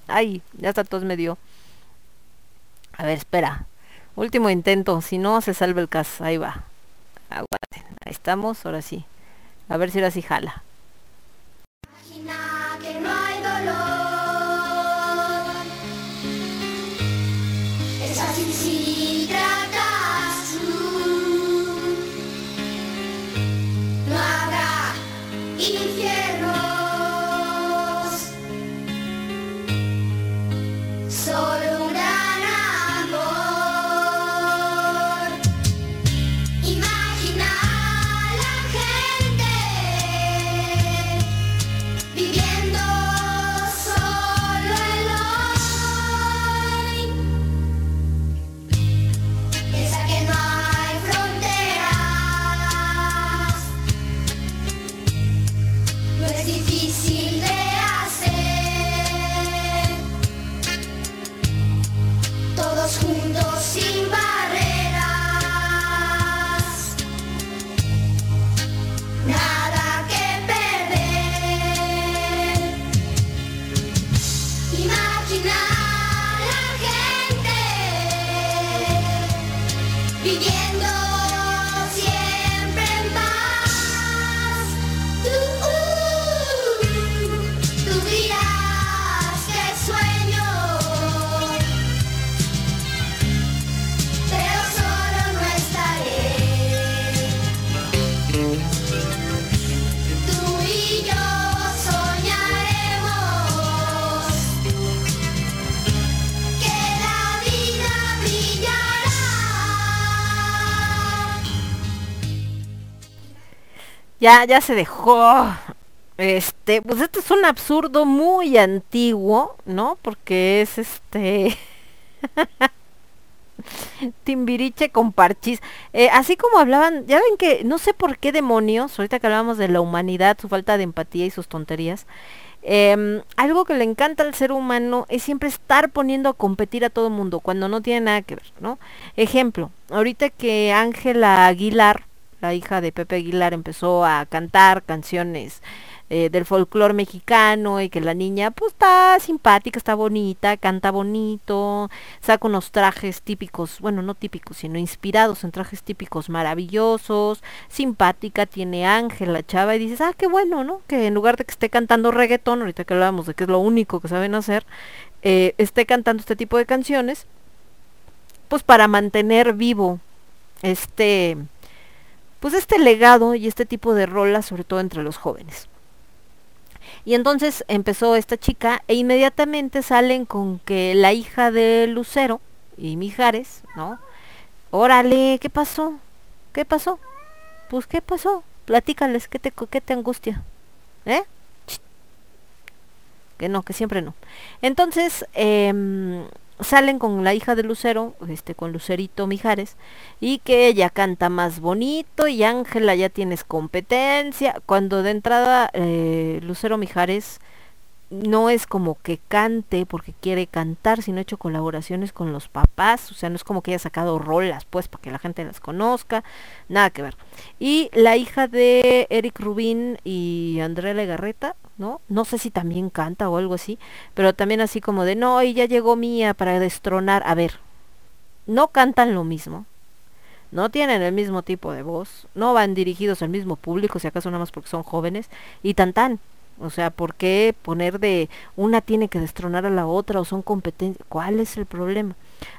Ay, ya está todos medio. A ver, espera. Último intento. Si no, se salva el caso. Ahí va. Aguanten. Ahí estamos. Ahora sí. A ver si ahora sí jala. infiernos. Solo ya, ya se dejó. Este, pues este es un absurdo muy antiguo, ¿no? Porque es este... *laughs* Timbiriche con parchis. Eh, así como hablaban, ya ven que no sé por qué demonios, ahorita que hablábamos de la humanidad, su falta de empatía y sus tonterías, em, algo que le encanta al ser humano es siempre estar poniendo a competir a todo mundo cuando no tiene nada que ver, ¿no? Ejemplo, ahorita que Ángela Aguilar, la hija de Pepe Aguilar, empezó a cantar canciones eh, del folclore mexicano y que la niña pues está simpática, está bonita, canta bonito, saca unos trajes típicos, bueno, no típicos, sino inspirados en trajes típicos maravillosos, simpática, tiene ángel la chava y dices, ah, qué bueno, ¿no? Que en lugar de que esté cantando reggaetón, ahorita que hablábamos de que es lo único que saben hacer, eh, esté cantando este tipo de canciones pues para mantener vivo este, pues este legado y este tipo de rolas, sobre todo entre los jóvenes. Y entonces empezó esta chica e inmediatamente salen con que la hija de Lucero y Mijares, ¿no? Órale, ¿qué pasó? ¿Qué pasó? Pues ¿qué pasó? Platícales, ¿qué te, qué te angustia? ¿Eh? Que no, que siempre no. Entonces, eh, salen con la hija de Lucero, este, con Lucerito Mijares, y que ella canta más bonito y Ángela ya tienes competencia. Cuando de entrada eh, Lucero Mijares no es como que cante porque quiere cantar, sino ha hecho colaboraciones con los papás, o sea, no es como que haya sacado rolas, pues, para que la gente las conozca, nada que ver. Y la hija de Eric Rubín y Andrea Legarreta, ¿no? No sé si también canta o algo así, pero también así como de, no, y ya llegó Mía para destronar. A ver, no cantan lo mismo, no tienen el mismo tipo de voz, no van dirigidos al mismo público, si acaso nada más porque son jóvenes, y tan tan. O sea, ¿por qué poner de una tiene que destronar a la otra o son competencias? ¿Cuál es el problema?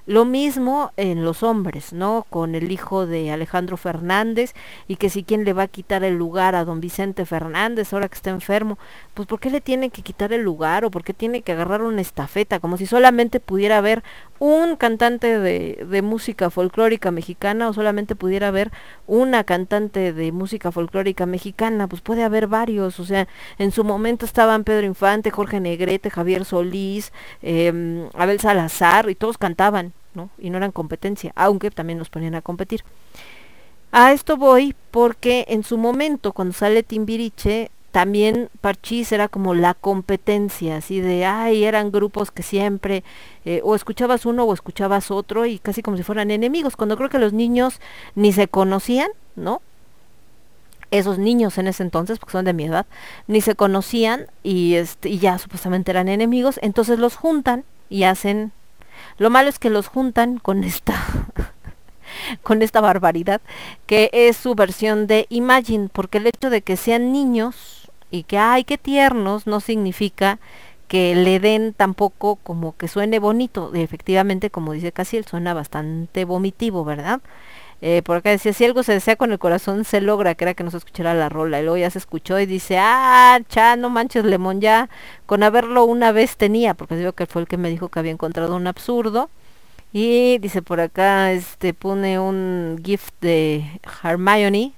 Lo mismo en los hombres, ¿no? Con el hijo de Alejandro Fernández y que si quién le va a quitar el lugar a don Vicente Fernández ahora que está enfermo, pues ¿por qué le tiene que quitar el lugar o por qué tiene que agarrar una estafeta? Como si solamente pudiera haber un cantante de, música folclórica mexicana o solamente pudiera haber una cantante de música folclórica mexicana, pues puede haber varios, o sea, en su momento estaban Pedro Infante, Jorge Negrete, Javier Solís, eh, Abel Salazar y todos cantaban ¿no? Y no eran competencia, aunque también nos ponían a competir. A esto voy porque en su momento, cuando sale Timbiriche, también Parchís era como la competencia, así de, ay, eran grupos que siempre, eh, o escuchabas uno o escuchabas otro, y casi como si fueran enemigos, cuando creo que los niños ni se conocían, ¿no? Esos niños en ese entonces, porque son de mi edad, ni se conocían y, este, y ya supuestamente eran enemigos, entonces los juntan y hacen lo malo es que los juntan con esta *laughs* con esta barbaridad que es su versión de Imagine, porque el hecho de que sean niños y que ay, qué tiernos no significa que le den tampoco como que suene bonito. Y efectivamente, como dice Casiel, suena bastante vomitivo, ¿verdad? Eh, por acá decía, si algo se desea con el corazón, se logra, que era que no se escuchara la rola. Y luego ya se escuchó y dice, ah, cha, no manches, Lemón, ya con haberlo una vez tenía, porque digo que fue el que me dijo que había encontrado un absurdo. Y dice por acá, este pone un gift de Hermione,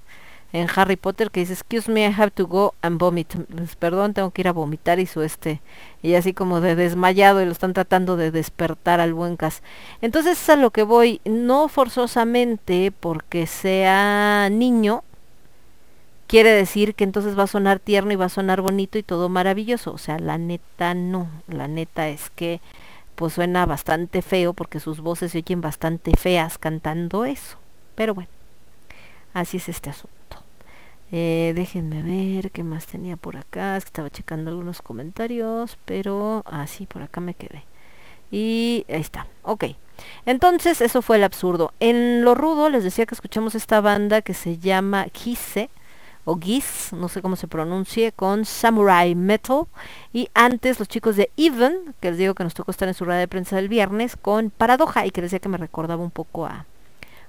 en Harry Potter que dice, excuse me, I have to go and vomit. Pues, perdón, tengo que ir a vomitar y su este, y así como de desmayado y lo están tratando de despertar al buen cas. Entonces es a lo que voy, no forzosamente porque sea niño, quiere decir que entonces va a sonar tierno y va a sonar bonito y todo maravilloso. O sea, la neta no, la neta es que pues suena bastante feo porque sus voces se oyen bastante feas cantando eso. Pero bueno, así es este asunto. Eh, déjenme ver qué más tenía por acá. estaba checando algunos comentarios, pero así ah, por acá me quedé. Y ahí está. Ok. Entonces, eso fue el absurdo. En lo rudo les decía que escuchamos esta banda que se llama Gise o Giz, no sé cómo se pronuncie, con Samurai Metal. Y antes los chicos de Even, que les digo que nos tocó estar en su rueda de prensa del viernes, con Paradoja y que decía que me recordaba un poco a,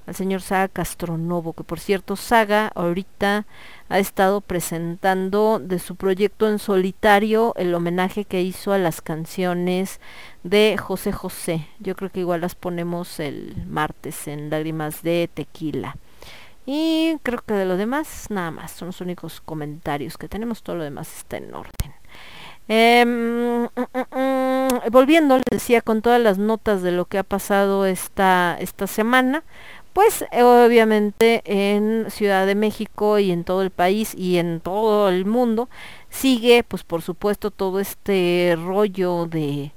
al señor Saga Castronovo, que por cierto Saga ahorita ha estado presentando de su proyecto en solitario el homenaje que hizo a las canciones de José José. Yo creo que igual las ponemos el martes en Lágrimas de Tequila. Y creo que de lo demás, nada más, son los únicos comentarios que tenemos, todo lo demás está en orden. Em, mm, mm, mm, volviendo, les decía con todas las notas de lo que ha pasado esta, esta semana, pues obviamente en Ciudad de México y en todo el país y en todo el mundo sigue pues por supuesto todo este rollo de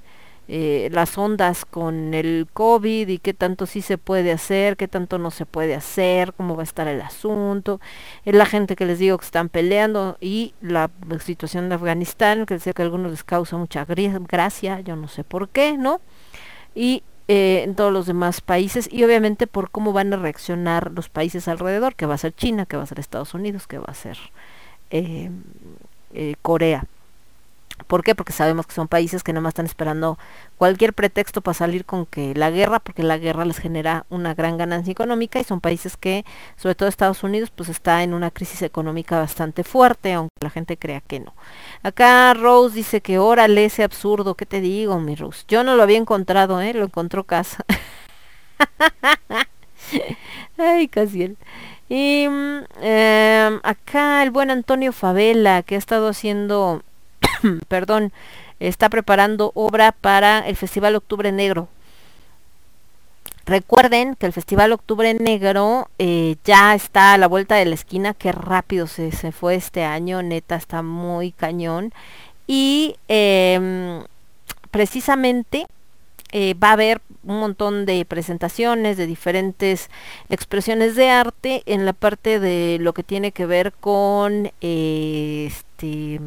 eh, las ondas con el COVID y qué tanto sí se puede hacer, qué tanto no se puede hacer, cómo va a estar el asunto, es la gente que les digo que están peleando y la situación de Afganistán, que decía que a algunos les causa mucha gracia, yo no sé por qué, ¿no? Y eh, en todos los demás países y obviamente por cómo van a reaccionar los países alrededor, que va a ser China, que va a ser Estados Unidos, que va a ser eh, eh, Corea. ¿Por qué? Porque sabemos que son países que no más están esperando cualquier pretexto para salir con que la guerra, porque la guerra les genera una gran ganancia económica y son países que, sobre todo Estados Unidos, pues está en una crisis económica bastante fuerte, aunque la gente crea que no. Acá Rose dice que órale ese absurdo, ¿qué te digo, mi Rose? Yo no lo había encontrado, ¿eh? Lo encontró casa. *laughs* Ay, Casiel. Y mm, em, acá el buen Antonio Favela, que ha estado haciendo *clears throat* perdón, está preparando obra para el Festival Octubre Negro. Recuerden que el Festival Octubre Negro eh, ya está a la vuelta de la esquina, qué rápido se, se fue este año, neta, está muy cañón. Y em, precisamente eh, va a haber un montón de presentaciones de diferentes expresiones de arte en la parte de lo que tiene que ver con eh, este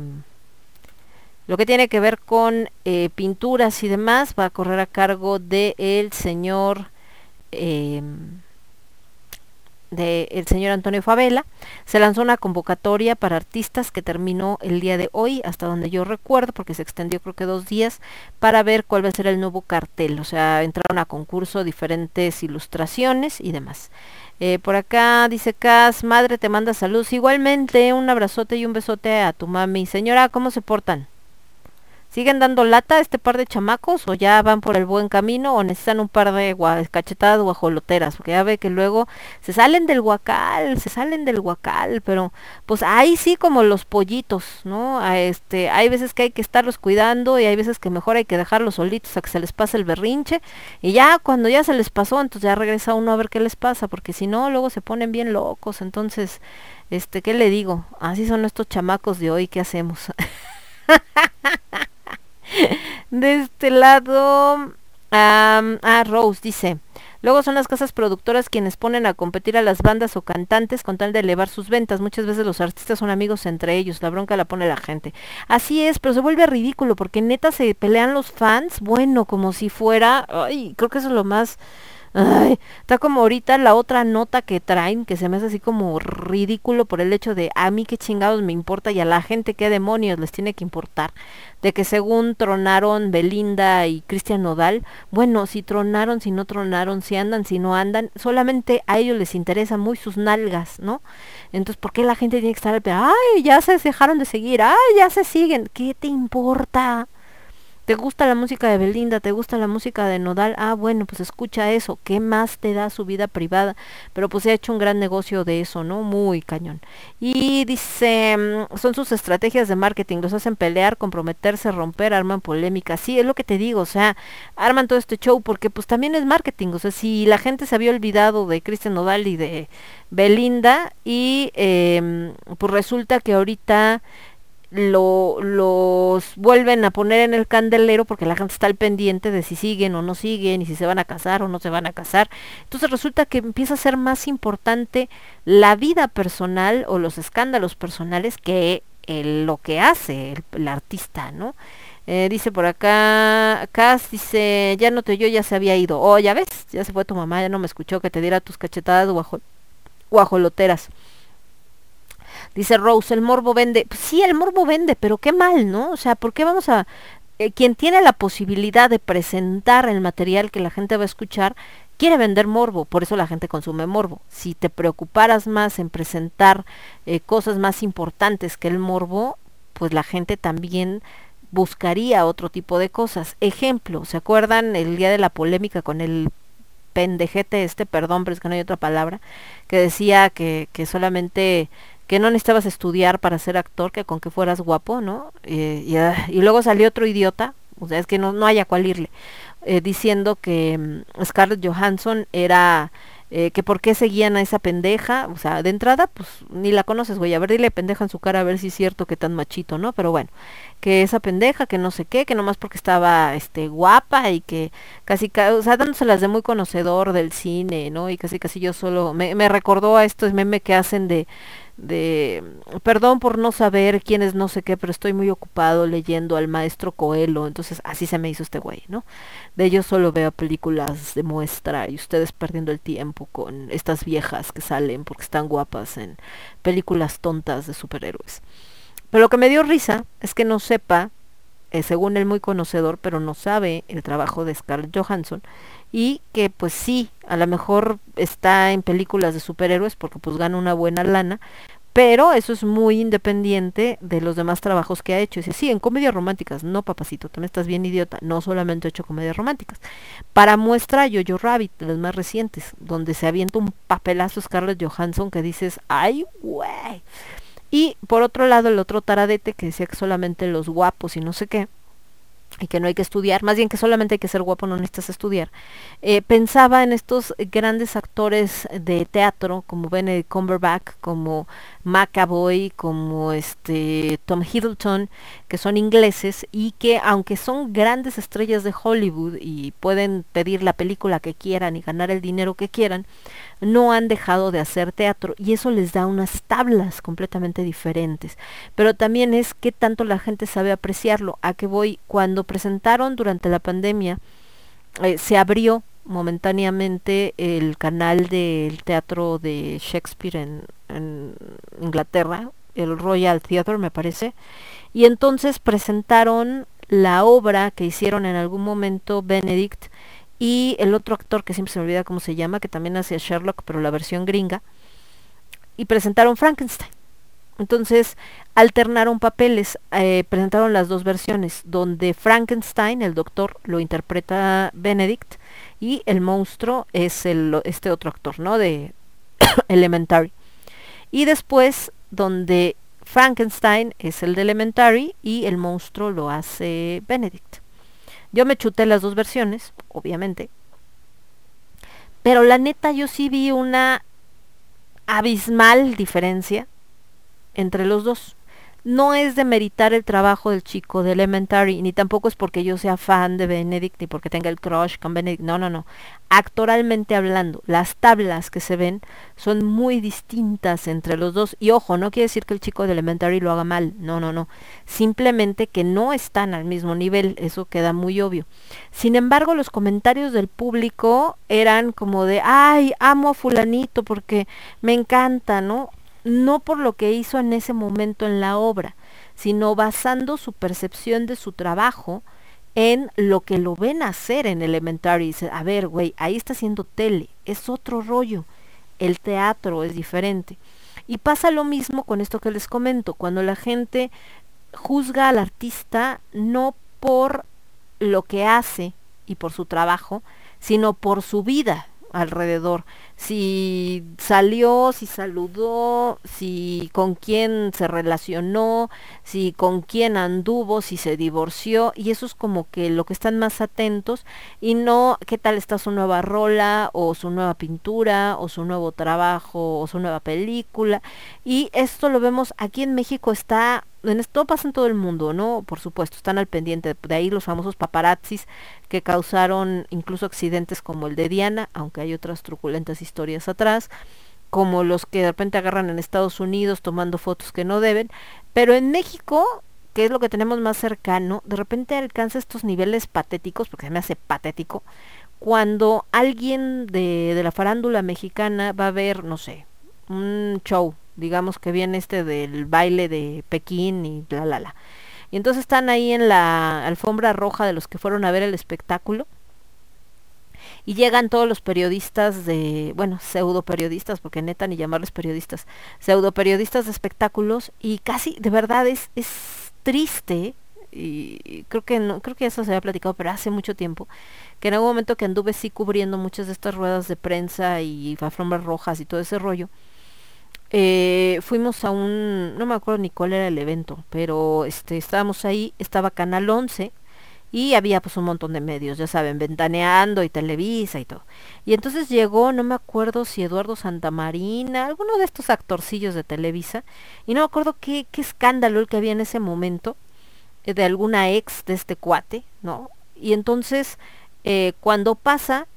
lo que tiene que ver con eh, pinturas y demás va a correr a cargo del el señor eh, de el señor Antonio Favela. Se lanzó una convocatoria para artistas que terminó el día de hoy, hasta donde yo recuerdo, porque se extendió creo que dos días, para ver cuál va a ser el nuevo cartel. O sea, entraron a concurso diferentes ilustraciones y demás. Eh, por acá dice Cas, madre te manda saludos. Igualmente, un abrazote y un besote a tu mami. Señora, ¿cómo se portan? ¿Siguen dando lata este par de chamacos o ya van por el buen camino o necesitan un par de cachetadas guajoloteras? Porque ya ve que luego se salen del guacal, se salen del guacal, pero pues ahí sí como los pollitos, ¿no? A este, hay veces que hay que estarlos cuidando y hay veces que mejor hay que dejarlos solitos a que se les pase el berrinche y ya cuando ya se les pasó, entonces ya regresa uno a ver qué les pasa, porque si no luego se ponen bien locos, entonces, este, ¿qué le digo? Así son estos chamacos de hoy, ¿qué hacemos? *laughs* *laughs* de este lado, ah, Rose dice, luego son las casas productoras quienes ponen a competir a las bandas o cantantes con tal de elevar sus ventas. Muchas veces los artistas son amigos entre ellos, la bronca la pone la gente. Así es, pero se vuelve ridículo porque neta se pelean los fans, bueno, como si fuera, ay, creo que eso es lo más Ay, está como ahorita la otra nota que traen, que se me hace así como ridículo por el hecho de a mí qué chingados me importa y a la gente qué demonios les tiene que importar. De que según tronaron Belinda y Cristian Nodal, bueno, si tronaron, si no tronaron, si andan, si no andan, solamente a ellos les interesa muy sus nalgas, ¿no? Entonces, ¿por qué la gente tiene que estar, ay, ya se dejaron de seguir, ay, ya se siguen? ¿Qué te importa? ¿Te gusta la música de Belinda? ¿Te gusta la música de Nodal? Ah, bueno, pues escucha eso. ¿Qué más te da su vida privada? Pero pues se ha hecho un gran negocio de eso, ¿no? Muy cañón. Y dice, mm, son sus estrategias de marketing. Los hacen pelear, comprometerse, romper, arman polémica. Sí, es lo que te digo. O sea, arman todo este show porque pues también es marketing. O sea, si la gente se había olvidado de Cristian Nodal y de Belinda y eh, pues resulta que ahorita lo, los vuelven a poner en el candelero porque la gente está al pendiente de si siguen o no siguen y si se van a casar o no se van a casar. Entonces resulta que empieza a ser más importante la vida personal o los escándalos personales que lo que hace el, artista, ¿no? Eh, dice por acá, Cas dice, ya no te oyó, ya se había ido. Oh, ya ves, ya se fue tu mamá, ya no me escuchó que te diera tus cachetadas guajoloteras. Dice Rose, el morbo vende. Pues sí, el morbo vende, pero qué mal, ¿no? O sea, ¿por qué vamos a... Eh, quien tiene la posibilidad de presentar el material que la gente va a escuchar, quiere vender morbo, por eso la gente consume morbo. Si te preocuparas más en presentar eh, cosas más importantes que el morbo, pues la gente también buscaría otro tipo de cosas. Ejemplo, ¿se acuerdan el día de la polémica con el pendejete este, perdón, pero es que no hay otra palabra, que decía que, que solamente que no necesitabas estudiar para ser actor, que con que fueras guapo, ¿no? Eh, ah, y, luego salió otro idiota, o sea, es que no, no haya cual irle, eh, diciendo que mm, Scarlett Johansson era, eh, que por qué seguían a esa pendeja, o sea, de entrada, pues ni la conoces, güey, a ver, dile pendeja en su cara a ver si es cierto que tan machito, ¿no? Pero bueno, que esa pendeja, que no sé qué, que nomás porque estaba, este, guapa y que casi, o sea, dándoselas de muy conocedor del cine, ¿no? Y casi, casi yo solo, me, me recordó a estos memes que hacen de de perdón por no saber quién es no sé qué, pero estoy muy ocupado leyendo al maestro Coelho, entonces así se me hizo este güey, ¿no? De ellos solo veo películas de muestra y ustedes perdiendo el tiempo con estas viejas que salen porque están guapas en películas tontas de superhéroes. Pero lo que me dio risa es que no sepa eh, según él muy conocedor, pero no sabe el trabajo de Scarlett Johansson y que pues sí, a lo mejor está en películas de superhéroes porque pues gana una buena lana, pero eso es muy independiente de los demás trabajos que ha hecho. Dice, sí, en comedias románticas, no papacito, también estás bien idiota, no solamente he hecho comedias románticas. Para muestra Yo-Yo Rabbit, las más recientes, donde se avienta un papelazo Scarlett Johansson que dices, ay, güey. Y por otro lado, el otro taradete que decía que solamente los guapos y no sé qué, y que no hay que estudiar, más bien que solamente hay que ser guapo, no necesitas estudiar, eh, pensaba en estos grandes actores de teatro como Benedict Cumberbatch, como McAvoy, como este Tom Hiddleston, que son ingleses y que aunque son grandes estrellas de Hollywood y pueden pedir la película que quieran y ganar el dinero que quieran, no han dejado de hacer teatro y eso les da unas tablas completamente diferentes. Pero también es que tanto la gente sabe apreciarlo. A que voy, cuando presentaron durante la pandemia, eh, se abrió momentáneamente el canal del teatro de Shakespeare en, en Inglaterra, el Royal Theatre me parece, y entonces presentaron la obra que hicieron en algún momento Benedict y el otro actor que siempre se me olvida cómo se llama, que también hacía Sherlock, pero la versión gringa, y presentaron Frankenstein. Entonces alternaron papeles, eh, presentaron las dos versiones, donde Frankenstein, el doctor, lo interpreta Benedict y el monstruo es este otro actor, ¿no? De *coughs* Elementary. Y después, donde Frankenstein es el de Elementary y el monstruo lo hace Benedict. Yo me chuté las dos versiones, obviamente. Pero la neta yo sí vi una abismal diferencia entre los dos no es de meritar el trabajo del chico de Elementary, ni tampoco es porque yo sea fan de Benedict, ni porque tenga el crush con Benedict, no, no, no. Actoralmente hablando, las tablas que se ven son muy distintas entre los dos. Y ojo, no quiere decir que el chico de Elementary lo haga mal, no, no, no. Simplemente que no están al mismo nivel, eso queda muy obvio. Sin embargo, los comentarios del público eran como de, ay, amo a fulanito porque me encanta, ¿no? No por lo que hizo en ese momento en la obra, sino basando su percepción de su trabajo en lo que lo ven hacer en Elementary. Dice, a ver, güey, ahí está haciendo tele, es otro rollo, el teatro es diferente. Y pasa lo mismo con esto que les comento, cuando la gente juzga al artista no por lo que hace y por su trabajo, sino por su vida alrededor. Si salió, si saludó, si con quién se relacionó, si con quién anduvo, si se divorció, y eso es como que lo que están más atentos, y no qué tal está su nueva rola, o su nueva pintura, o su nuevo trabajo, o su nueva película, y esto lo vemos aquí en México está en esto pasa en todo el mundo, ¿no? Por supuesto, están al pendiente. De ahí los famosos paparazzis que causaron incluso accidentes como el de Diana, aunque hay otras truculentas historias atrás, como los que de repente agarran en Estados Unidos tomando fotos que no deben. Pero en México, que es lo que tenemos más cercano, de repente alcanza estos niveles patéticos, porque se me hace patético, cuando alguien de, de la farándula mexicana va a ver, no sé, un show digamos que viene este del baile de Pekín y bla, bla, bla. Y entonces están ahí en la alfombra roja de los que fueron a ver el espectáculo. Y llegan todos los periodistas de, bueno, pseudo periodistas, porque neta ni llamarles periodistas, pseudo periodistas de espectáculos, y casi, de verdad, es, es triste, y creo que no, creo que eso se había platicado, pero hace mucho tiempo, que en algún momento que anduve sí cubriendo muchas de estas ruedas de prensa y alfombras rojas y todo ese rollo, eh, fuimos a un, no me acuerdo ni cuál era el evento, pero este, estábamos ahí, estaba Canal 11 y había pues un montón de medios, ya saben, ventaneando y Televisa y todo. Y entonces llegó, no me acuerdo si Eduardo Santamarina, alguno de estos actorcillos de Televisa, y no me acuerdo qué, qué escándalo el que había en ese momento, eh, de alguna ex de este cuate, ¿no? Y entonces, eh, cuando pasa,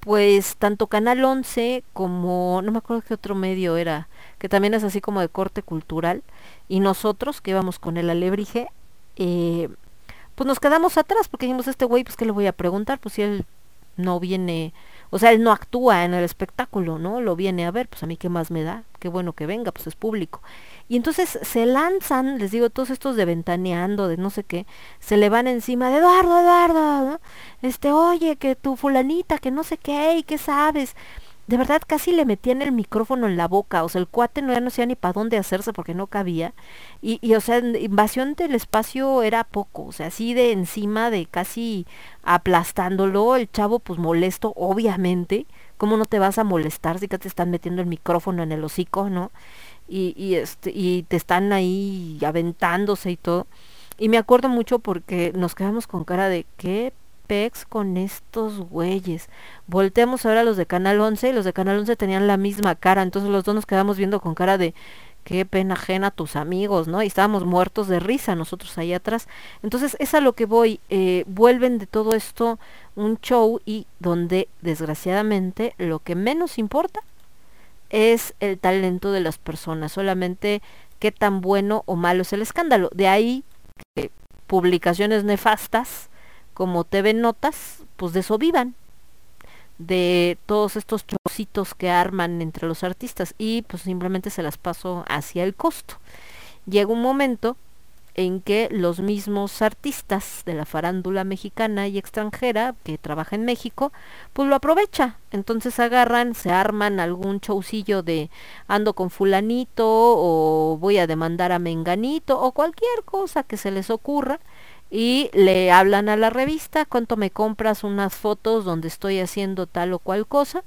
pues tanto Canal 11 como, no me acuerdo qué otro medio era, que también es así como de corte cultural, y nosotros que íbamos con el alebrije, eh, pues nos quedamos atrás porque dijimos, este güey, pues qué le voy a preguntar, pues si él no viene, o sea, él no actúa en el espectáculo, ¿no? Lo viene a ver, pues a mí qué más me da, qué bueno que venga, pues es público. Y entonces se lanzan, les digo, todos estos de ventaneando, de no sé qué, se le van encima de Eduardo, Eduardo, este, oye, que tu fulanita, que no sé qué, y qué sabes de verdad casi le metían el micrófono en la boca, o sea, el cuate no, ya no sabía ni para dónde hacerse porque no cabía. Y, o sea, invasión del espacio era poco, o sea, así de encima, de casi aplastándolo, el chavo pues molesto, obviamente. ¿Cómo no te vas a molestar si que te están metiendo el micrófono en el hocico, no? Y, y, este, y te están ahí aventándose y todo. Y me acuerdo mucho porque nos quedamos con cara de qué pex con estos güeyes. Volteamos ahora a los de Canal 11 y los de Canal 11 tenían la misma cara, entonces los dos nos quedamos viendo con cara de qué pena ajena a tus amigos, ¿no? Y estábamos muertos de risa nosotros ahí atrás. Entonces es a lo que voy, eh, vuelven de todo esto un show y donde desgraciadamente lo que menos importa es el talento de las personas, solamente qué tan bueno o malo es el escándalo. De ahí publicaciones nefastas como TV Notas, pues de eso vivan, de todos estos chocitos que arman entre los artistas y pues simplemente se las paso hacia el costo. Llega un momento en que los mismos artistas de la farándula mexicana y extranjera que trabaja en México, pues lo aprovecha. Entonces agarran, se arman algún showcillo de ando con fulanito o voy a demandar a menganito o cualquier cosa que se les ocurra y le hablan a la revista, cuánto me compras unas fotos donde estoy haciendo tal o cual cosa,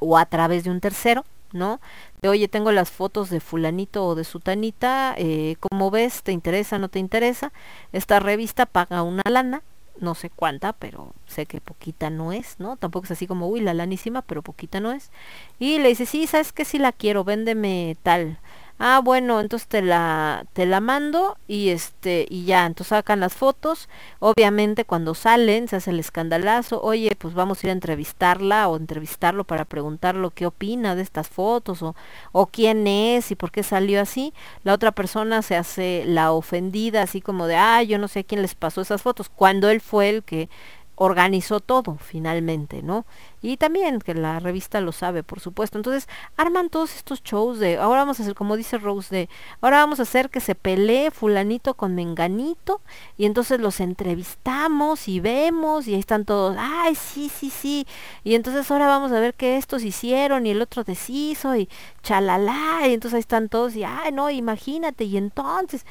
o a través de un tercero, ¿no? De oye, tengo las fotos de fulanito o de sutanita, eh, ¿cómo ves? ¿Te interesa? ¿No te interesa? Esta revista paga una lana, no sé cuánta, pero sé que poquita no es, ¿no? Tampoco es así como, uy, la lanísima, pero poquita no es. Y le dice, sí, sabes que sí la quiero, véndeme tal ah bueno entonces te la te la mando y este y ya entonces sacan las fotos. Obviamente cuando salen se hace el escandalazo. Oye pues vamos a ir a entrevistarla o entrevistarlo para preguntarlo qué opina de estas fotos o, o quién es y por qué salió así. La otra persona se hace la ofendida así como de ah yo no sé a quién les pasó esas fotos cuando él fue el que organizó todo finalmente, ¿no? Y también que la revista lo sabe, por supuesto. Entonces, arman todos estos shows de, ahora vamos a hacer, como dice Rose, de, ahora vamos a hacer que se pelee fulanito con menganito, y entonces los entrevistamos y vemos, y ahí están todos, ay, sí, sí, sí, y entonces ahora vamos a ver qué estos hicieron, y el otro deshizo, y chalala, y entonces ahí están todos, y ay, no, imagínate, y entonces,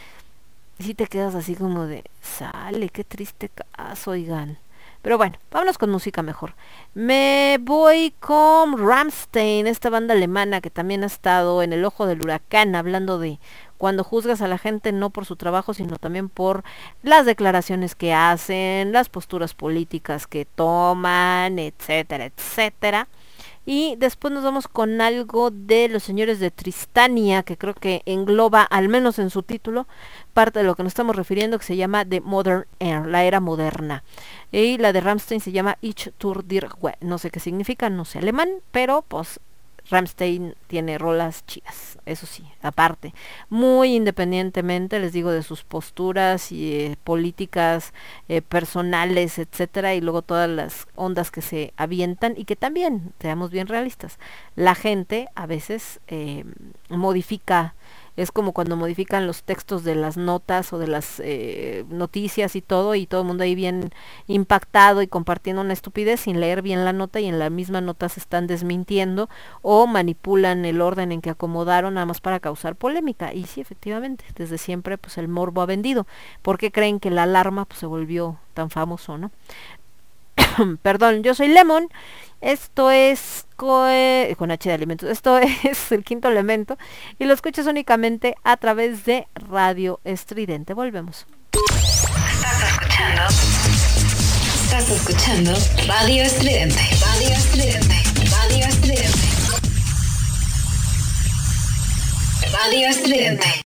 si te quedas así como de, sale, qué triste caso, oigan. Pero bueno, vámonos con música mejor. Me voy con Ramstein, esta banda alemana que también ha estado en el ojo del huracán, hablando de cuando juzgas a la gente no por su trabajo, sino también por las declaraciones que hacen, las posturas políticas que toman, etcétera, etcétera. Y después nos vamos con algo de los señores de Tristania, que creo que engloba, al menos en su título, parte de lo que nos estamos refiriendo, que se llama The Modern Era, la era moderna. Y la de Ramstein se llama Ich Tour dir No sé qué significa, no sé alemán, pero pues Ramstein tiene rolas chidas, eso sí, aparte, muy independientemente, les digo, de sus posturas y eh, políticas eh, personales, etcétera, y luego todas las ondas que se avientan y que también, seamos bien realistas, la gente a veces eh, modifica es como cuando modifican los textos de las notas o de las eh, noticias y todo y todo el mundo ahí bien impactado y compartiendo una estupidez sin leer bien la nota y en la misma nota se están desmintiendo o manipulan el orden en que acomodaron nada más para causar polémica. Y sí efectivamente desde siempre pues el morbo ha vendido. ¿por qué creen que la alarma pues se volvió tan famoso no *coughs* perdón yo soy Lemon esto es con H de alimentos. Esto *laughs* es el quinto elemento y lo escuchas únicamente a través de Radio Estridente. Volvemos. Estás escuchando. Estás escuchando Radio Estridente. Radio Estridente. Radio Estridente. Radio Estridente.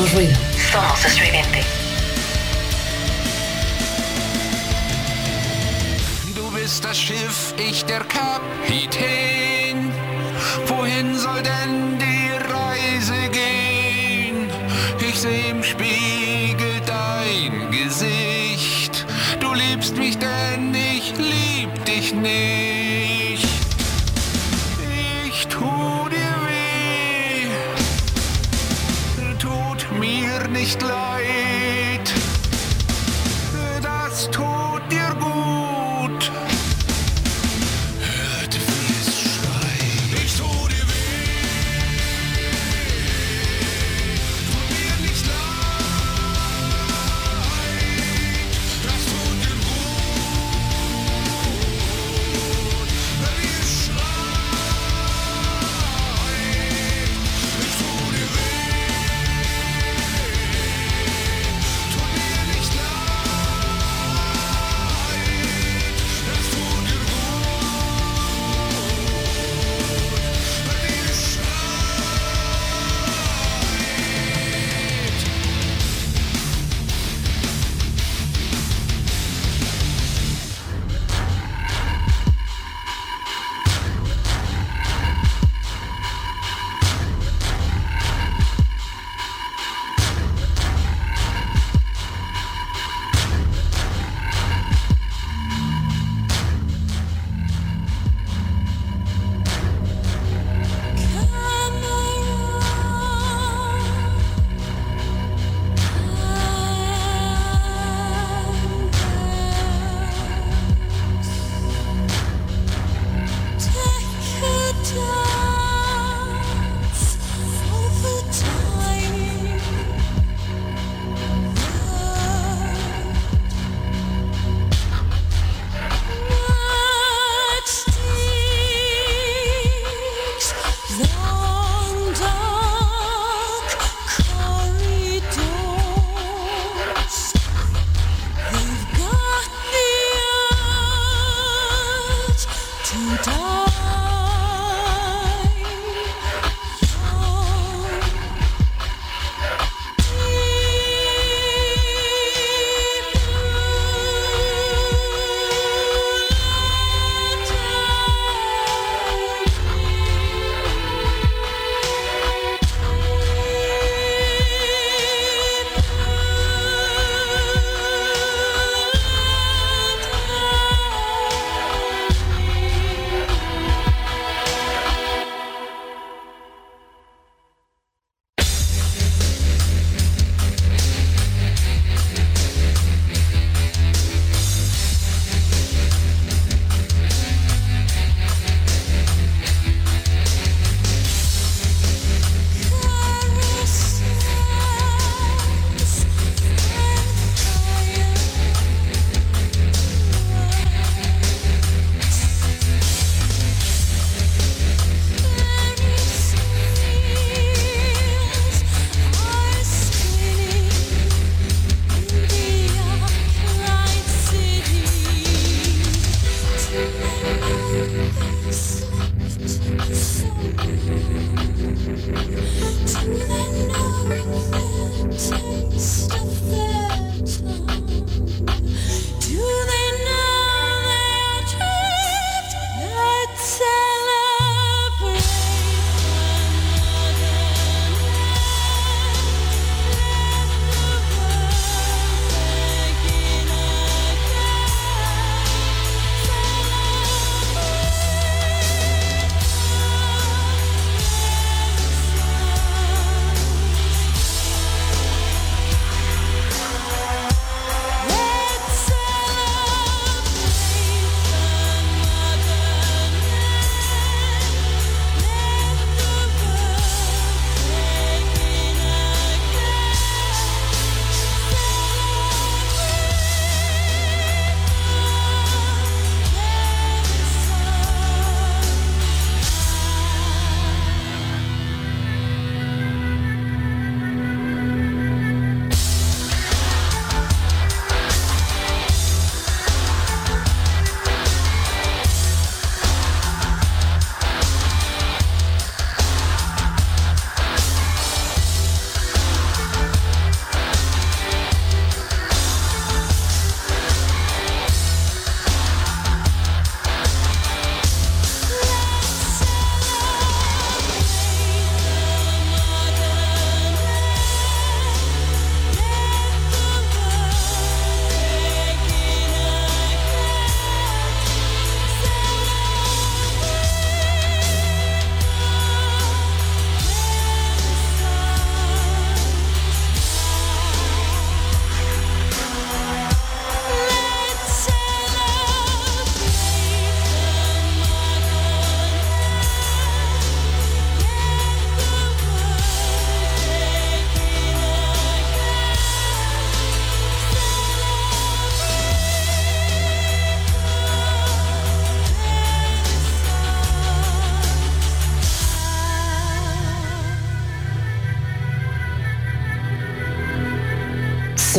Somos ruido. Somos estridente. Du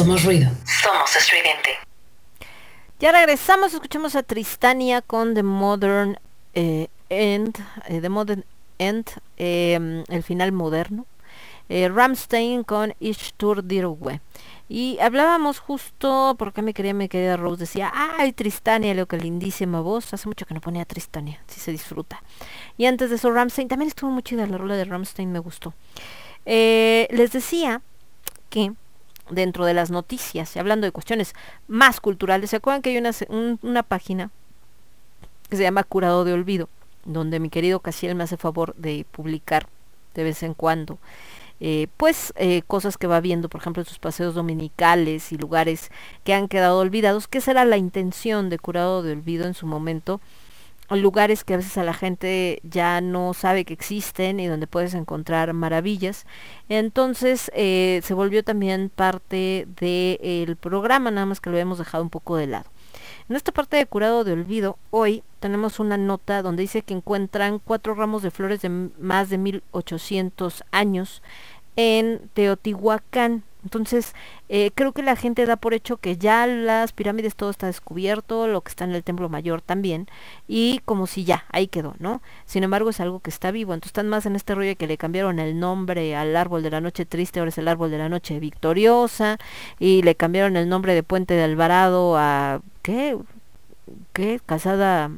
Somos ruido. Somos estridente. Ya regresamos, escuchamos a Tristania con The Modern eh, End, eh, The Modern End, eh, el final moderno. Eh, Ramstein con Ich Tour Dirwe. Y hablábamos justo, porque me quería, mi querida Rose decía, ay Tristania, lo que lindísima voz. Hace mucho que no ponía Tristania, si se disfruta. Y antes de eso Ramstein, también estuvo muy chida la rola de Ramstein, me gustó. Eh, les decía que dentro de las noticias, y hablando de cuestiones más culturales, ¿se acuerdan que hay una, un- una página que se llama Curado de Olvido, donde mi querido Casiel me hace favor de publicar de vez en cuando, eh, pues eh, cosas que va viendo, por ejemplo, sus paseos dominicales y lugares que han quedado olvidados, que será la intención de Curado de Olvido en su momento, lugares que a veces a la gente ya no sabe que existen y donde puedes encontrar maravillas. Entonces eh, se volvió también parte del programa, nada más que lo hemos dejado un poco de lado. En esta parte de curado de olvido, hoy tenemos una nota donde dice que encuentran cuatro ramos de flores de más de 1800 años en Teotihuacán. Entonces, eh, creo que la gente da por hecho que ya las pirámides todo está descubierto, lo que está en el templo mayor también, y como si ya, ahí quedó, ¿no? Sin embargo, es algo que está vivo. Entonces, están más en este rollo que le cambiaron el nombre al árbol de la noche triste, ahora es el árbol de la noche victoriosa, y le cambiaron el nombre de Puente de Alvarado a, ¿qué? ¿Qué? Casada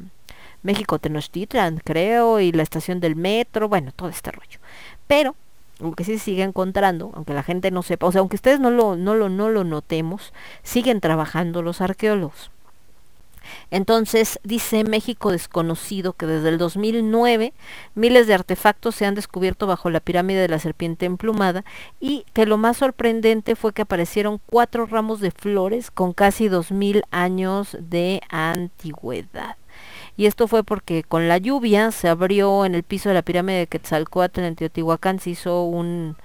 México Tenochtitlan, creo, y la estación del metro, bueno, todo este rollo. Pero lo que sí se sigue encontrando, aunque la gente no sepa, o sea, aunque ustedes no lo, no lo, no lo notemos, siguen trabajando los arqueólogos. Entonces, dice México Desconocido que desde el 2009 miles de artefactos se han descubierto bajo la pirámide de la serpiente emplumada y que lo más sorprendente fue que aparecieron cuatro ramos de flores con casi 2000 años de antigüedad. Y esto fue porque con la lluvia se abrió en el piso de la pirámide de Quetzalcoatl en Teotihuacán, se hizo un,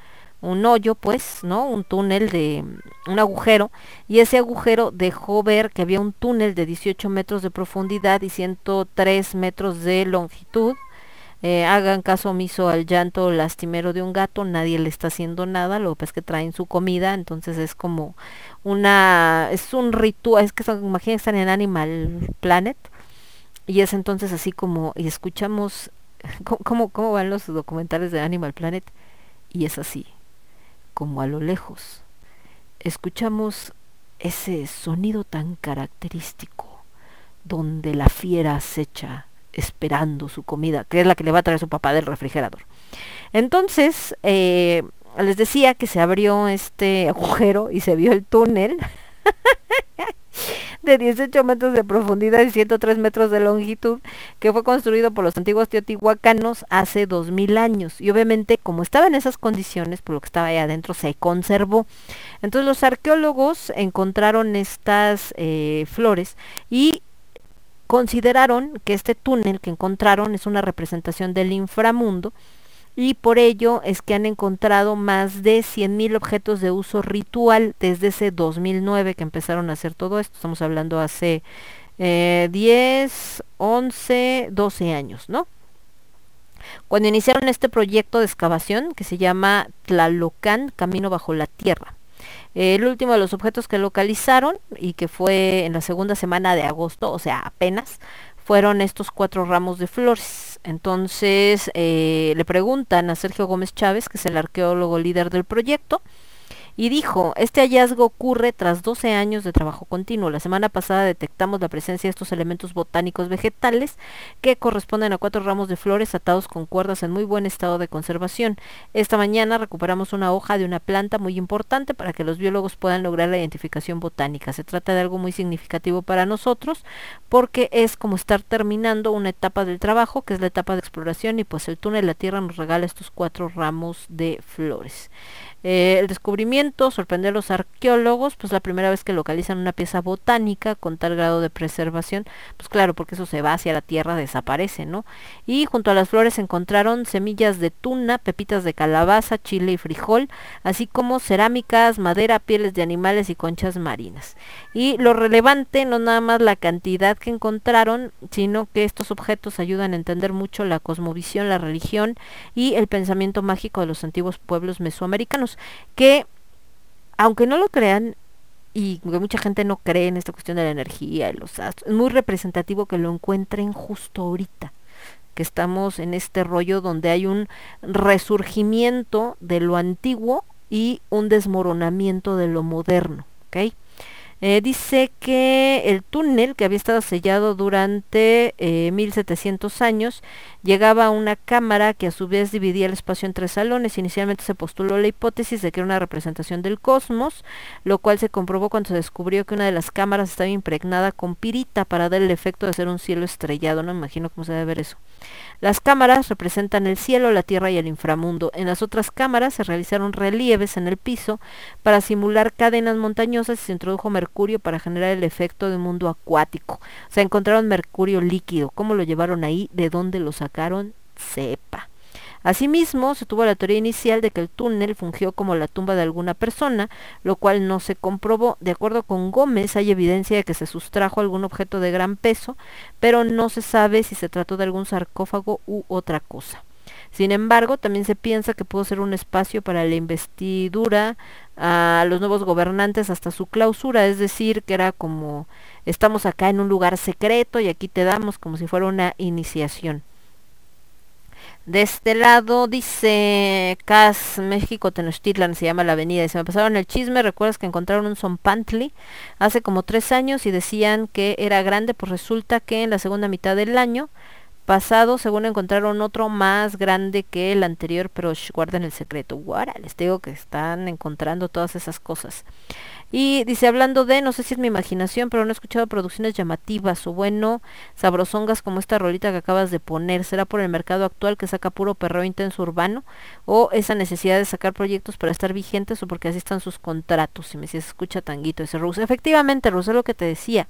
un hoyo, pues, ¿no? Un túnel de un agujero y ese agujero dejó ver que había un túnel de 18 metros de profundidad y 103 metros de longitud. Eh, hagan caso omiso al llanto lastimero de un gato, nadie le está haciendo nada, lo que es que traen su comida, entonces es como una, es un ritual, es que son, imagínense están en Animal Planet y es entonces así como, y escuchamos, *laughs* ¿cómo, cómo, van los documentales de Animal Planet? Y es así, como a lo lejos, escuchamos ese sonido tan característico, donde la fiera acecha esperando su comida, que es la que le va a traer su papá del refrigerador. Entonces, eh, les decía que se abrió este agujero y se vio el túnel *laughs* de 18 metros de profundidad y 103 metros de longitud, que fue construido por los antiguos teotihuacanos hace 2000 años. Y obviamente, como estaba en esas condiciones, por lo que estaba ahí adentro, se conservó. Entonces los arqueólogos encontraron estas eh, flores y consideraron que este túnel que encontraron es una representación del inframundo y por ello es que han encontrado más de 100.000 objetos de uso ritual desde ese 2009 que empezaron a hacer todo esto. Estamos hablando hace eh, 10, 11, 12 años, ¿no? Cuando iniciaron este proyecto de excavación que se llama Tlalocan, Camino bajo la Tierra. El último de los objetos que localizaron y que fue en la segunda semana de agosto, o sea, apenas, fueron estos cuatro ramos de flores. Entonces eh, le preguntan a Sergio Gómez Chávez, que es el arqueólogo líder del proyecto, y dijo, este hallazgo ocurre tras 12 años de trabajo continuo. La semana pasada detectamos la presencia de estos elementos botánicos vegetales que corresponden a cuatro ramos de flores atados con cuerdas en muy buen estado de conservación. Esta mañana recuperamos una hoja de una planta muy importante para que los biólogos puedan lograr la identificación botánica. Se trata de algo muy significativo para nosotros porque es como estar terminando una etapa del trabajo, que es la etapa de exploración, y pues el túnel de la Tierra nos regala estos cuatro ramos de flores. Eh, el descubrimiento sorprendió a los arqueólogos, pues la primera vez que localizan una pieza botánica con tal grado de preservación, pues claro, porque eso se va hacia la tierra, desaparece, ¿no? Y junto a las flores encontraron semillas de tuna, pepitas de calabaza, chile y frijol, así como cerámicas, madera, pieles de animales y conchas marinas. Y lo relevante no nada más la cantidad que encontraron, sino que estos objetos ayudan a entender mucho la cosmovisión, la religión y el pensamiento mágico de los antiguos pueblos mesoamericanos que, aunque no lo crean, y mucha gente no cree en esta cuestión de la energía y los astros, es muy representativo que lo encuentren justo ahorita, que estamos en este rollo donde hay un resurgimiento de lo antiguo y un desmoronamiento de lo moderno. Eh, dice que el túnel que había estado sellado durante eh, 1700 años llegaba a una cámara que a su vez dividía el espacio en tres salones. Inicialmente se postuló la hipótesis de que era una representación del cosmos, lo cual se comprobó cuando se descubrió que una de las cámaras estaba impregnada con pirita para dar el efecto de ser un cielo estrellado. No me imagino cómo se debe ver eso. Las cámaras representan el cielo, la tierra y el inframundo. En las otras cámaras se realizaron relieves en el piso para simular cadenas montañosas y se introdujo mercurio para generar el efecto de un mundo acuático. Se encontraron mercurio líquido. ¿Cómo lo llevaron ahí? ¿De dónde lo sacaron? Sepa. Asimismo, se tuvo la teoría inicial de que el túnel fungió como la tumba de alguna persona, lo cual no se comprobó. De acuerdo con Gómez, hay evidencia de que se sustrajo algún objeto de gran peso, pero no se sabe si se trató de algún sarcófago u otra cosa. Sin embargo, también se piensa que pudo ser un espacio para la investidura a los nuevos gobernantes hasta su clausura, es decir, que era como estamos acá en un lugar secreto y aquí te damos como si fuera una iniciación. De este lado dice Cas México Tenochtitlan, se llama la avenida. Y se me pasaron el chisme, recuerdas que encontraron un Zompantli hace como tres años y decían que era grande, pues resulta que en la segunda mitad del año pasado, según encontraron otro más grande que el anterior, pero shh, guarden el secreto. Guara, les digo que están encontrando todas esas cosas. Y dice, hablando de, no sé si es mi imaginación, pero no he escuchado producciones llamativas o bueno, sabrosongas como esta rolita que acabas de poner. ¿Será por el mercado actual que saca puro perreo intenso urbano? ¿O esa necesidad de sacar proyectos para estar vigentes o porque así están sus contratos? Si me si escucha tanguito ese Rus. Efectivamente, Rus, es lo que te decía.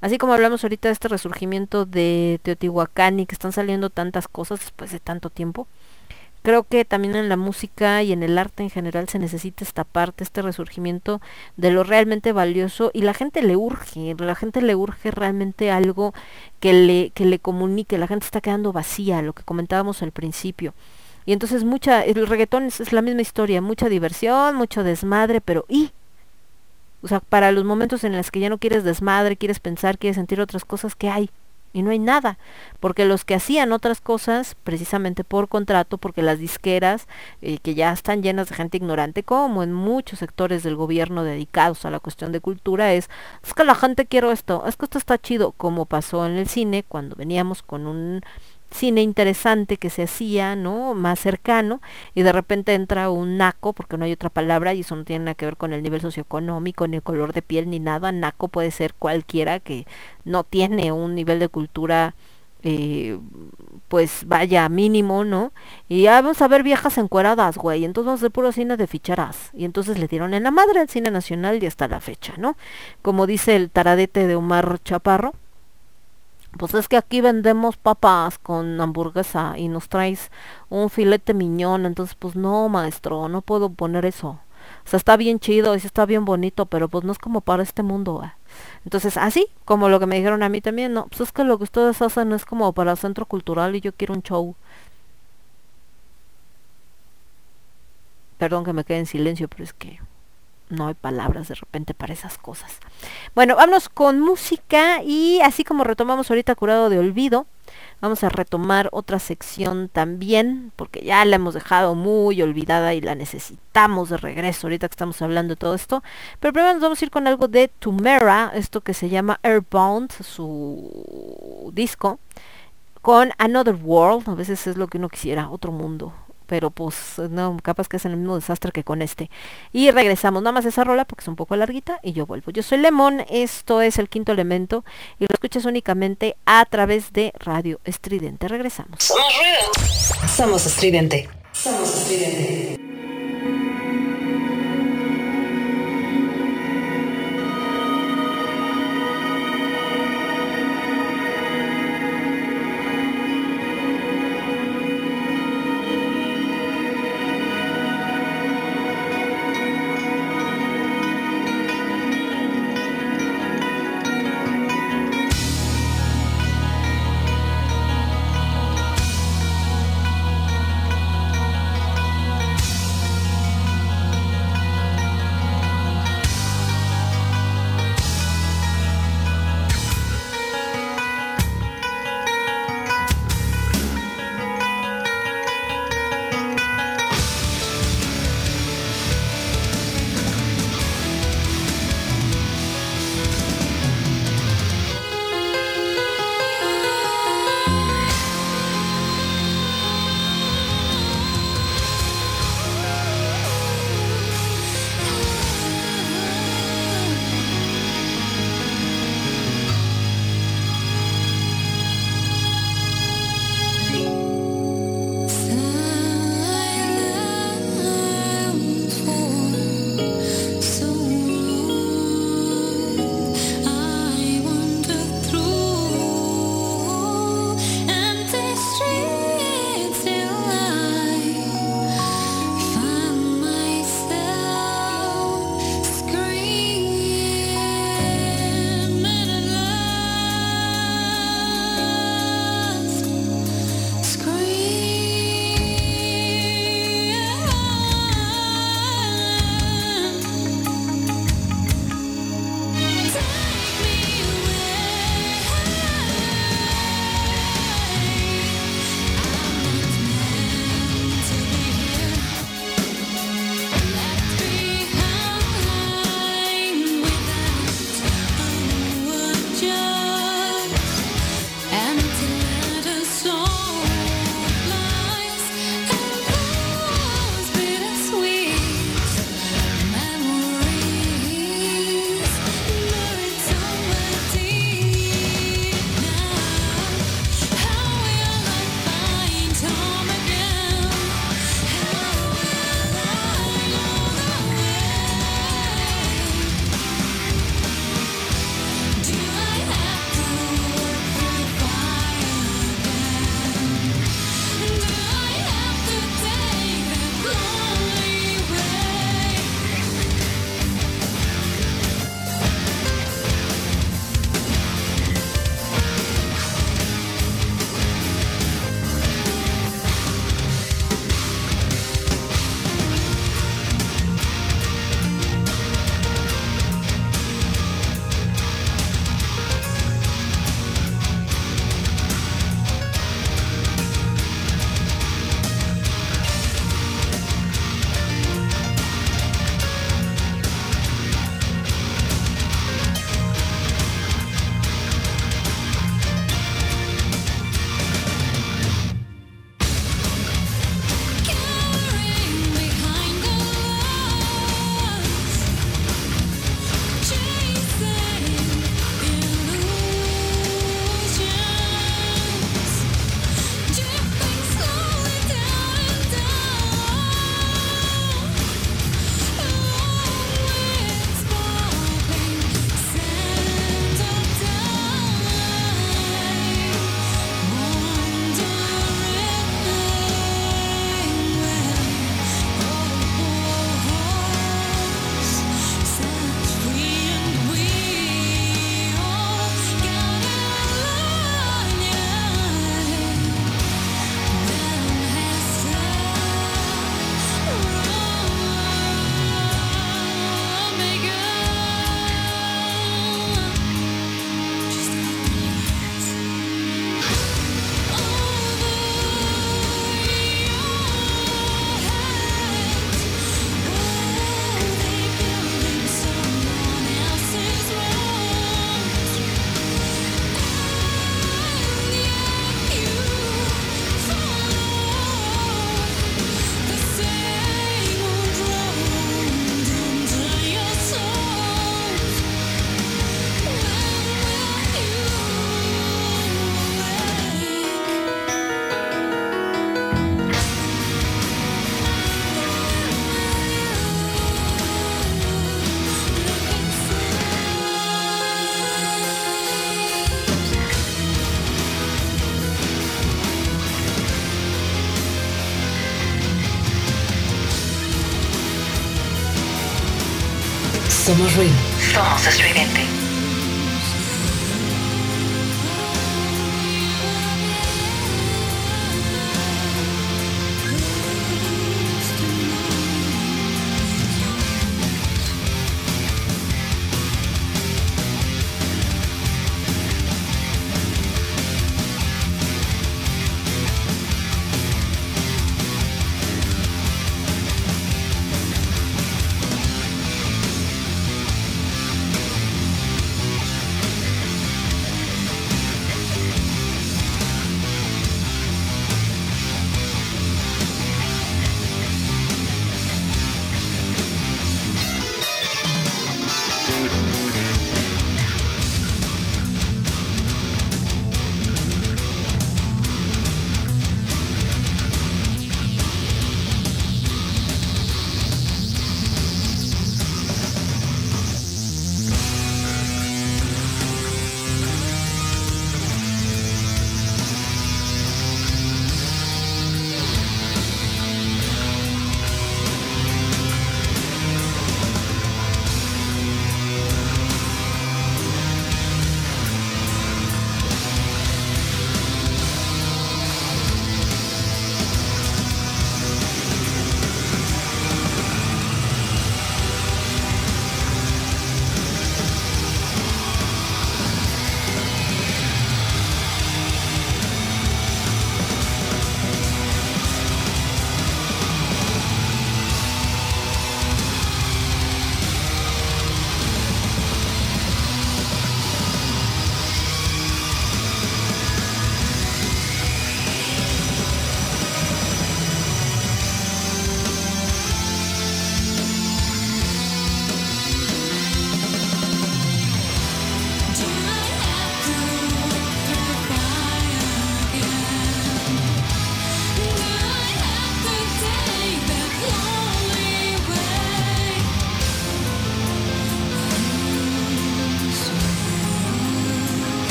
Así como hablamos ahorita de este resurgimiento de Teotihuacán y que están saliendo tantas cosas después de tanto tiempo, creo que también en la música y en el arte en general se necesita esta parte, este resurgimiento de lo realmente valioso y la gente le urge, la gente le urge realmente algo que le, que le comunique, la gente está quedando vacía, lo que comentábamos al principio. Y entonces mucha, el reggaetón es, es la misma historia, mucha diversión, mucho desmadre, pero ¿y? O sea, para los momentos en los que ya no quieres desmadre, quieres pensar, quieres sentir otras cosas, ¿qué hay? y no hay nada, porque los que hacían otras cosas, precisamente por contrato, porque las disqueras, eh, que ya están llenas de gente ignorante, como en muchos sectores del gobierno dedicados a la cuestión de cultura, es, es que la gente quiere esto, es que esto está chido, como pasó en el cine, cuando veníamos con un cine interesante que se hacía, ¿no? Más cercano, y de repente entra un naco, porque no hay otra palabra, y eso no tiene nada que ver con el nivel socioeconómico, ni el color de piel, ni nada. Naco puede ser cualquiera que no tiene un nivel de cultura eh, pues vaya mínimo, ¿no? Y ya vamos a ver viejas encueradas, güey. Entonces vamos a hacer puro cine de ficharas. Y entonces le dieron en la madre al cine nacional y hasta la fecha, ¿no? Como dice el taradete de Omar Chaparro, pues es que aquí vendemos papas con hamburguesa y nos traes un filete miñón, entonces pues no, maestro, no puedo poner eso. O sea, está bien chido y está bien bonito, pero pues no es como para este mundo. Entonces, así como lo que me dijeron a mí también, no, pues es que lo que ustedes hacen es como para centro cultural y yo quiero un show. Perdón que me quede en silencio, pero es que no hay palabras de repente para esas cosas. Bueno, vámonos con música y así como retomamos ahorita Curado de Olvido, vamos a retomar otra sección también, porque ya la hemos dejado muy olvidada y la necesitamos de regreso ahorita que estamos hablando de todo esto. Pero primero nos vamos a ir con algo de Tumera, esto que se llama Airbound, su disco, con Another World, a veces es lo que uno quisiera, otro mundo, pero pues no, capaz que es el mismo desastre que con este. Y regresamos, nada más esa rola porque es un poco larguita y yo vuelvo. Yo soy Lemón, esto es el quinto elemento y lo escuchas únicamente a través de Radio Estridente. Regresamos. Somos ruido. Somos estridente. Somos estridente. Somos ruido. Somos.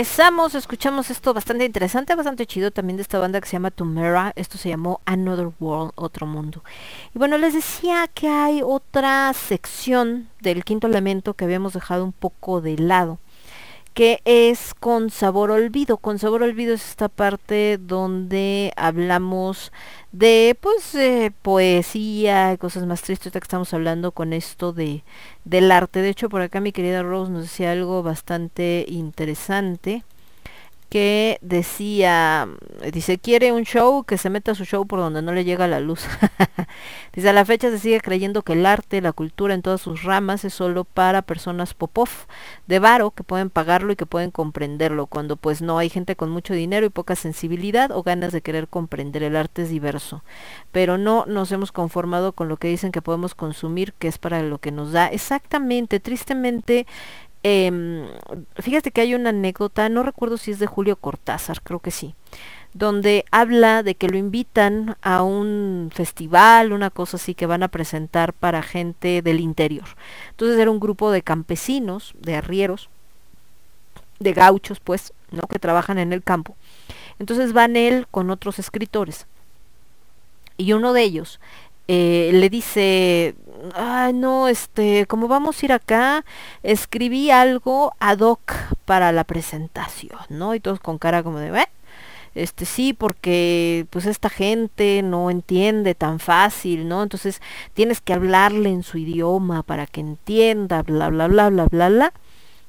Regresamos, escuchamos esto bastante interesante, bastante chido también de esta banda que se llama Tumera. Esto se llamó Another World, Otro Mundo. Y bueno, les decía que hay otra sección del quinto elemento que habíamos dejado un poco de lado que es con sabor olvido. Con sabor olvido es esta parte donde hablamos de pues eh, poesía, cosas más tristes, ahorita que estamos hablando con esto de del arte. De hecho, por acá mi querida Rose nos decía algo bastante interesante que decía, dice, quiere un show, que se meta su show por donde no le llega la luz. *laughs* dice, a la fecha se sigue creyendo que el arte, la cultura en todas sus ramas es solo para personas popov, de varo, que pueden pagarlo y que pueden comprenderlo, cuando pues no hay gente con mucho dinero y poca sensibilidad o ganas de querer comprender. El arte es diverso, pero no nos hemos conformado con lo que dicen que podemos consumir, que es para lo que nos da. Exactamente, tristemente, Em, fíjate que hay una anécdota, no recuerdo si es de Julio Cortázar, creo que sí, donde habla de que lo invitan a un festival, una cosa así que van a presentar para gente del interior. Entonces era un grupo de campesinos, de arrieros, de gauchos, pues, ¿no? Que trabajan en el campo. Entonces van él con otros escritores. Y uno de ellos eh, le dice, ay no, este, como vamos a ir acá, escribí algo ad hoc para la presentación, ¿no? Y todos con cara como de, ¿eh? este sí, porque pues esta gente no entiende tan fácil, ¿no? Entonces tienes que hablarle en su idioma para que entienda, bla, bla, bla, bla, bla, bla.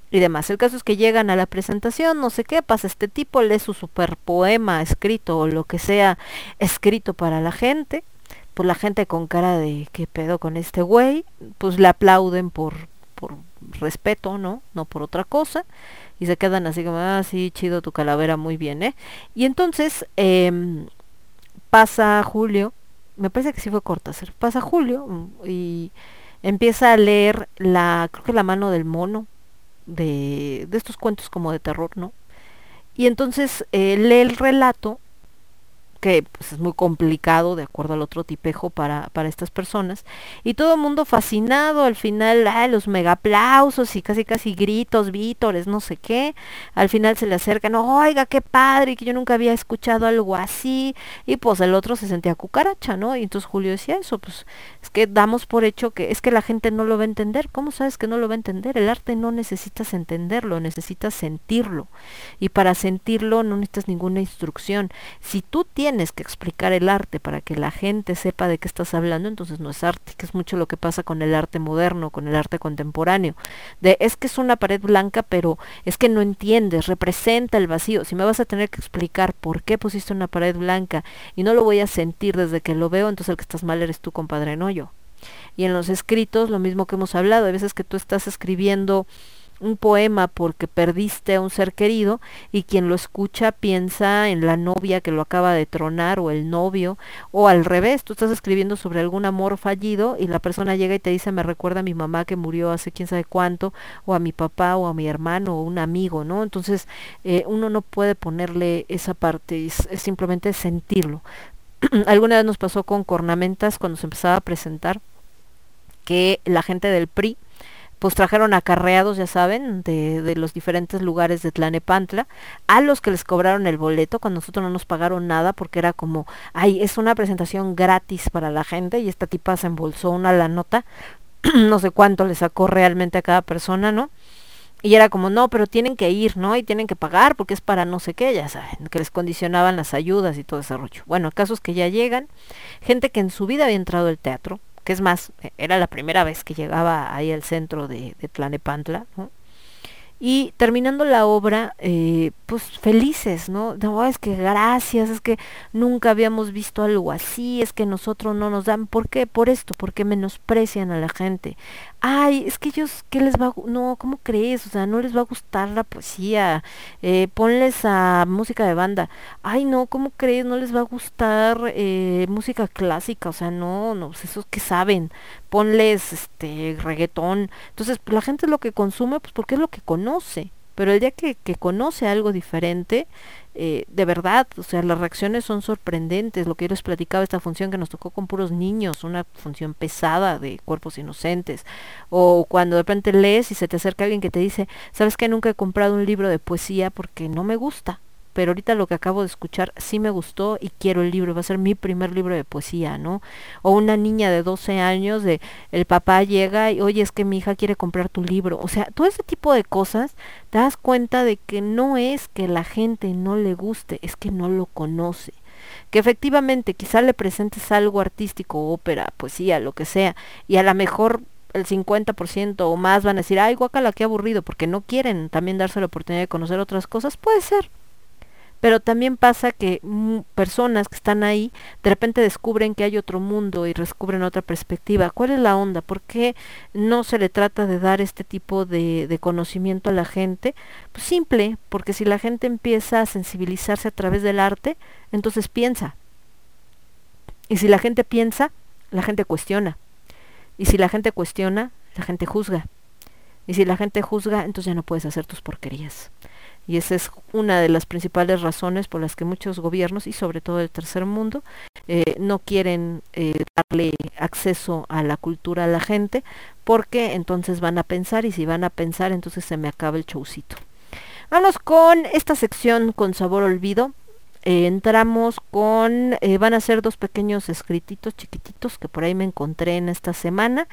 Y demás. El caso es que llegan a la presentación, no sé qué, pasa este tipo, lee su super poema escrito o lo que sea escrito para la gente. Pues la gente con cara de qué pedo con este güey, pues le aplauden por, por respeto, ¿no? No por otra cosa. Y se quedan así como, ah, sí, chido tu calavera, muy bien, ¿eh? Y entonces em, pasa Julio, me parece que sí fue Cortázar, pasa Julio mm, y empieza a leer la, creo que la mano del mono, de, de estos cuentos como de terror, ¿no? Y entonces eh, lee el relato que pues, es muy complicado de acuerdo al otro tipejo para, para estas personas. Y todo el mundo fascinado, al final, ah, los mega aplausos y casi casi gritos, vítores, no sé qué. Al final se le acercan, oiga, qué padre, que yo nunca había escuchado algo así. Y pues el otro se sentía cucaracha, ¿no? Y entonces Julio decía eso, pues es que damos por hecho que es que la gente no lo va a entender. ¿Cómo sabes que no lo va a entender? El arte no necesitas entenderlo, necesitas sentirlo. Y para sentirlo no necesitas ninguna instrucción. Si tú tienes tienes que explicar el arte para que la gente sepa de qué estás hablando, entonces no es arte, que es mucho lo que pasa con el arte moderno, con el arte contemporáneo. De es que es una pared blanca, pero es que no entiendes, representa el vacío. Si me vas a tener que explicar por qué pusiste una pared blanca y no lo voy a sentir desde que lo veo, entonces el que estás mal eres tú, compadre, no yo. Y en los escritos, lo mismo que hemos hablado, hay veces que tú estás escribiendo un poema porque perdiste a un ser querido y quien lo escucha piensa en la novia que lo acaba de tronar o el novio o al revés, tú estás escribiendo sobre algún amor fallido y la persona llega y te dice me recuerda a mi mamá que murió hace quién sabe cuánto o a mi papá o a mi hermano o un amigo, ¿no? Entonces eh, uno no puede ponerle esa parte, es, es simplemente sentirlo. *clears throat* Alguna vez nos pasó con Cornamentas cuando se empezaba a presentar que la gente del PRI pues trajeron acarreados, ya saben, de, de, los diferentes lugares de Tlanepantla, a los que les cobraron el boleto, cuando nosotros no nos pagaron nada, porque era como, ay, es una presentación gratis para la gente, y esta tipa se embolsó una la nota, *clears throat* no sé cuánto le sacó realmente a cada persona, ¿no? Y era como, no, pero tienen que ir, ¿no? Y tienen que pagar porque es para no sé qué, ya saben, que les condicionaban las ayudas y todo ese rollo. Bueno, casos que ya llegan, gente que en su vida había entrado al teatro, que es más, e, era la primera vez que llegaba ahí al centro de, de Tlanepantla. Y terminando la obra, eh, pues felices, ¿no? No, es que gracias, es que nunca habíamos visto algo así, es que nosotros no nos dan, ¿por qué? Por esto, porque menosprecian a la gente. Ay, es que ellos, ¿qué les va a No, ¿cómo crees? O sea, no les va a gustar la poesía. Eh, ponles a música de banda. Ay, no, ¿cómo crees? No les va a gustar eh, música clásica. O sea, no, no, pues esos que saben. Ponles este reggaetón. Entonces, pues, la gente lo que consume, pues porque es lo que conoce. Pero el día que conoce algo diferente, eh, de verdad, o sea, las reacciones son sorprendentes. Lo que yo les platicaba, esta función que nos tocó con puros niños, una función pesada de cuerpos inocentes. O cuando de repente lees y se te acerca alguien que te dice, ¿sabes que nunca he comprado un libro de poesía porque no me gusta? Pero ahorita lo que acabo de escuchar sí me gustó y quiero el libro, va a ser mi primer libro de poesía, ¿no? O una niña de 12 años de el papá llega y, oye, es que mi hija quiere comprar tu libro. O sea, todo ese tipo de cosas te das cuenta de que no es que la gente no le guste, es que no lo conoce. Que efectivamente quizá le presentes algo artístico, ópera, poesía, lo que sea, y a lo mejor el 50% o más van a decir, ay, guacala, qué aburrido, porque no quieren también darse la oportunidad de conocer otras cosas, puede ser pero también pasa que personas que están ahí de repente descubren que hay otro mundo y descubren otra perspectiva. ¿Cuál es la onda? ¿Por qué no se le trata de dar este tipo de, de conocimiento a la gente? Pues simple, porque si la gente empieza a sensibilizarse a través del arte, entonces piensa. Y si la gente piensa, la gente cuestiona. Y si la gente cuestiona, la gente juzga. Y si la gente juzga, entonces ya no puedes hacer tus porquerías. Y esa es una de las principales razones por las que muchos gobiernos, y sobre todo el tercer mundo, eh, no quieren eh, darle acceso a la cultura a la gente, porque entonces van a pensar, y si van a pensar, entonces se me acaba el showcito. Vamos con esta sección con sabor olvido. Eh, entramos con, eh, van a ser dos pequeños escrititos chiquititos que por ahí me encontré en esta semana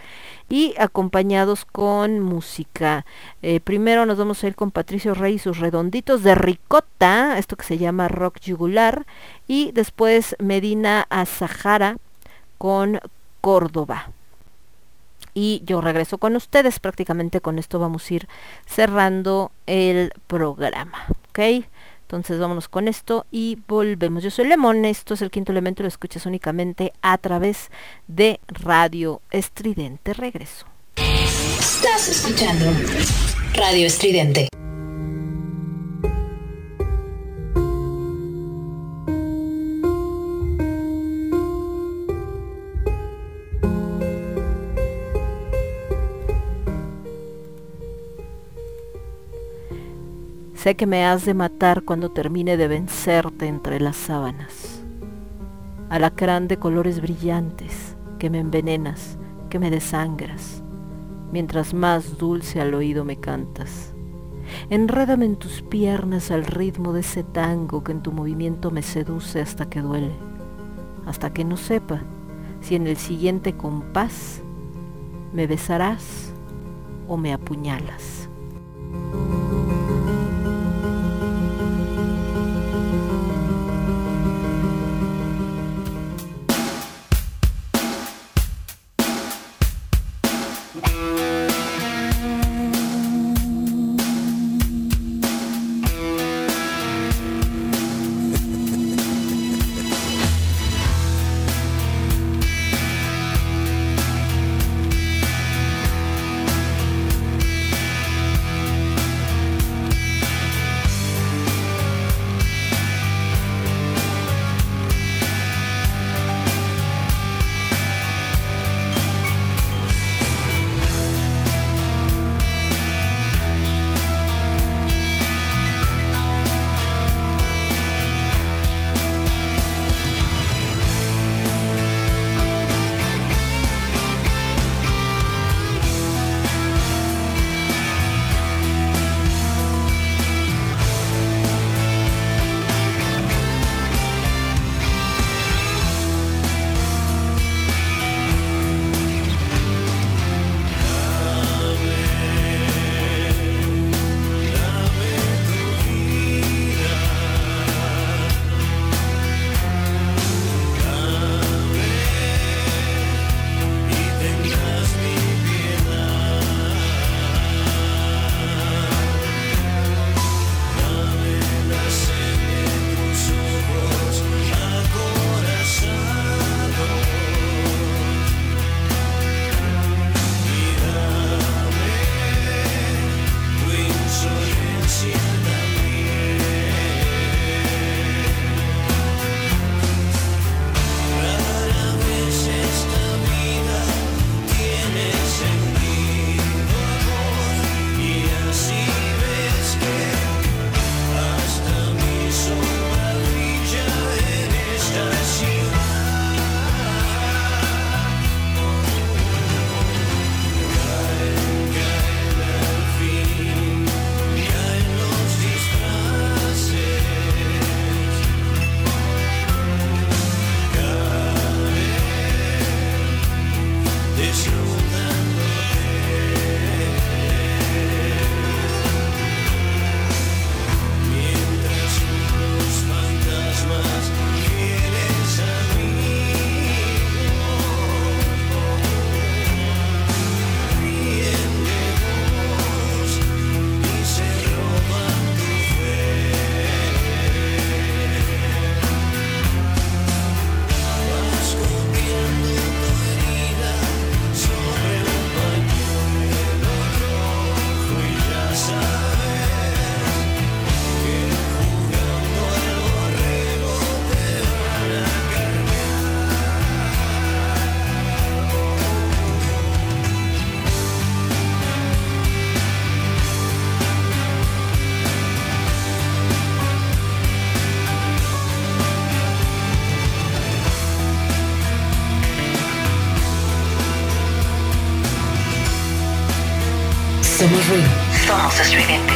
y acompañados con música. Eh, primero nos vamos a ir con Patricio Rey y sus redonditos de ricota, esto que se llama rock yugular, y después Medina Azahara con Córdoba y yo regreso con ustedes. Prácticamente con esto vamos a ir cerrando el programa. Entonces vámonos con esto y volvemos. Yo soy Lemón, esto es el quinto elemento, lo escuchas únicamente a través de Radio Estridente. Regreso. Estás escuchando Radio Estridente. Sé que me has de matar cuando termine de vencerte entre las sábanas. Alacrán de colores brillantes, que me envenenas, que me desangras, mientras más dulce al oído me cantas. Enrédame en tus piernas al ritmo de ese tango que en tu movimiento me seduce hasta que duele, hasta que no sepa si en el siguiente compás me besarás o me apuñalas. Somos ruido. Somos estridente.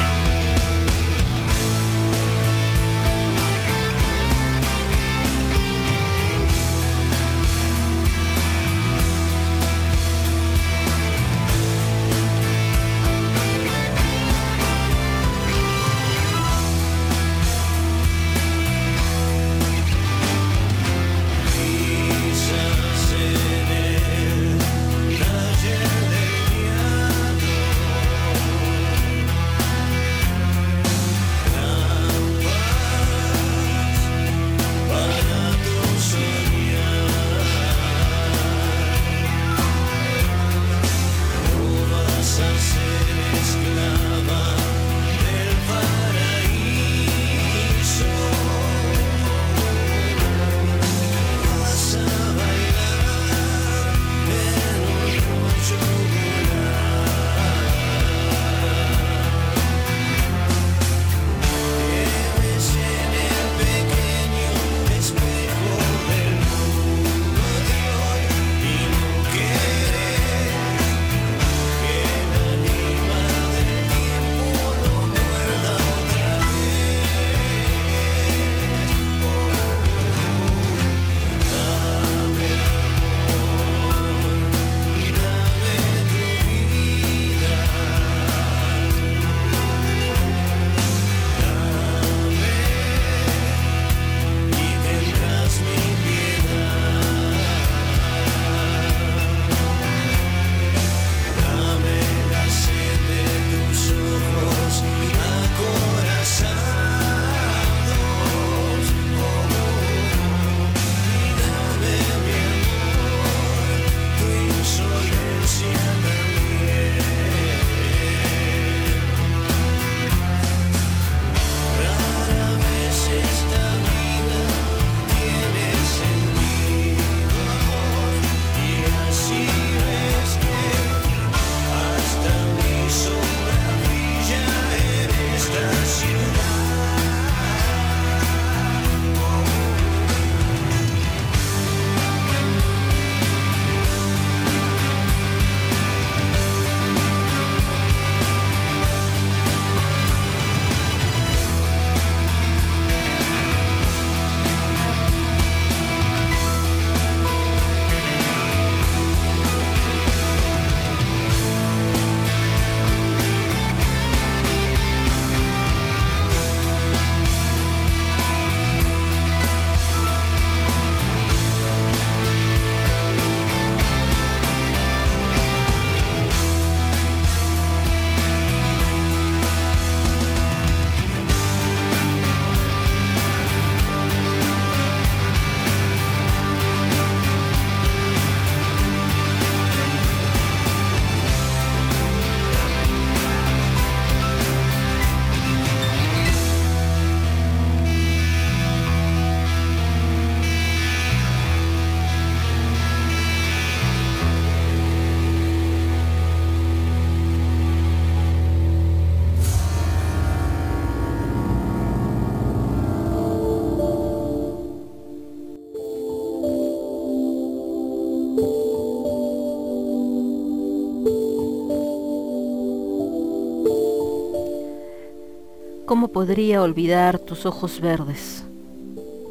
¿Cómo podría olvidar tus ojos verdes?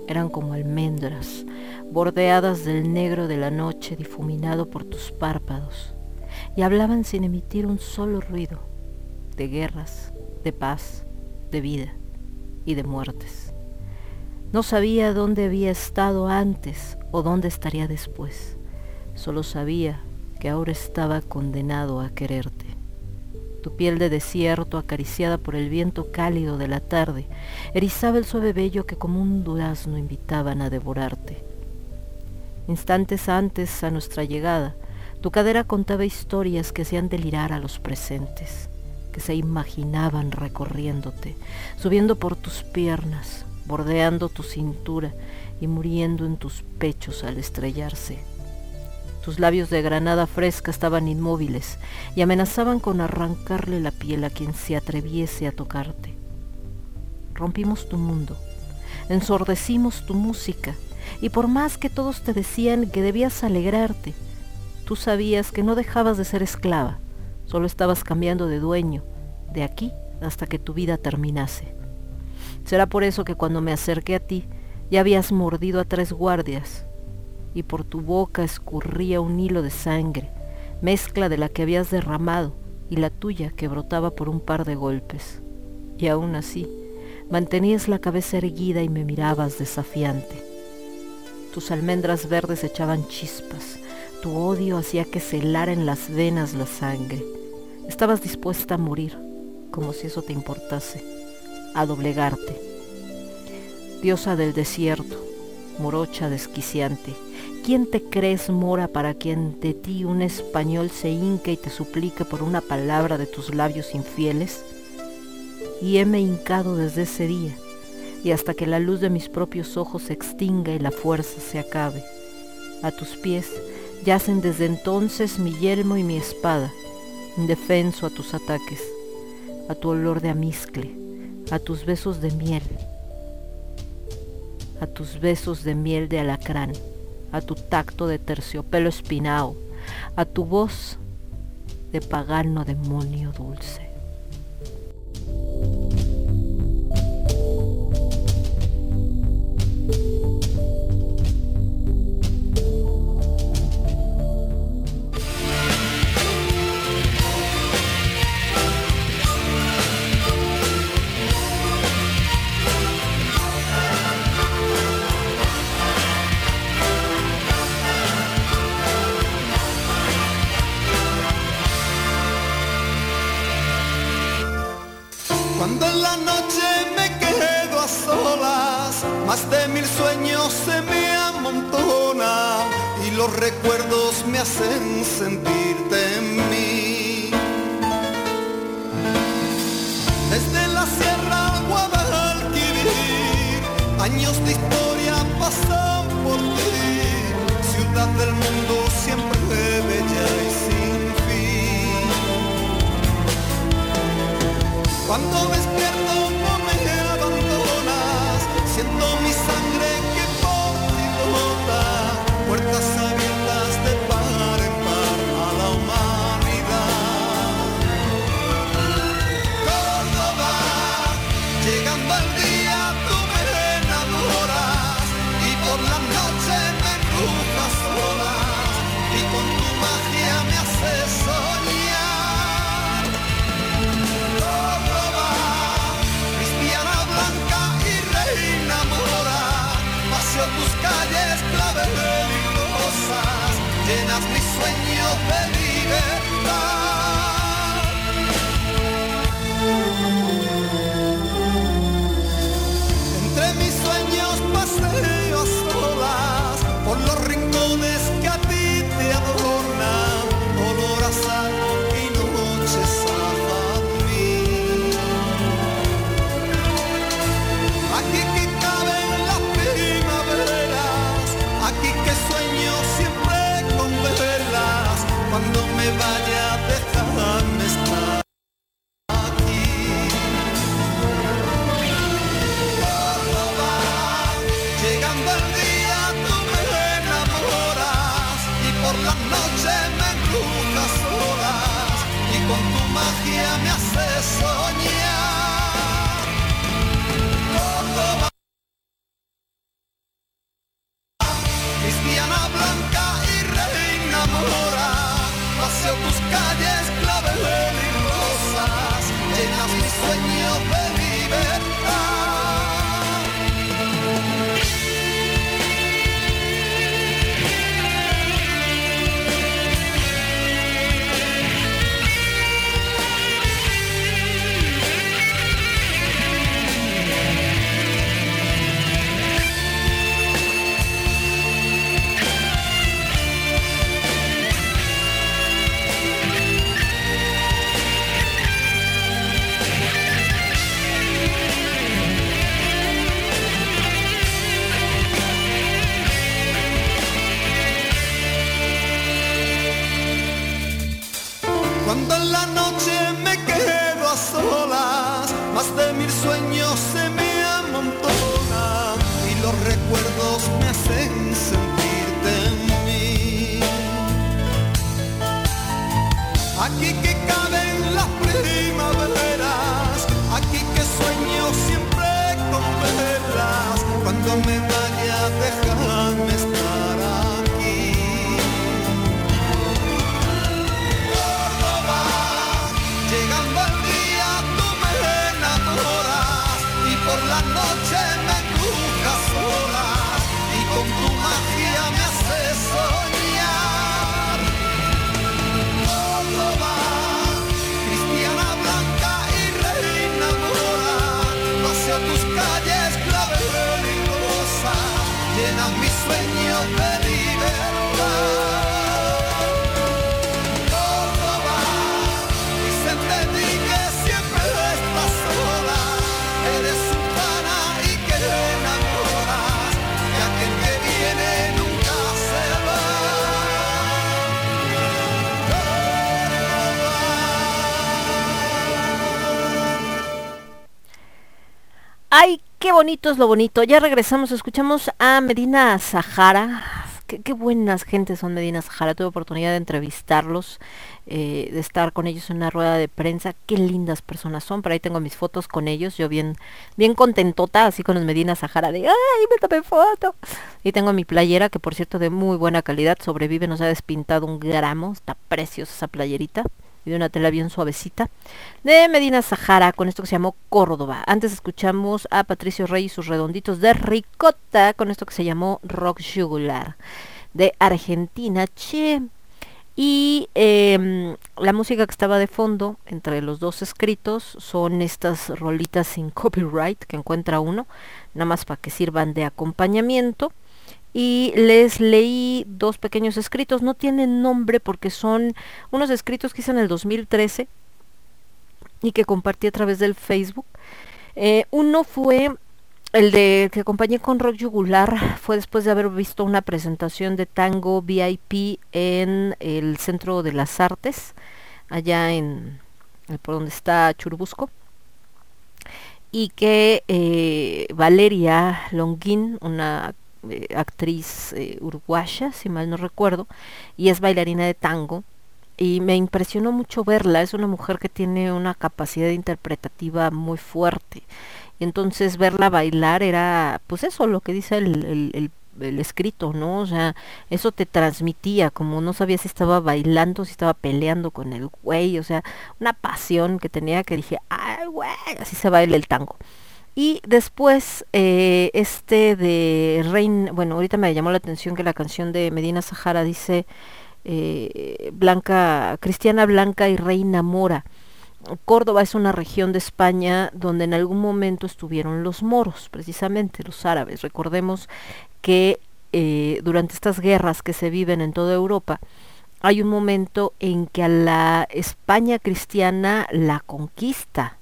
Eran como almendras, bordeadas del negro de la noche difuminado por tus párpados, y hablaban sin emitir un solo ruido, de guerras, de paz, de vida y de muertes. No sabía dónde había estado antes o dónde estaría después. Solo sabía que ahora estaba condenado a quererte. Piel de desierto, acariciada por el viento cálido de la tarde, erizaba el suave vello que como un durazno invitaban a devorarte. Instantes antes a nuestra llegada, tu cadera contaba historias que hacían delirar a los presentes, que se imaginaban recorriéndote, subiendo por tus piernas, bordeando tu cintura y muriendo en tus pechos al estrellarse. Tus labios de granada fresca estaban inmóviles y amenazaban con arrancarle la piel a quien se atreviese a tocarte. Rompimos tu mundo, ensordecimos tu música y por más que todos te decían que debías alegrarte, tú sabías que no dejabas de ser esclava, solo estabas cambiando de dueño, de aquí hasta que tu vida terminase. Será por eso que cuando me acerqué a ti ya habías mordido a tres guardias y por tu boca escurría un hilo de sangre, mezcla de la que habías derramado y la tuya que brotaba por un par de golpes. Y aún así, mantenías la cabeza erguida y me mirabas desafiante. Tus almendras verdes echaban chispas, tu odio hacía que se helara en las venas la sangre. Estabas dispuesta a morir, como si eso te importase, a doblegarte. Diosa del desierto, morocha desquiciante, ¿quién te crees mora para quien de ti un español se hinca y te suplique por una palabra de tus labios infieles? Y heme hincado desde ese día, y hasta que la luz de mis propios ojos se extinga y la fuerza se acabe. A tus pies yacen desde entonces mi yelmo y mi espada, indefenso a tus ataques, a tu olor de amiscle, a tus besos de miel, a tus besos de miel de alacrán, a tu tacto de terciopelo espinao, a tu voz de pagano demonio dulce. Más mil sueños se me amontonan y los recuerdos me hacen sentirte en mí. Desde la sierra al Guadalquivir, años de historia pasan por ti, ciudad del mundo siempre bella y sin fin. Cuando despierto no bonito es lo bonito. Ya regresamos, escuchamos a Medina Sahara. Qué, buenas gentes son Medina Sahara. Tuve oportunidad de entrevistarlos, eh, de estar con ellos en una rueda de prensa. Qué lindas personas son. Por ahí tengo mis fotos con ellos. Yo bien, bien contentota, así con los Medina Sahara de ¡ay, me tomé foto! Y tengo mi playera, que por cierto de muy buena calidad. Sobrevive, nos ha despintado un gramo. Está preciosa esa playerita y de una tela bien suavecita, de Medina Sahara, con esto que se llamó Córdoba. Antes escuchamos a Patricio Rey y sus redonditos de ricota, con esto que se llamó Rock Jugular, de Argentina, che. Y em, la música que estaba de fondo, entre los dos escritos, son estas rolitas sin copyright que encuentra uno, nada más para que sirvan de acompañamiento y les leí dos pequeños escritos. No tienen nombre porque son unos escritos que hice en el 2013 y que compartí a través del Facebook. Eh, uno fue el de que acompañé con Rock Yugular, fue después de haber visto una presentación de tango VIP en el Centro de las Artes, allá en eh, por donde está Churubusco y que eh, Valeria Longuín, una eh, actriz eh, uruguaya, si mal no recuerdo, y es bailarina de tango. Y me impresionó mucho verla, es una mujer que tiene una capacidad interpretativa muy fuerte. Y entonces verla bailar era, pues eso, lo que dice el, el, el escrito, ¿no? O sea, eso te transmitía, como no sabía si estaba bailando, si estaba peleando con el güey, o sea, una pasión que tenía que dije, ay, güey, así se baila el tango. Y después, eh, este de Rein, bueno, ahorita me llamó la atención que la canción de Medina Sahara dice eh, Blanca, Cristiana Blanca y Reina Mora. Córdoba es una región de España donde en algún momento estuvieron los moros, precisamente los árabes. Recordemos que eh, durante estas guerras que se viven en toda Europa, hay un momento en que a la España cristiana la conquista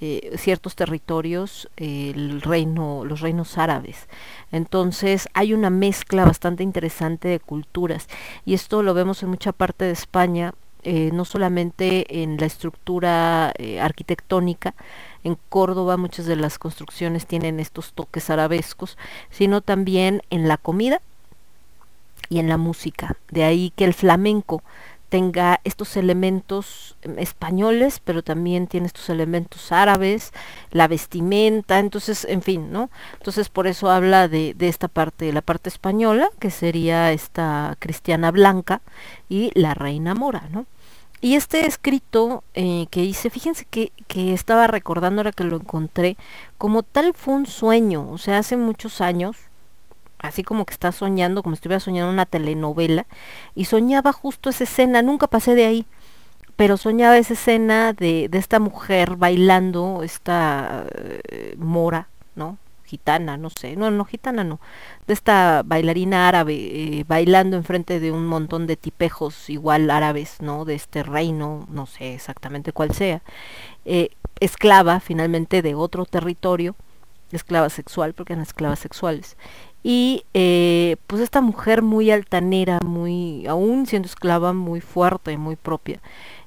eh, ciertos territorios el reino los reinos árabes. Entonces hay una mezcla bastante interesante de culturas y esto lo vemos en mucha parte de España eh, no solamente en la estructura eh, arquitectónica. En Córdoba muchas de las construcciones tienen estos toques arabescos sino también en la comida y en la música. De ahí que el flamenco tenga estos elementos em, españoles, pero también tiene estos elementos árabes, la vestimenta, entonces, en fin, ¿no? Entonces por eso habla de, esta parte, la parte española, que sería esta cristiana blanca, y la reina mora, ¿no? Y este escrito eh, que hice, fíjense que, que estaba recordando ahora que lo encontré, como tal fue un sueño, o sea, hace muchos años, así como que está soñando, como si estuviera soñando una telenovela, y soñaba justo esa escena, nunca pasé de ahí, pero soñaba esa escena de, de esta mujer bailando, esta eh, mora, ¿no? Gitana, no sé, no, no, gitana no, de esta bailarina árabe eh, bailando enfrente de un montón de tipejos igual árabes, ¿no? De este reino, no sé exactamente cuál sea, eh, esclava finalmente de otro territorio, esclava sexual, porque eran esclavas sexuales, y eh, pues esta mujer muy altanera, muy, aún siendo esclava, muy fuerte, muy propia,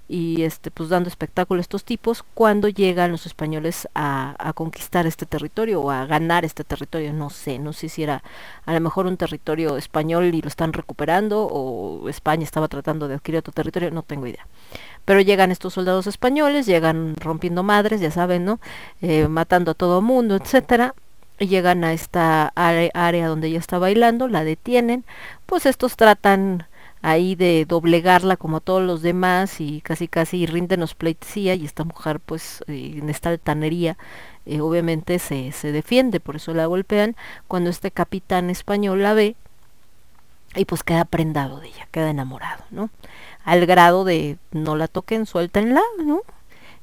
y este pues dando espectáculo a estos tipos cuando llegan los españoles a, conquistar este territorio o a ganar este territorio no sé no sé si era a lo mejor un territorio español y lo están recuperando o España estaba tratando de adquirir otro territorio no tengo idea. Pero llegan estos soldados españoles llegan rompiendo madres ya saben no eh, matando a todo mundo etcétera llegan a esta área, donde ella está bailando la detienen pues estos tratan ahí de doblegarla como todos los demás y casi casi ríndenos pleitesía y esta mujer pues eh, en esta altanería eh, obviamente se, se defiende, por eso la golpean, cuando este capitán español la ve y pues queda prendado de ella, queda enamorado, ¿no? Al grado de no la toquen, suéltenla, ¿no?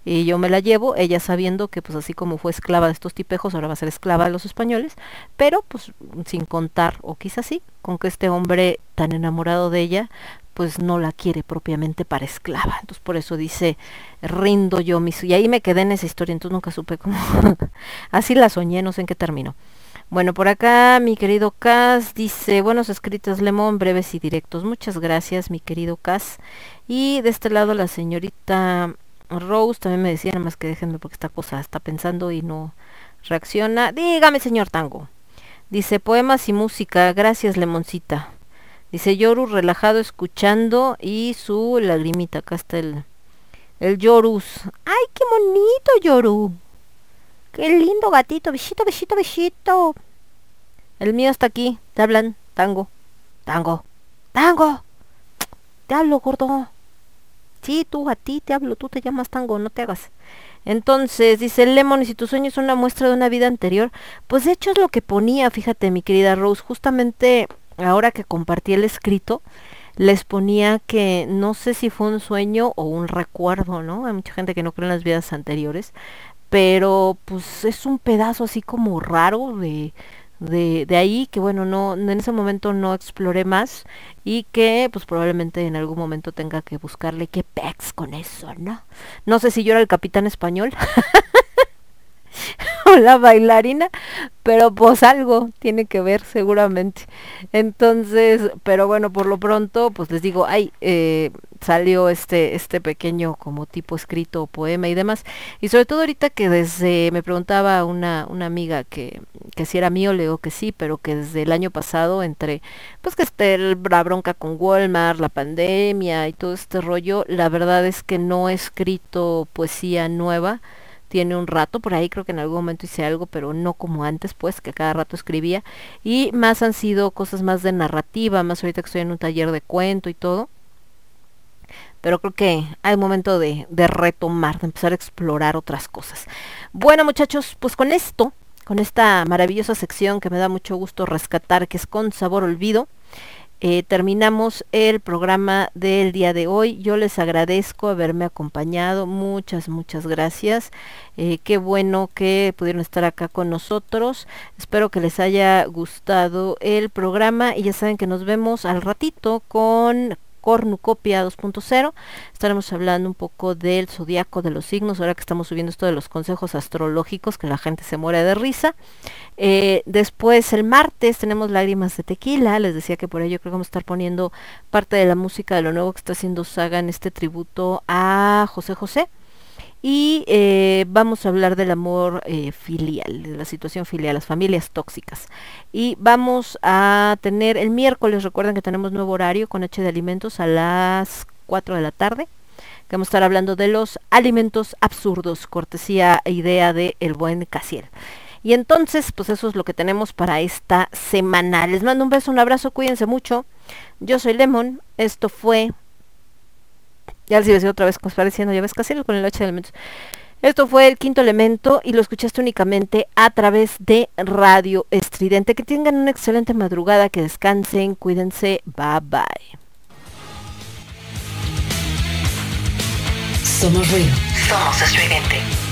Y yo me la llevo, ella sabiendo que pues así como fue esclava de estos tipejos, ahora va a ser esclava de los españoles, pero pues sin contar, o quizás sí, con que este hombre tan enamorado de ella, pues no la quiere propiamente para esclava. Entonces por eso dice, rindo yo mis... Y ahí me quedé en esa historia, entonces nunca supe cómo... *laughs* así la soñé, no sé en qué terminó. Bueno, por acá mi querido Cas dice, buenos escritos Lemón, breves y directos. Muchas gracias, mi querido Cas. Y de este lado la señorita Rose también me decía, nada más que déjenme porque esta cosa está pensando y no reacciona. Dígame, señor Tango. Dice, poemas y música, gracias, Lemoncita. Dice, Yoru relajado escuchando y su lagrimita. Acá está el, el Yorus. ¡Ay, qué bonito, Yoru! ¡Qué lindo gatito! Besito, besito, besito. El mío está aquí. Te hablan, Tango. Tango. Tango. Te hablo, gordo. Sí, tú, a ti te hablo, tú te llamas tango, no te hagas. Entonces, dice Lemon, y si tu sueño es una muestra de una vida anterior, pues de hecho es lo que ponía, fíjate, mi querida Rose, justamente ahora que compartí el escrito, les ponía que no sé si fue un sueño o un recuerdo, ¿no? Hay mucha gente que no cree en las vidas anteriores, pero pues es un pedazo así como raro de, de, de ahí que bueno, no, en ese momento no exploré más y que pues probablemente en algún momento tenga que buscarle qué pex con eso, ¿no? No sé si yo era el capitán español *laughs* *laughs* o la bailarina, pero pues algo tiene que ver seguramente. Entonces, pero bueno, por lo pronto, pues les digo, ay, eh, salió este, este pequeño como tipo escrito, poema y demás. Y sobre todo ahorita que desde, me preguntaba una, una amiga que, que si era mío, le digo que sí, pero que desde el año pasado, entre, pues que esté la bronca con Walmart, la pandemia y todo este rollo, la verdad es que no he escrito poesía nueva tiene un rato, por ahí creo que en algún momento hice algo, pero no como antes, pues, que cada rato escribía. Y más han sido cosas más de narrativa, más ahorita que estoy en un taller de cuento y todo. Pero creo que hay momento de, de retomar, de empezar a explorar otras cosas. Bueno, muchachos, pues con esto, con esta maravillosa sección que me da mucho gusto rescatar, que es con sabor olvido, eh, terminamos el programa del día de hoy. Yo les agradezco haberme acompañado. Muchas, muchas gracias. Eh, qué bueno que pudieron estar acá con nosotros. Espero que les haya gustado el programa y ya saben que nos vemos al ratito con Cornucopia 2.0. Estaremos hablando un poco del zodiaco de los signos, ahora que estamos subiendo esto de los consejos astrológicos, que la gente se muere de risa. Eh, después el martes tenemos lágrimas de tequila, les decía que por ello creo que vamos a estar poniendo parte de la música de lo nuevo que está haciendo Saga en este tributo a José José. Y eh, vamos a hablar del amor eh, filial, de la situación filial, las familias tóxicas. Y vamos a tener el miércoles, recuerden que tenemos nuevo horario con H de Alimentos a las 4 de la tarde. Que vamos a estar hablando de los alimentos absurdos, cortesía e idea de el buen Casiel. Y entonces, pues eso es lo que tenemos para esta semana. Les mando un beso, un abrazo, cuídense mucho. Yo soy Lemon, esto fue... Ya les iba a decir otra vez, como está diciendo, ya ves Casiel con el H de elementos. Esto fue el quinto elemento y lo escuchaste únicamente a través de Radio Estridente. Que tengan una excelente madrugada, que descansen, cuídense, bye bye. Somos ruido. Somos estridente.